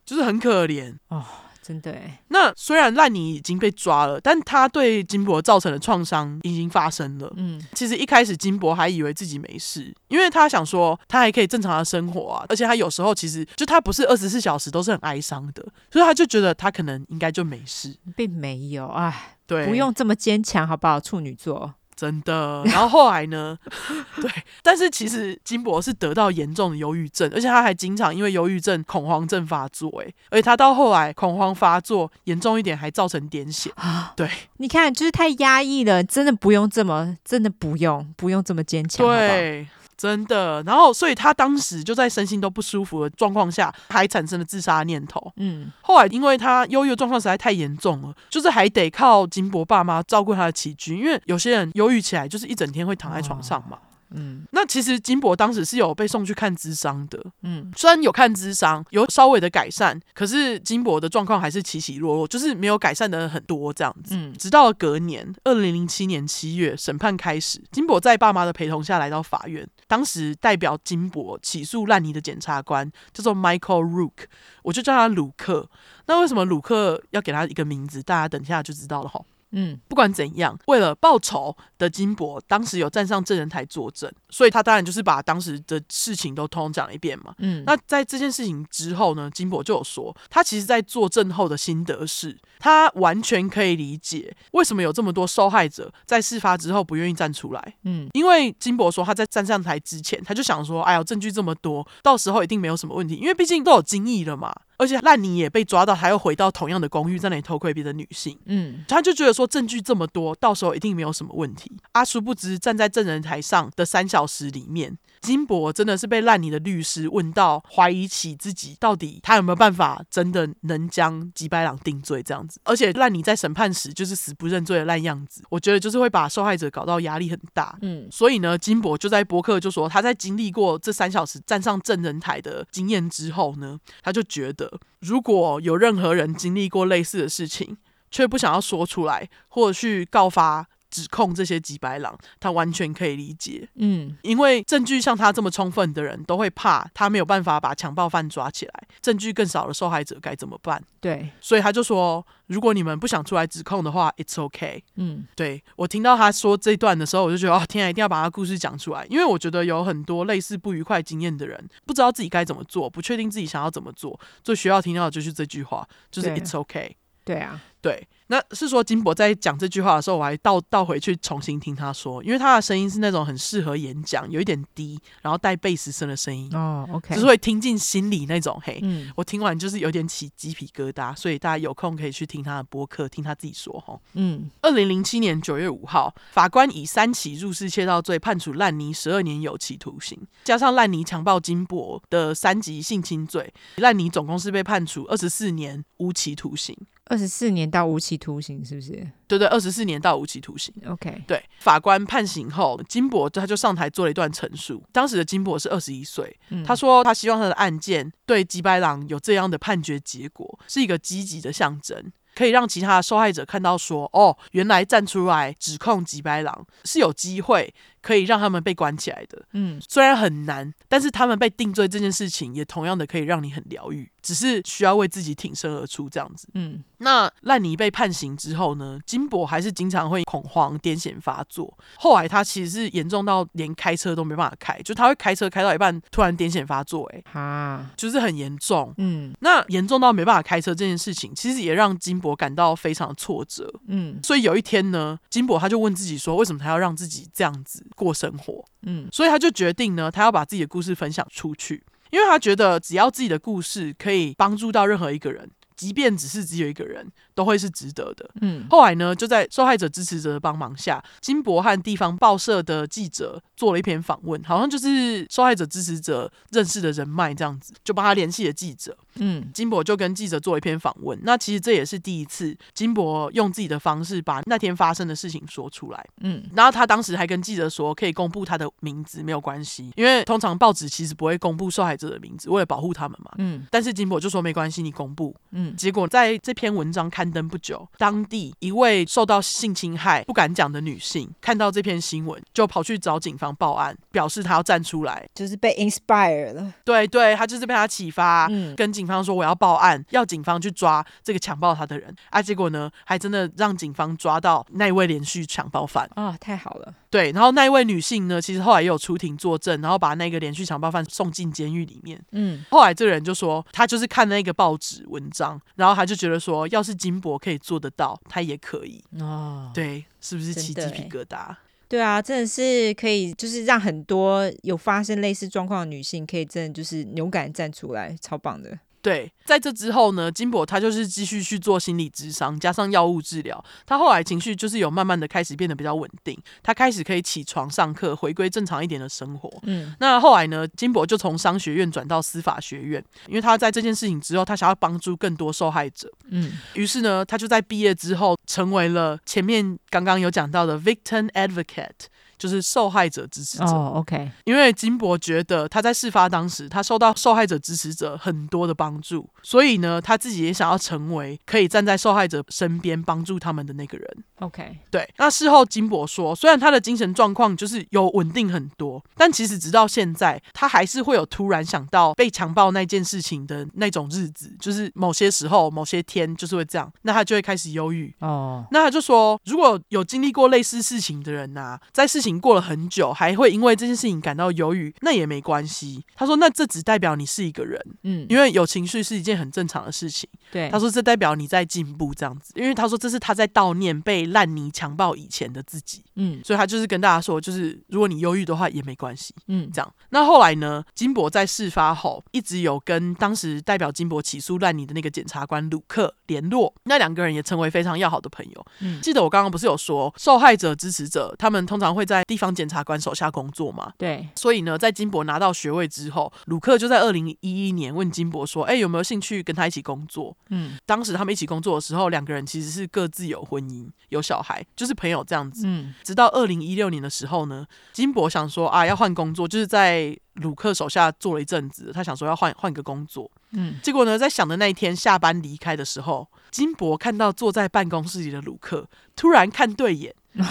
就是很可怜哦。真的，那虽然烂泥已经被抓了，但他对金博造成的创伤已经发生了。嗯，其实一开始金博还以为自己没事，因为他想说他还可以正常的生活啊，而且他有时候其实就他不是二十四小时都是很哀伤的，所以他就觉得他可能应该就没事，并没有。哎，对，不用这么坚强，好不好？处女座。真的，[LAUGHS] 然后后来呢？[LAUGHS] 对，但是其实金博是得到严重的忧郁症，而且他还经常因为忧郁症恐慌症发作，哎，而且他到后来恐慌发作严重一点，还造成癫痫。对，你看，就是太压抑了，真的不用这么，真的不用，不用这么坚强，对。好真的，然后所以他当时就在身心都不舒服的状况下，还产生了自杀念头。嗯，后来因为他忧郁状况实在太严重了，就是还得靠金博爸妈照顾他的起居，因为有些人忧郁起来就是一整天会躺在床上嘛。哦嗯，那其实金博当时是有被送去看智商的，嗯，虽然有看智商，有稍微的改善，可是金博的状况还是起起落落，就是没有改善的很多这样子。嗯，直到隔年，二零零七年七月，审判开始，金博在爸妈的陪同下来到法院。当时代表金博起诉烂泥的检察官叫做 Michael Rook，我就叫他鲁克。那为什么鲁克要给他一个名字？大家等一下就知道了哈。嗯，不管怎样，为了报仇的金博当时有站上证人台作证，所以他当然就是把当时的事情都通通讲了一遍嘛。嗯，那在这件事情之后呢，金博就有说，他其实在作证后的心得是，他完全可以理解为什么有这么多受害者在事发之后不愿意站出来。嗯，因为金博说他在站上台之前，他就想说，哎呀，证据这么多，到时候一定没有什么问题，因为毕竟都有精液了嘛。而且烂泥也被抓到，还要回到同样的公寓，在那里偷窥别的女性。嗯，他就觉得说证据这么多，到时候一定没有什么问题。阿、啊、殊不知站在证人台上的三小时里面，金博真的是被烂泥的律师问到怀疑起自己到底他有没有办法真的能将吉白朗定罪这样子。而且烂泥在审判时就是死不认罪的烂样子，我觉得就是会把受害者搞到压力很大。嗯，所以呢，金博就在博客就说他在经历过这三小时站上证人台的经验之后呢，他就觉得。如果有任何人经历过类似的事情，却不想要说出来，或者去告发。指控这些几白狼，他完全可以理解。嗯，因为证据像他这么充分的人，都会怕他没有办法把强暴犯抓起来。证据更少的受害者该怎么办？对，所以他就说，如果你们不想出来指控的话，it's okay。嗯，对，我听到他说这段的时候，我就觉得哦，天啊，一定要把他故事讲出来，因为我觉得有很多类似不愉快经验的人，不知道自己该怎么做，不确定自己想要怎么做，最需要听到的就是这句话，就是 it's okay。对啊。对。那是说金博在讲这句话的时候，我还倒倒回去重新听他说，因为他的声音是那种很适合演讲，有一点低，然后带贝斯声的声音哦，OK，就是会听进心里那种。嘿，嗯，我听完就是有点起鸡皮疙瘩，所以大家有空可以去听他的播客，听他自己说哈。嗯，二零零七年九月五号，法官以三起入室窃盗罪判处烂泥十二年有期徒刑，加上烂泥强暴金博的三级性侵罪，烂泥总共是被判处二十四年无期徒刑。二十四年到无期徒刑，是不是？对对，二十四年到无期徒刑。OK，对，法官判刑后，金博他就上台做了一段陈述。当时的金博是二十一岁，嗯，他说他希望他的案件对吉白朗有这样的判决结果，是一个积极的象征，可以让其他的受害者看到说，哦，原来站出来指控吉白朗是有机会。可以让他们被关起来的，嗯，虽然很难，但是他们被定罪这件事情也同样的可以让你很疗愈，只是需要为自己挺身而出这样子，嗯。那烂泥被判刑之后呢，金博还是经常会恐慌、癫痫发作。后来他其实是严重到连开车都没办法开，就他会开车开到一半突然癫痫发作，哎，哈，就是很严重，嗯。那严重到没办法开车这件事情，其实也让金博感到非常挫折，嗯。所以有一天呢，金博他就问自己说，为什么他要让自己这样子过生活？嗯，所以他就决定呢，他要把自己的故事分享出去，因为他觉得只要自己的故事可以帮助到任何一个人，即便只是只有一个人。都会是值得的。嗯，后来呢，就在受害者支持者的帮忙下，金博和地方报社的记者做了一篇访问，好像就是受害者支持者认识的人脉这样子，就帮他联系了记者。嗯，金博就跟记者做了一篇访问。那其实这也是第一次，金博用自己的方式把那天发生的事情说出来。嗯，然后他当时还跟记者说，可以公布他的名字没有关系，因为通常报纸其实不会公布受害者的名字，为了保护他们嘛。嗯，但是金博就说没关系，你公布。嗯，结果在这篇文章刊登不久，当地一位受到性侵害不敢讲的女性看到这篇新闻，就跑去找警方报案，表示她要站出来，就是被 inspired 了。对对，她就是被她启发，嗯，跟警方说我要报案，要警方去抓这个强暴她的人啊。结果呢，还真的让警方抓到那位连续强暴犯啊，太好了。对，然后那一位女性呢，其实后来也有出庭作证，然后把那个连续强暴犯送进监狱里面。嗯，后来这个人就说，他就是看那个报纸文章，然后他就觉得说，要是金博可以做得到，他也可以。哦，对，是不是起鸡皮疙瘩？对啊，真的是可以，就是让很多有发生类似状况的女性，可以真的就是勇敢站出来，超棒的。对，在这之后呢，金博他就是继续去做心理咨商，加上药物治疗。他后来情绪就是有慢慢的开始变得比较稳定，他开始可以起床上课，回归正常一点的生活。嗯，那后来呢，金博就从商学院转到司法学院，因为他在这件事情之后，他想要帮助更多受害者。嗯，于是呢，他就在毕业之后成为了前面刚刚有讲到的 victim advocate。就是受害者支持者。哦，OK。因为金博觉得他在事发当时，他受到受害者支持者很多的帮助，所以呢，他自己也想要成为可以站在受害者身边帮助他们的那个人。OK。对。那事后金博说，虽然他的精神状况就是有稳定很多，但其实直到现在，他还是会有突然想到被强暴那件事情的那种日子，就是某些时候、某些天就是会这样，那他就会开始忧郁。哦。那他就说，如果有经历过类似事情的人呐、啊，在事情过了很久，还会因为这件事情感到犹豫，那也没关系。他说，那这只代表你是一个人，嗯，因为有情绪是一件很正常的事情。对，他说这代表你在进步，这样子。因为他说这是他在悼念被烂泥强暴以前的自己，嗯，所以他就是跟大家说，就是如果你忧郁的话也没关系，嗯，这样。那后来呢，金博在事发后一直有跟当时代表金博起诉烂泥的那个检察官鲁克联络，那两个人也成为非常要好的朋友。嗯，记得我刚刚不是有说受害者支持者，他们通常会在地方检察官手下工作嘛？对，所以呢，在金博拿到学位之后，鲁克就在二零一一年问金博说：“哎，有没有兴趣跟他一起工作？”嗯，当时他们一起工作的时候，两个人其实是各自有婚姻、有小孩，就是朋友这样子。嗯，直到二零一六年的时候呢，金博想说啊，要换工作，就是在鲁克手下做了一阵子，他想说要换换个工作。嗯，结果呢，在想的那一天下班离开的时候，金博看到坐在办公室里的鲁克，突然看对眼。[LAUGHS]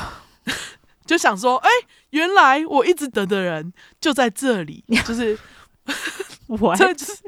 就想说，哎、欸，原来我一直等的人就在这里，[LAUGHS] 就是 [LAUGHS] 我，[LAUGHS] 这就是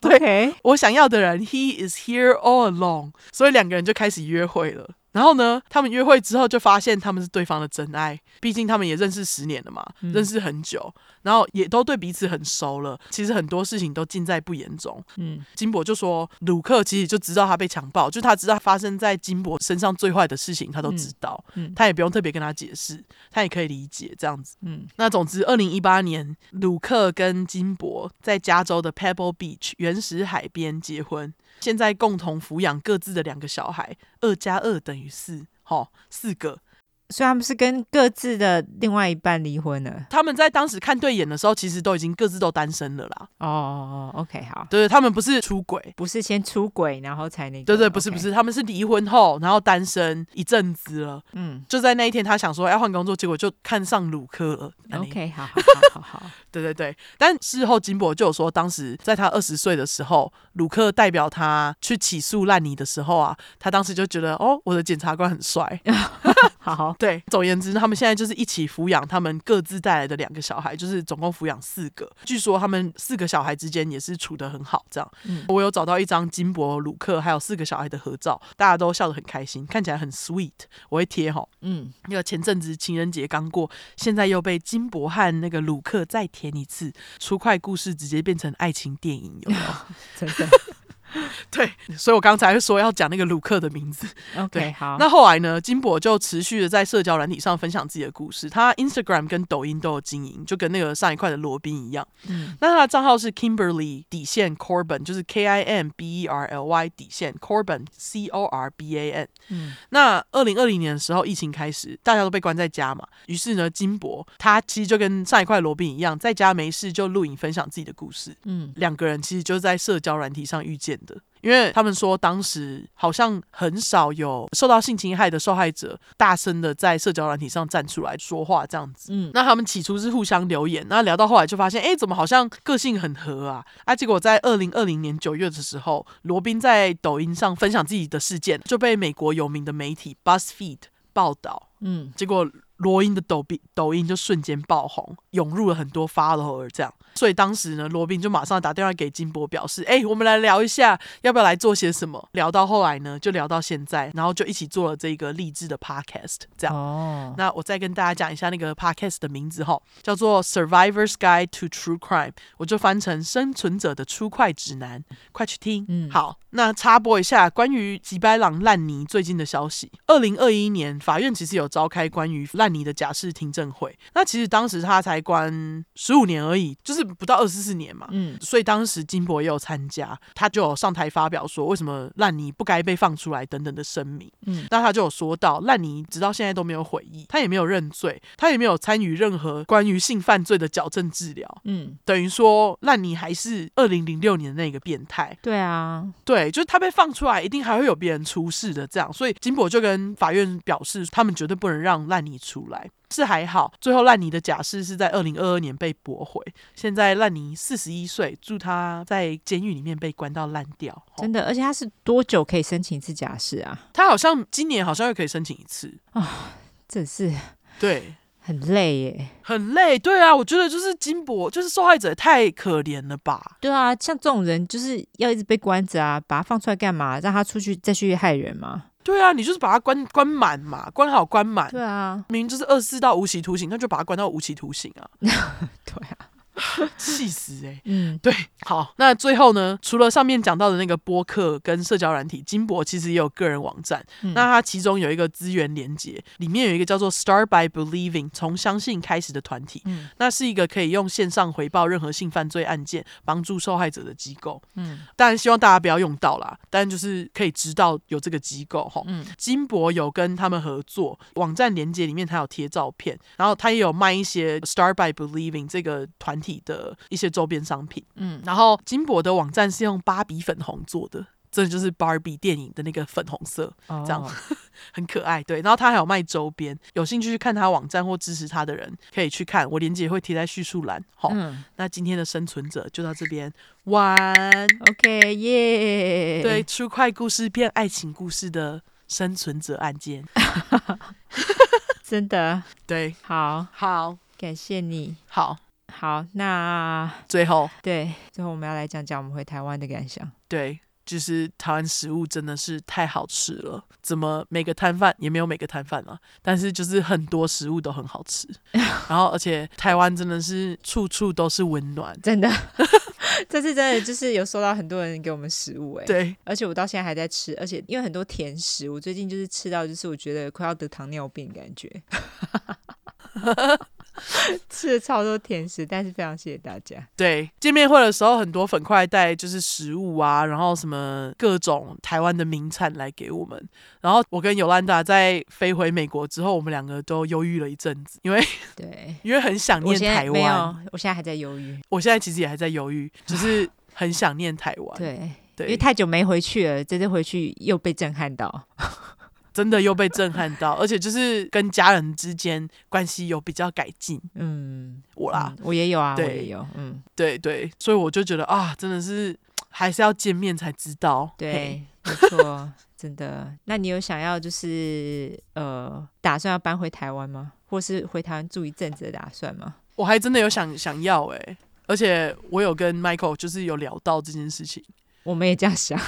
对我想要的人。He is here all along，所以两个人就开始约会了。然后呢，他们约会之后就发现他们是对方的真爱，毕竟他们也认识十年了嘛，嗯、认识很久，然后也都对彼此很熟了。其实很多事情都尽在不言中。嗯，金博就说，鲁克其实就知道他被强暴，就他知道发生在金博身上最坏的事情，他都知道。嗯，嗯他也不用特别跟他解释，他也可以理解这样子。嗯，那总之，二零一八年，鲁克跟金博在加州的 Pebble Beach 原始海边结婚。现在共同抚养各自的两个小孩，二加二等于四，哦，四个。所以他们是跟各自的另外一半离婚了。他们在当时看对眼的时候，其实都已经各自都单身了啦。哦哦哦，OK，好。对，他们不是出轨，不是先出轨然后才那个。对对，不是不是，他们是离婚后，然后单身一阵子了。嗯，就在那一天，他想说要换工作，结果就看上鲁克了。OK，好好好好好。[LAUGHS] 对对对，但事后金博就有说，当时在他二十岁的时候，鲁克代表他去起诉烂泥的时候啊，他当时就觉得哦，我的检察官很帅。[LAUGHS] 好。对，总而言之，他们现在就是一起抚养他们各自带来的两个小孩，就是总共抚养四个。据说他们四个小孩之间也是处得很好，这样。嗯，我有找到一张金伯、鲁克还有四个小孩的合照，大家都笑得很开心，看起来很 sweet。我会贴哈，嗯，那个前阵子情人节刚过，现在又被金伯和那个鲁克再填一次，出快故事直接变成爱情电影，有没有？[LAUGHS] 真的。[LAUGHS] 对，所以我刚才说要讲那个卢克的名字。OK，对好。那后来呢？金博就持续的在社交软体上分享自己的故事。他 Instagram 跟抖音都有经营，就跟那个上一块的罗宾一样。嗯。那他的账号是 Kimberly 底线 Corbin，就是 K I M B E R L Y 底线 Corbin C O R B A N。嗯。那二零二零年的时候，疫情开始，大家都被关在家嘛。于是呢，金博他其实就跟上一块罗宾一样，在家没事就录影分享自己的故事。嗯。两个人其实就在社交软体上遇见的。因为他们说，当时好像很少有受到性侵害的受害者大声的在社交软体上站出来说话，这样子。嗯，那他们起初是互相留言，那聊到后来就发现，哎，怎么好像个性很合啊？啊，结果在二零二零年九月的时候，罗宾在抖音上分享自己的事件，就被美国有名的媒体 BuzzFeed 报道。嗯，结果。罗宾的抖音抖音就瞬间爆红，涌入了很多 follower，这样，所以当时呢，罗宾就马上打电话给金博，表示：“哎，我们来聊一下，要不要来做些什么？”聊到后来呢，就聊到现在，然后就一起做了这个励志的 podcast，这样。哦，那我再跟大家讲一下那个 podcast 的名字哈，叫做《Survivor's Guide to True Crime》，我就翻成《生存者的出快指南》，快去听。嗯，好，那插播一下关于吉白朗烂泥最近的消息。二零二一年，法院其实有召开关于烂你的假释听证会，那其实当时他才关十五年而已，就是不到二十四年嘛。嗯，所以当时金博也有参加，他就有上台发表说为什么烂泥不该被放出来等等的声明。嗯，那他就有说到，烂泥直到现在都没有悔意，他也没有认罪，他也没有参与任何关于性犯罪的矫正治疗。嗯，等于说烂泥还是二零零六年的那个变态。对啊，对，就是他被放出来，一定还会有别人出事的这样，所以金博就跟法院表示，他们绝对不能让烂泥出来。是还好，最后烂泥的假释是在二零二二年被驳回。现在烂泥四十一岁，祝他在监狱里面被关到烂掉。真的，而且他是多久可以申请一次假释啊？他好像今年好像又可以申请一次啊、哦，真是对，很累耶，很累。对啊，我觉得就是金博，就是受害者太可怜了吧？对啊，像这种人就是要一直被关着啊，把他放出来干嘛？让他出去再去害人吗？对啊，你就是把它关关满嘛，关好关满。对啊，明明就是二十四到无期徒刑，那就把它关到无期徒刑啊。[LAUGHS] 对啊。[LAUGHS] 气死哎、欸！[LAUGHS] 嗯，对，好，那最后呢，除了上面讲到的那个播客跟社交软体，金博其实也有个人网站。嗯、那它其中有一个资源连接，里面有一个叫做 Start by Believing，从相信开始的团体。嗯，那是一个可以用线上回报任何性犯罪案件，帮助受害者的机构。嗯，当然希望大家不要用到啦，但就是可以知道有这个机构哈。嗯，金博有跟他们合作，网站连接里面他有贴照片，然后他也有卖一些 Start by Believing 这个团体的一些周边商品，嗯，然后金箔的网站是用芭比粉红做的，这就是芭比电影的那个粉红色，哦、这样。[LAUGHS] 很可爱。对，然后他还有卖周边，有兴趣去看他网站或支持他的人可以去看，我链接会贴在叙述栏。好，嗯、那今天的生存者就到这边，晚，OK，耶、yeah，对，出快故事变爱情故事的生存者案件，[LAUGHS] 真的，对，好。好。感谢你，好好，那 [LAUGHS] 最后，对，最后我们要来讲讲我们回台湾的感想。对，就是台湾食物真的是太好吃了，怎么每个摊贩也没有每个摊贩啊，但是就是很多食物都很好吃，[LAUGHS] 然后而且台湾真的是处处都是温暖，真的，[LAUGHS] 这次真的就是有收到很多人给我们食物哎，对，而且我到现在还在吃，而且因为很多甜食，我最近就是吃到就是我觉得快要得糖尿病感觉。[LAUGHS] 吃了超多甜食，但是非常谢谢大家。对，见面会的时候，很多粉块带就是食物啊，然后什么各种台湾的名产来给我们。然后我跟尤兰达在飞回美国之后，我们两个都忧郁了一阵子，因为对，[LAUGHS] 因为很想念台湾。没有，我现在还在犹豫。我现在其实也还在犹豫，只是很想念台湾。对对，因为太久没回去了，这次回去又被震撼到。[LAUGHS] 真的又被震撼到，而且就是跟家人之间关系有比较改进。嗯，我啦，嗯、我也有啊，我也有。嗯，对对，所以我就觉得啊，真的是还是要见面才知道。对，没错，[LAUGHS] 真的。那你有想要就是呃，打算要搬回台湾吗？或是回台湾住一阵子的打算吗？我还真的有想想要哎、欸，而且我有跟 Michael 就是有聊到这件事情。我们也这样想，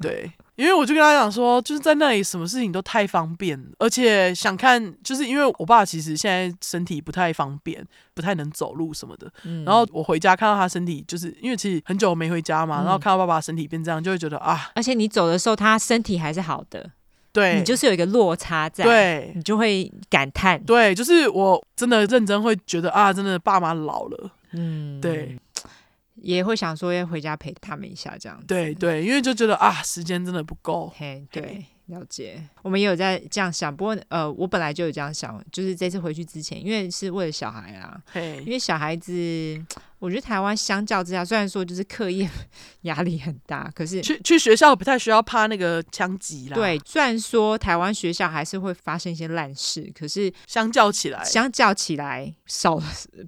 对，因为我就跟他讲说，就是在那里什么事情都太方便，而且想看，就是因为我爸其实现在身体不太方便，不太能走路什么的。嗯，然后我回家看到他身体，就是因为其实很久没回家嘛，然后看到爸爸身体变这样，就会觉得啊，而且你走的时候他身体还是好的，对，你就是有一个落差在，对，你就会感叹，对，就是我真的认真会觉得啊，真的爸妈老了，嗯，对。也会想说要回家陪他们一下，这样子。对对，因为就觉得啊，时间真的不够。嘿，对，了解。我们也有在这样想，不过呃，我本来就有这样想，就是这次回去之前，因为是为了小孩啊，嘿，因为小孩子。[TSK] 我觉得台湾相较之下，虽然说就是课业压力很大，可是去去学校不太需要怕那个枪击啦。对，虽然说台湾学校还是会发生一些烂事，可是相较起来，相较起来少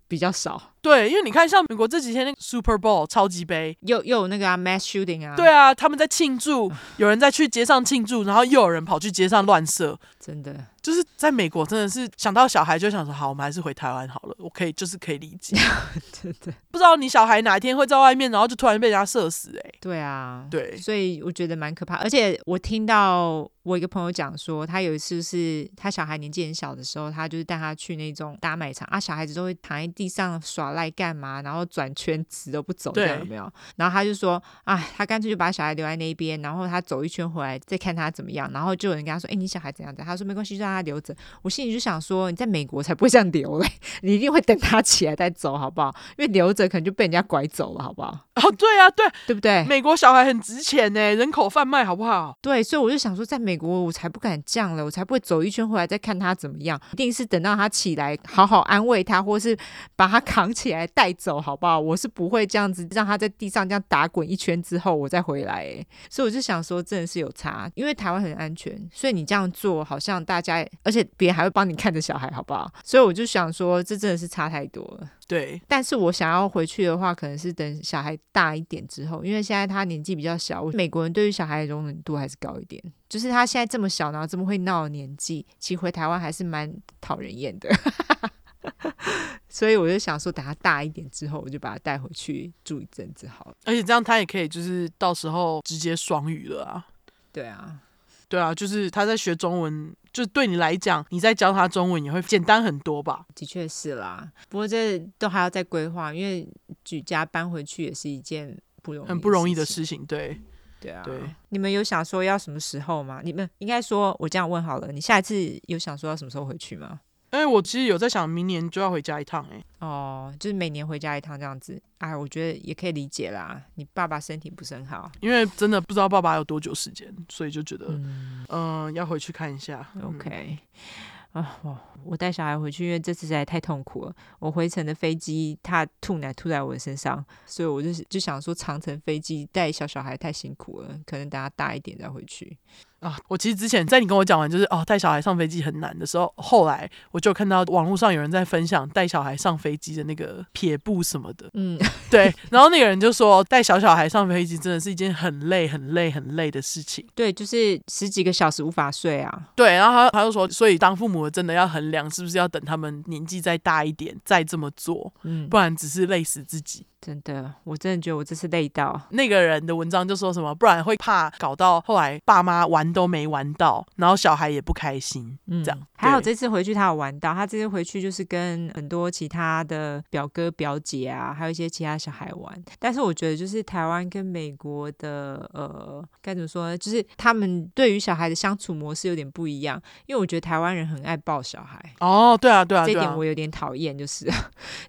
比较少。对，因为你看，像美国这几天那个 Super Bowl 超级杯，又又有那个啊 mass shooting 啊，对啊，他们在庆祝，有人在去街上庆祝，然后又有人跑去街上乱射，真的。就是在美国，真的是想到小孩就想说，好，我们还是回台湾好了。我可以，就是可以理解。[LAUGHS] 对对，不知道你小孩哪一天会在外面，然后就突然被人家射死，欸，哎。对啊，对，所以我觉得蛮可怕。而且我听到我一个朋友讲说，他有一次是他小孩年纪很小的时候，他就是带他去那种大卖场啊，小孩子都会躺在地上耍赖干嘛，然后转圈子都不走，这样有没有？然后他就说，啊，他干脆就把小孩留在那边，然后他走一圈回来再看他怎么样。然后就有人跟他说，哎，你小孩怎样怎样？他说没关系，就让他。他留着，我心里就想说，你在美国才不会这样留嘞，你一定会等他起来再走，好不好？因为留着可能就被人家拐走了，好不好？哦，对啊，对，对不对？美国小孩很值钱呢，人口贩卖，好不好？对，所以我就想说，在美国我才不敢这样了，我才不会走一圈回来再看他怎么样，一定是等到他起来，好好安慰他，或是把他扛起来带走，好不好？我是不会这样子让他在地上这样打滚一圈之后我再回来，哎，所以我就想说，真的是有差，因为台湾很安全，所以你这样做好像大家。而且别人还会帮你看着小孩，好不好？所以我就想说，这真的是差太多了。对，但是我想要回去的话，可能是等小孩大一点之后，因为现在他年纪比较小。美国人对于小孩的容忍度还是高一点，就是他现在这么小，然后这么会闹的年纪，其实回台湾还是蛮讨人厌的。[LAUGHS] 所以我就想说，等他大一点之后，我就把他带回去住一阵子好了。而且这样他也可以，就是到时候直接双语了啊。对啊。对啊，就是他在学中文，就对你来讲，你在教他中文也会简单很多吧？的确是啦，不过这都还要再规划，因为举家搬回去也是一件不容易、很不容易的事情。对，对啊。对，你们有想说要什么时候吗？你们应该说，我这样问好了，你下一次有想说要什么时候回去吗？哎，我其实有在想，明年就要回家一趟，哎，哦，就是每年回家一趟这样子，哎，我觉得也可以理解啦。你爸爸身体不是很好，因为真的不知道爸爸有多久时间，所以就觉得，嗯，呃、要回去看一下。OK，[LAUGHS] 啊，我我带小孩回去，因为这次实在太痛苦了。我回程的飞机，他吐奶吐在我的身上，所以我就就想说，长程飞机带小小孩太辛苦了，可能等他大一点再回去。啊，我其实之前在你跟我讲完就是哦带小孩上飞机很难的时候，后来我就看到网络上有人在分享带小孩上飞机的那个撇步什么的，嗯，[LAUGHS] 对，然后那个人就说带小小孩上飞机真的是一件很累、很累、很累的事情，对，就是十几个小时无法睡啊，对，然后他他就说，所以当父母的真的要衡量是不是要等他们年纪再大一点再这么做，嗯，不然只是累死自己。真的，我真的觉得我这次累到。那个人的文章就说什么，不然会怕搞到后来爸妈玩都没玩到，然后小孩也不开心。嗯，这样还好这次回去他有玩到，他这次回去就是跟很多其他的表哥表姐啊，还有一些其他小孩玩。但是我觉得就是台湾跟美国的呃该怎么说呢，就是他们对于小孩的相处模式有点不一样。因为我觉得台湾人很爱抱小孩。哦，对啊，对啊，这点我有点讨厌，就是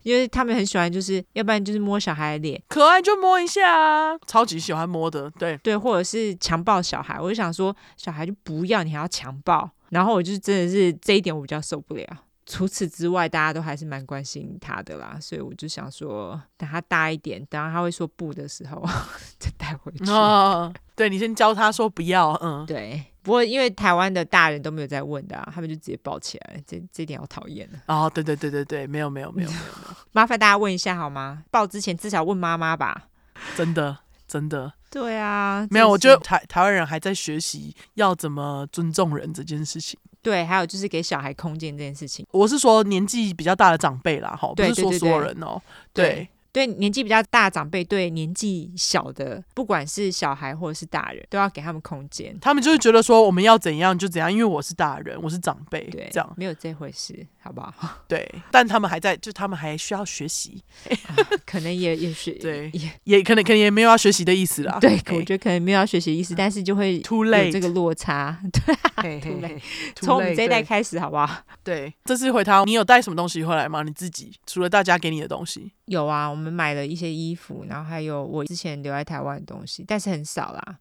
因为他们很喜欢，就是要不然就是摸。小孩的脸可爱就摸一下啊，超级喜欢摸的，对对，或者是强暴小孩，我就想说小孩就不要，你还要强暴，然后我就真的是这一点我比较受不了。除此之外，大家都还是蛮关心他的啦，所以我就想说，等他大一点，等他他会说不的时候 [LAUGHS] 再带回去。哦，对，你先教他说不要，嗯，对。不过因为台湾的大人都没有在问的啊，他们就直接抱起来，这这点好讨厌了。哦，对对对对对，没有没有没有没有没有，[LAUGHS] 麻烦大家问一下好吗？抱之前至少问妈妈吧。真的真的。对啊，没有，我觉得台台湾人还在学习要怎么尊重人这件事情。对，还有就是给小孩空间这件事情。我是说年纪比较大的长辈啦，哈，不是说所有人哦。对。对对对年纪比较大的长辈，对年纪小的，不管是小孩或者是大人，都要给他们空间。他们就是觉得说，我们要怎样就怎样，因为我是大人，我是长辈，对，这样没有这回事，好不好？[LAUGHS] 对，但他们还在，就他们还需要学习，[LAUGHS] 啊、可能也也是对，也也可能可能也没有要学习的意思啦。对，我觉得可能没有要学习的意思，但是就会 too late 有这个落差。[LAUGHS] 对，too late，从我们这一代开始，好不好？对，这次回台，你有带什么东西回来吗？你自己除了大家给你的东西，有啊，我们买了一些衣服，然后还有我之前留在台湾的东西，但是很少啦，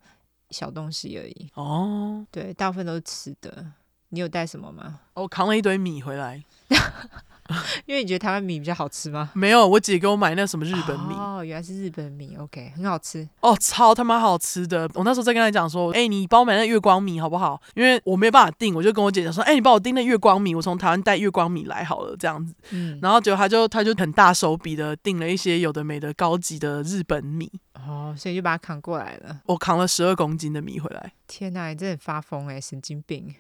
小东西而已。哦，对，大部分都是吃的。你有带什么吗？我扛了一堆米回来。[LAUGHS] [LAUGHS] 因为你觉得台湾米比较好吃吗？没有，我姐给我买那什么日本米。哦，原来是日本米，OK，很好吃。哦，超他妈好吃的！我那时候在跟她讲说，哎、欸，你帮我买那月光米好不好？因为我没办法订，我就跟我姐讲说，哎、欸，你帮我订那月光米，我从台湾带月光米来好了，这样子。嗯。然后结果她就她就很大手笔的订了一些有的没的高级的日本米。哦，所以就把它扛过来了。我扛了十二公斤的米回来。天哪，你真的发疯哎、欸，神经病！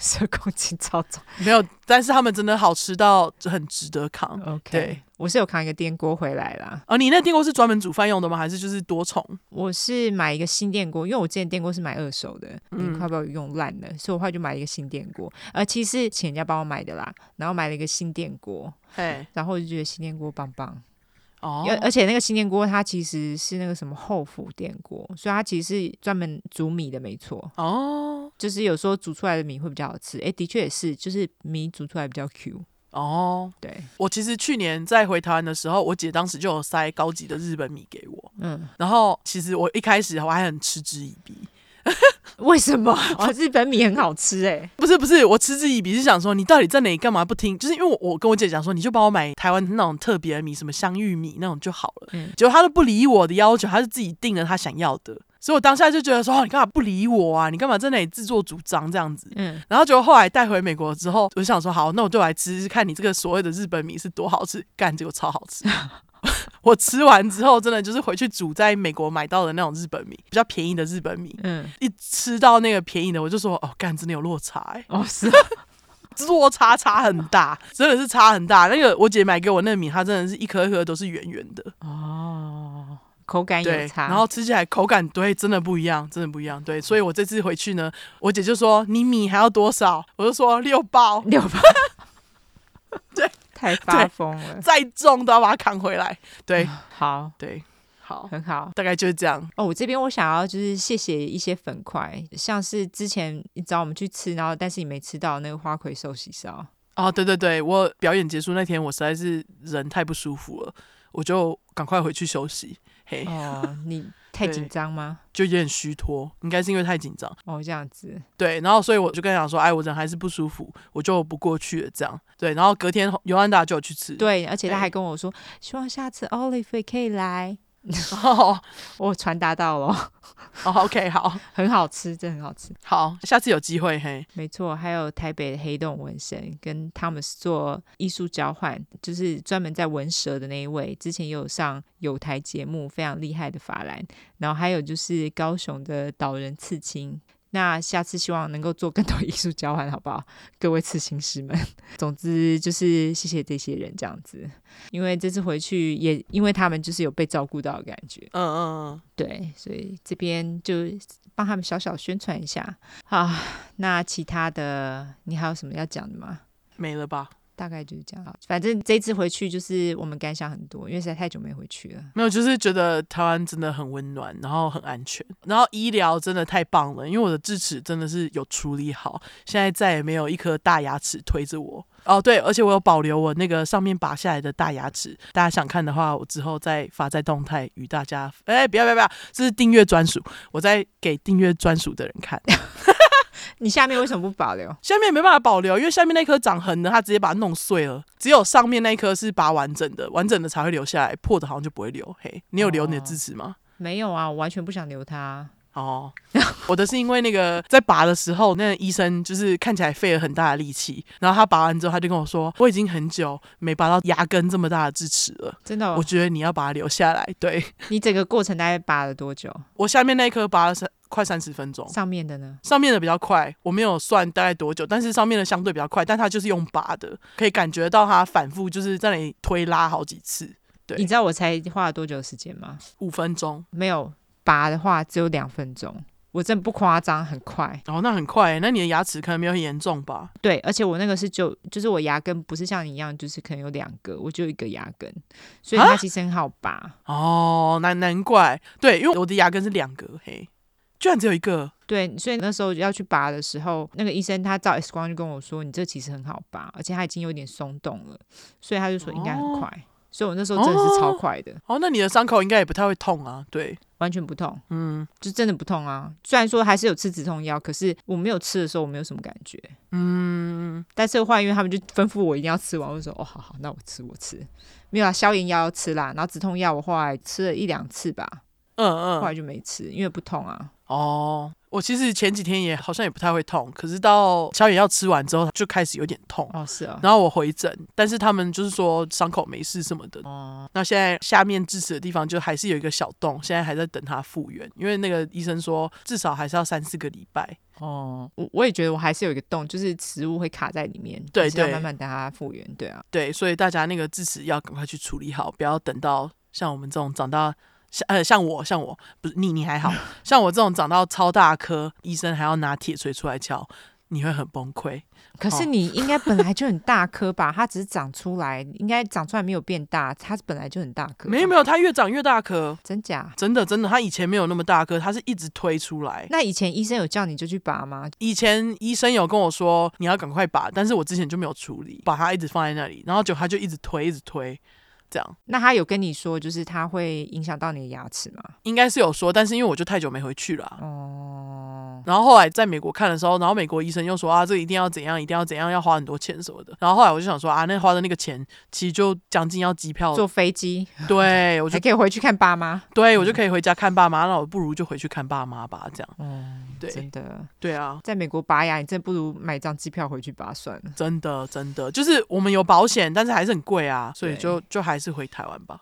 十二公斤超重，没有，但是他们真的好吃到很值得扛。OK，对，我是有扛一个电锅回来啦。哦，你那电锅是专门煮饭用的吗？还是就是多重？我是买一个新电锅，因为我之前电锅是买二手的，嗯，快被我用烂了，所以我后来就买一个新电锅。呃，其实是请人家帮我买的啦，然后买了一个新电锅，嘿，然后我就觉得新电锅棒棒。哦，而且那个新电锅它其实是那个什么后釜电锅，所以它其实是专门煮米的，没错。哦，就是有时候煮出来的米会比较好吃。哎，的确也是，就是米煮出来比较 Q。哦，对，我其实去年在回台湾的时候，我姐当时就有塞高级的日本米给我。嗯，然后其实我一开始我还很嗤之以鼻。[LAUGHS] 为什么？哦，日本米很好吃哎！不是不是，我嗤之以鼻是想说，你到底在哪里干嘛不听？就是因为我我跟我姐讲说，你就帮我买台湾那种特别的米，什么香芋米那种就好了。嗯，结果他都不理我的要求，他是自己定了他想要的，所以我当下就觉得说，哦，你干嘛不理我啊？你干嘛在那里自作主张这样子？嗯，然后结果后来带回美国之后，我就想说，好，那我就来吃吃看你这个所谓的日本米是多好吃，干，结果超好吃。我吃完之后，真的就是回去煮在美国买到的那种日本米，比较便宜的日本米。嗯，一吃到那个便宜的，我就说哦，干，真的有落差哎、欸。哦，是，[LAUGHS] 落差差很大，真的是差很大。那个我姐买给我那个米，它真的是一颗一颗都是圆圆的。哦，口感有差，然后吃起来口感对，真的不一样，真的不一样。对，所以我这次回去呢，我姐就说你米还要多少？我就说六包，六包。[LAUGHS] 对。太发疯了，再重都要把它扛回来。对，嗯、[SIGHS] 好，对，好，很好，大概就是这样。哦，我这边我想要就是谢谢一些粉块，像是之前你找我们去吃，然后但是你没吃到那个花魁寿喜烧。哦，对对对，我表演结束那天，我实在是人太不舒服了，我就赶快回去休息。嘿，哦，[LAUGHS] 你。太紧张吗？就有点虚脱，应该是因为太紧张哦，这样子。对，然后所以我就跟他讲说，哎，我人还是不舒服，我就不过去了。这样，对，然后隔天尤安达就有去吃，对，而且他还跟我说，希望下次 Oliver 可以来。[LAUGHS] 哦，我传达到了。哦，OK，好，[LAUGHS] 很好吃，真的很好吃。好，下次有机会嘿。没错，还有台北的黑洞纹身跟他们做艺术交换，就是专门在纹蛇的那一位，之前也有上有台节目，非常厉害的法兰。然后还有就是高雄的岛人刺青。那下次希望能够做更多 [LAUGHS] 艺术交换，好不好？各位刺青师们，总之就是谢谢这些人这样子，因为这次回去也因为他们就是有被照顾到的感觉，嗯嗯嗯，对，所以这边就帮他们小小宣传一下。好，那其他的你还有什么要讲的吗？没了吧。大概就是这样，反正这次回去就是我们感想很多，因为实在太久没回去了。没有，就是觉得台湾真的很温暖，然后很安全，然后医疗真的太棒了。因为我的智齿真的是有处理好，现在再也没有一颗大牙齿推着我。哦，对，而且我有保留我那个上面拔下来的大牙齿，大家想看的话，我之后再发在动态与大家。哎，不要不要不要，这是订阅专属，我再给订阅专属的人看。[LAUGHS] 你下面为什么不保留？下面没办法保留，因为下面那颗长横的，它直接把它弄碎了。只有上面那颗是拔完整的，完整的才会留下来，破的好像就不会留。嘿，你有留你的智齿吗？哦，没有啊，我完全不想留它。哦，[LAUGHS] 我的是因为那个在拔的时候，那个医生就是看起来费了很大的力气，然后他拔完之后，他就跟我说，我已经很久没拔到牙根这么大的智齿了。真的哦？我觉得你要把它留下来。对。你整个过程大概拔了多久？我下面那颗拔了三快三十分钟。上面的呢？上面的比较快，我没有算大概多久，但是上面的相对比较快，但它就是用拔的，可以感觉到它反复就是在那里推拉好几次。对。你知道我才花了多久时间吗？五分钟。没有。拔的话只有两分钟，我真的不夸张，很快。哦，那很快。那你的牙齿可能没有很严重吧？对，而且我那个是就就是我牙根不是像你一样，就是可能有两个，我就一个牙根，所以它其实很好拔。哦，难难怪。对，因为我的牙根是两个，嘿，居然只有一个。对，所以那时候要去拔的时候，那个医生他照 X 光就跟我说：“你这其实很好拔，而且它已经有点松动了。”所以他就说应该很快。哦所以，我那时候真的是超快的。哦，哦，那你的伤口应该也不太会痛啊？对，完全不痛。嗯，就真的不痛啊。虽然说还是有吃止痛药，可是我没有吃的时候，我没有什么感觉。嗯，但是后来，因为他们就吩咐我一定要吃完，我就说哦，好好，那我吃，我吃。没有啊，消炎药要吃啦，然后止痛药我后来吃了一两次吧。嗯嗯，后来就没吃，因为不痛啊。哦。我其实前几天也好像也不太会痛，可是到消炎药吃完之后就开始有点痛。哦，是啊。然后我回诊，但是他们就是说伤口没事什么的。哦。那现在下面智齿的地方就还是有一个小洞，现在还在等它复原，因为那个医生说至少还是要三四个礼拜。哦，我我也觉得我还是有一个洞，就是食物会卡在里面。对对。要慢慢等它复原。对啊。对，所以大家那个智齿要赶快去处理好，不要等到像我们这种长到。像呃，像我，像我不是你，你还好。[LAUGHS] 像我这种长到超大颗，医生还要拿铁锤出来敲，你会很崩溃。可是你 [LAUGHS] 应该本来就很大颗吧？它只是长出来，应该长出来没有变大，它本来就很大颗。没有没有，它越长越大颗。真假？真的真的，它以前没有那么大颗，它是一直推出来。那以前医生有叫你就去拔吗？以前医生有跟我说你要赶快拔，但是我之前就没有处理，把它一直放在那里，然后就它就一直推一直推。这样，那他有跟你说，就是他会影响到你的牙齿吗？应该是有说，但是因为我就太久没回去了。哦。然后后来在美国看的时候，然后美国医生又说啊，这一定要怎样，一定要怎样，要花很多钱什么的。然后后来我就想说啊，那花的那个钱，其实就将近要机票、坐飞机。对，我就还可以回去看爸妈。对，我就可以回家看爸妈，那我不如就回去看爸妈吧，这样。嗯，对，真的。对啊，在美国拔牙，你真不如买张机票回去拔算了。真的，真的，就是我们有保险，但是还是很贵啊，所以就就还是回台湾吧。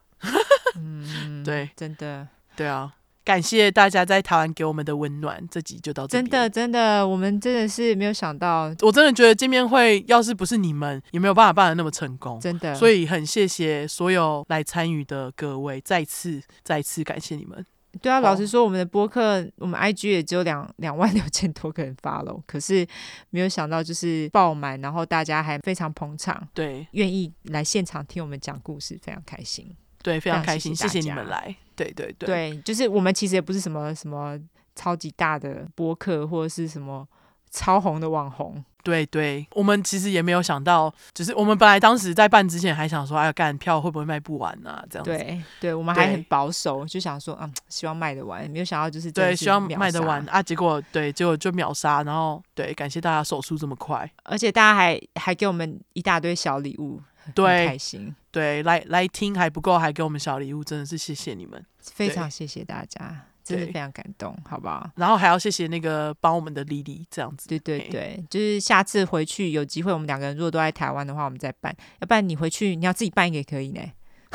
嗯，对，真的，对啊，感谢大家在台湾给我们的温暖。这集就到这里。真的，真的，我们真的是没有想到，我真的觉得见面会要是不是你们，也没有办法办的那么成功。真的，所以很谢谢所有来参与的各位，再次再次感谢你们。对啊，老实说，我们的播客，我们 IG 也只有两两万六千多个人 follow，可是没有想到就是爆满，然后大家还非常捧场，对，愿意来现场听我们讲故事，非常开心。对，非常开心，谢谢，你们来。对对对，对，就是我们其实也不是什么什么超级大的播客，或者是什么超红的网红。对对，我们其实也没有想到，就是我们本来当时在办之前还想说，哎呀，干票会不会卖不完啊？这样子。对对，我们还很保守，就想说，嗯，希望卖得完，没有想到就是，是对，希望卖得完啊。结果对，结果就秒杀，然后对，感谢大家手速这么快，而且大家还还给我们一大堆小礼物。对，开心。对，来来听还不够，还给我们小礼物，真的是谢谢你们，非常谢谢大家，真的非常感动，好不好？然后还要谢谢那个帮我们的丽丽，这样子。对对对，就是下次回去有机会，我们两个人如果都在台湾的话，我们再办。要不然你回去你要自己办一个也可以呢。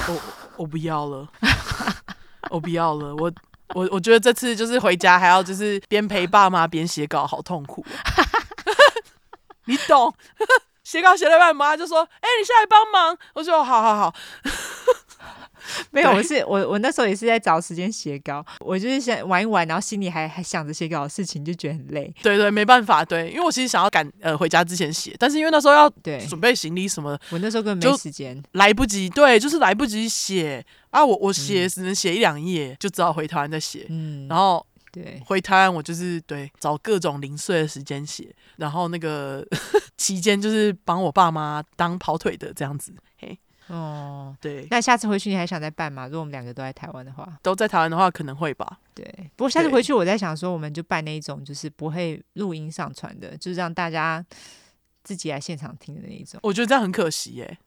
我 [LAUGHS] 我不要了，我不要了，我我我觉得这次就是回家还要就是边陪爸妈边写稿，好痛苦。[LAUGHS] 你懂？[LAUGHS] 写稿写了半，妈就说：“哎、欸，你下来帮忙。”我说：“好好好。” [LAUGHS] 没有，我是我我那时候也是在找时间写稿，我就是想玩一玩，然后心里还还想着写稿的事情，就觉得很累。对对，没办法，对，因为我其实想要赶呃回家之前写，但是因为那时候要对准备行李什么，我那时候根本没时间，来不及，对，就是来不及写啊，我我写只能写一两页，就只好回台湾再写，嗯，然后。对，回台湾我就是对找各种零碎的时间写，然后那个 [LAUGHS] 期间就是帮我爸妈当跑腿的这样子。嘿，哦，对，那下次回去你还想再办吗？如果我们两个都在台湾的话，都在台湾的话可能会吧。对，不过下次回去我在想说，我们就办那一种就是不会录音上传的，就是让大家自己来现场听的那一种。我觉得这样很可惜耶。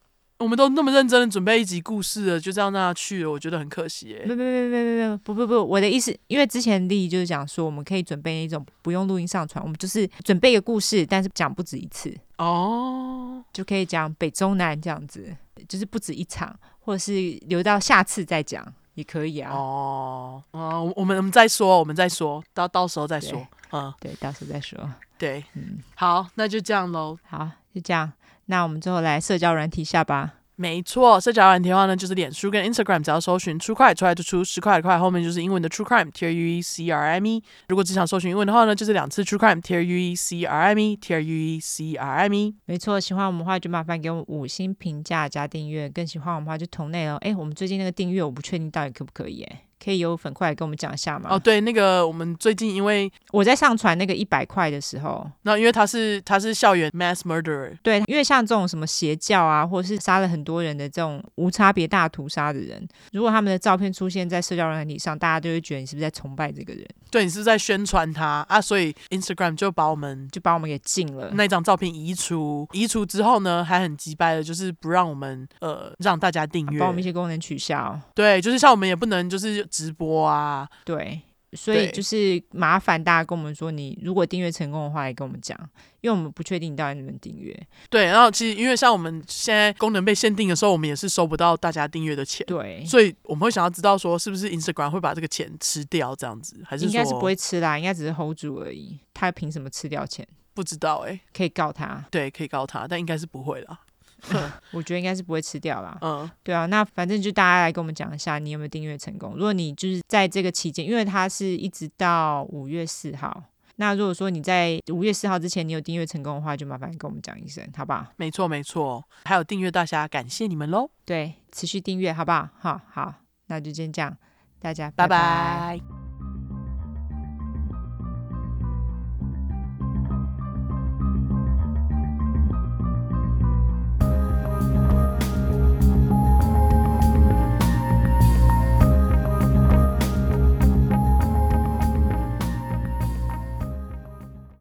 我们都那么认真的准备一集故事了，就这样让他去了，我觉得很可惜。哎，没没没没没没，不不不，我的意思，因为之前丽就是讲说，我们可以准备一种不用录音上传，我们就是准备一个故事，但是讲不止一次哦，就可以讲北中南这样子，就是不止一场，或者是留到下次再讲也可以啊。哦，哦，我们我们再说，我们再说到到时候再说。嗯，对，到时候再说。对，嗯，好，那就这样喽。好，就这样。那我们最后来社交软体下吧。没错，社交软体的话呢，就是脸书跟 Instagram，只要搜寻 True Crime 出来就出十块的块，后面就是英文的 True Crime，T R U E C R M E。如果只想搜寻英文的话呢，就是两次 True Crime，T R U E C R I M E，T R U E C R M E。没错，喜欢我们的话就麻烦给我们五星评价加订阅，更喜欢我们的话就同内哦。哎，我们最近那个订阅我不确定到底可不可以哎。可以有粉块跟我们讲一下吗？哦，对，那个我们最近因为我在上传那个一百块的时候，那因为他是他是校园 mass murderer，对，因为像这种什么邪教啊，或者是杀了很多人的这种无差别大屠杀的人，如果他们的照片出现在社交软体上，大家都会觉得你是不是在崇拜这个人？对，你是在宣传他啊？所以 Instagram 就把我们就把我们给禁了，那张照片移除，移除之后呢，还很机掰的，就是不让我们呃让大家订阅，把我们一些功能取消。对，就是像我们也不能就是直播啊。啊，对，所以就是麻烦大家跟我们说，你如果订阅成功的话，也跟我们讲，因为我们不确定你到底能不能订阅。对，然后其实因为像我们现在功能被限定的时候，我们也是收不到大家订阅的钱。对，所以我们会想要知道说，是不是 Instagram 会把这个钱吃掉，这样子，还是应该是不会吃啦，应该只是 hold 住而已。他凭什么吃掉钱？不知道哎、欸，可以告他。对，可以告他，但应该是不会啦。[LAUGHS] 我觉得应该是不会吃掉啦。嗯，对啊，那反正就大家来跟我们讲一下，你有没有订阅成功？如果你就是在这个期间，因为它是一直到五月四号，那如果说你在五月四号之前你有订阅成功的话，就麻烦跟我们讲一声，好不好？没错，没错，还有订阅大侠，感谢你们喽。对，持续订阅，好不好？好好，那就先这样，大家拜拜。拜拜。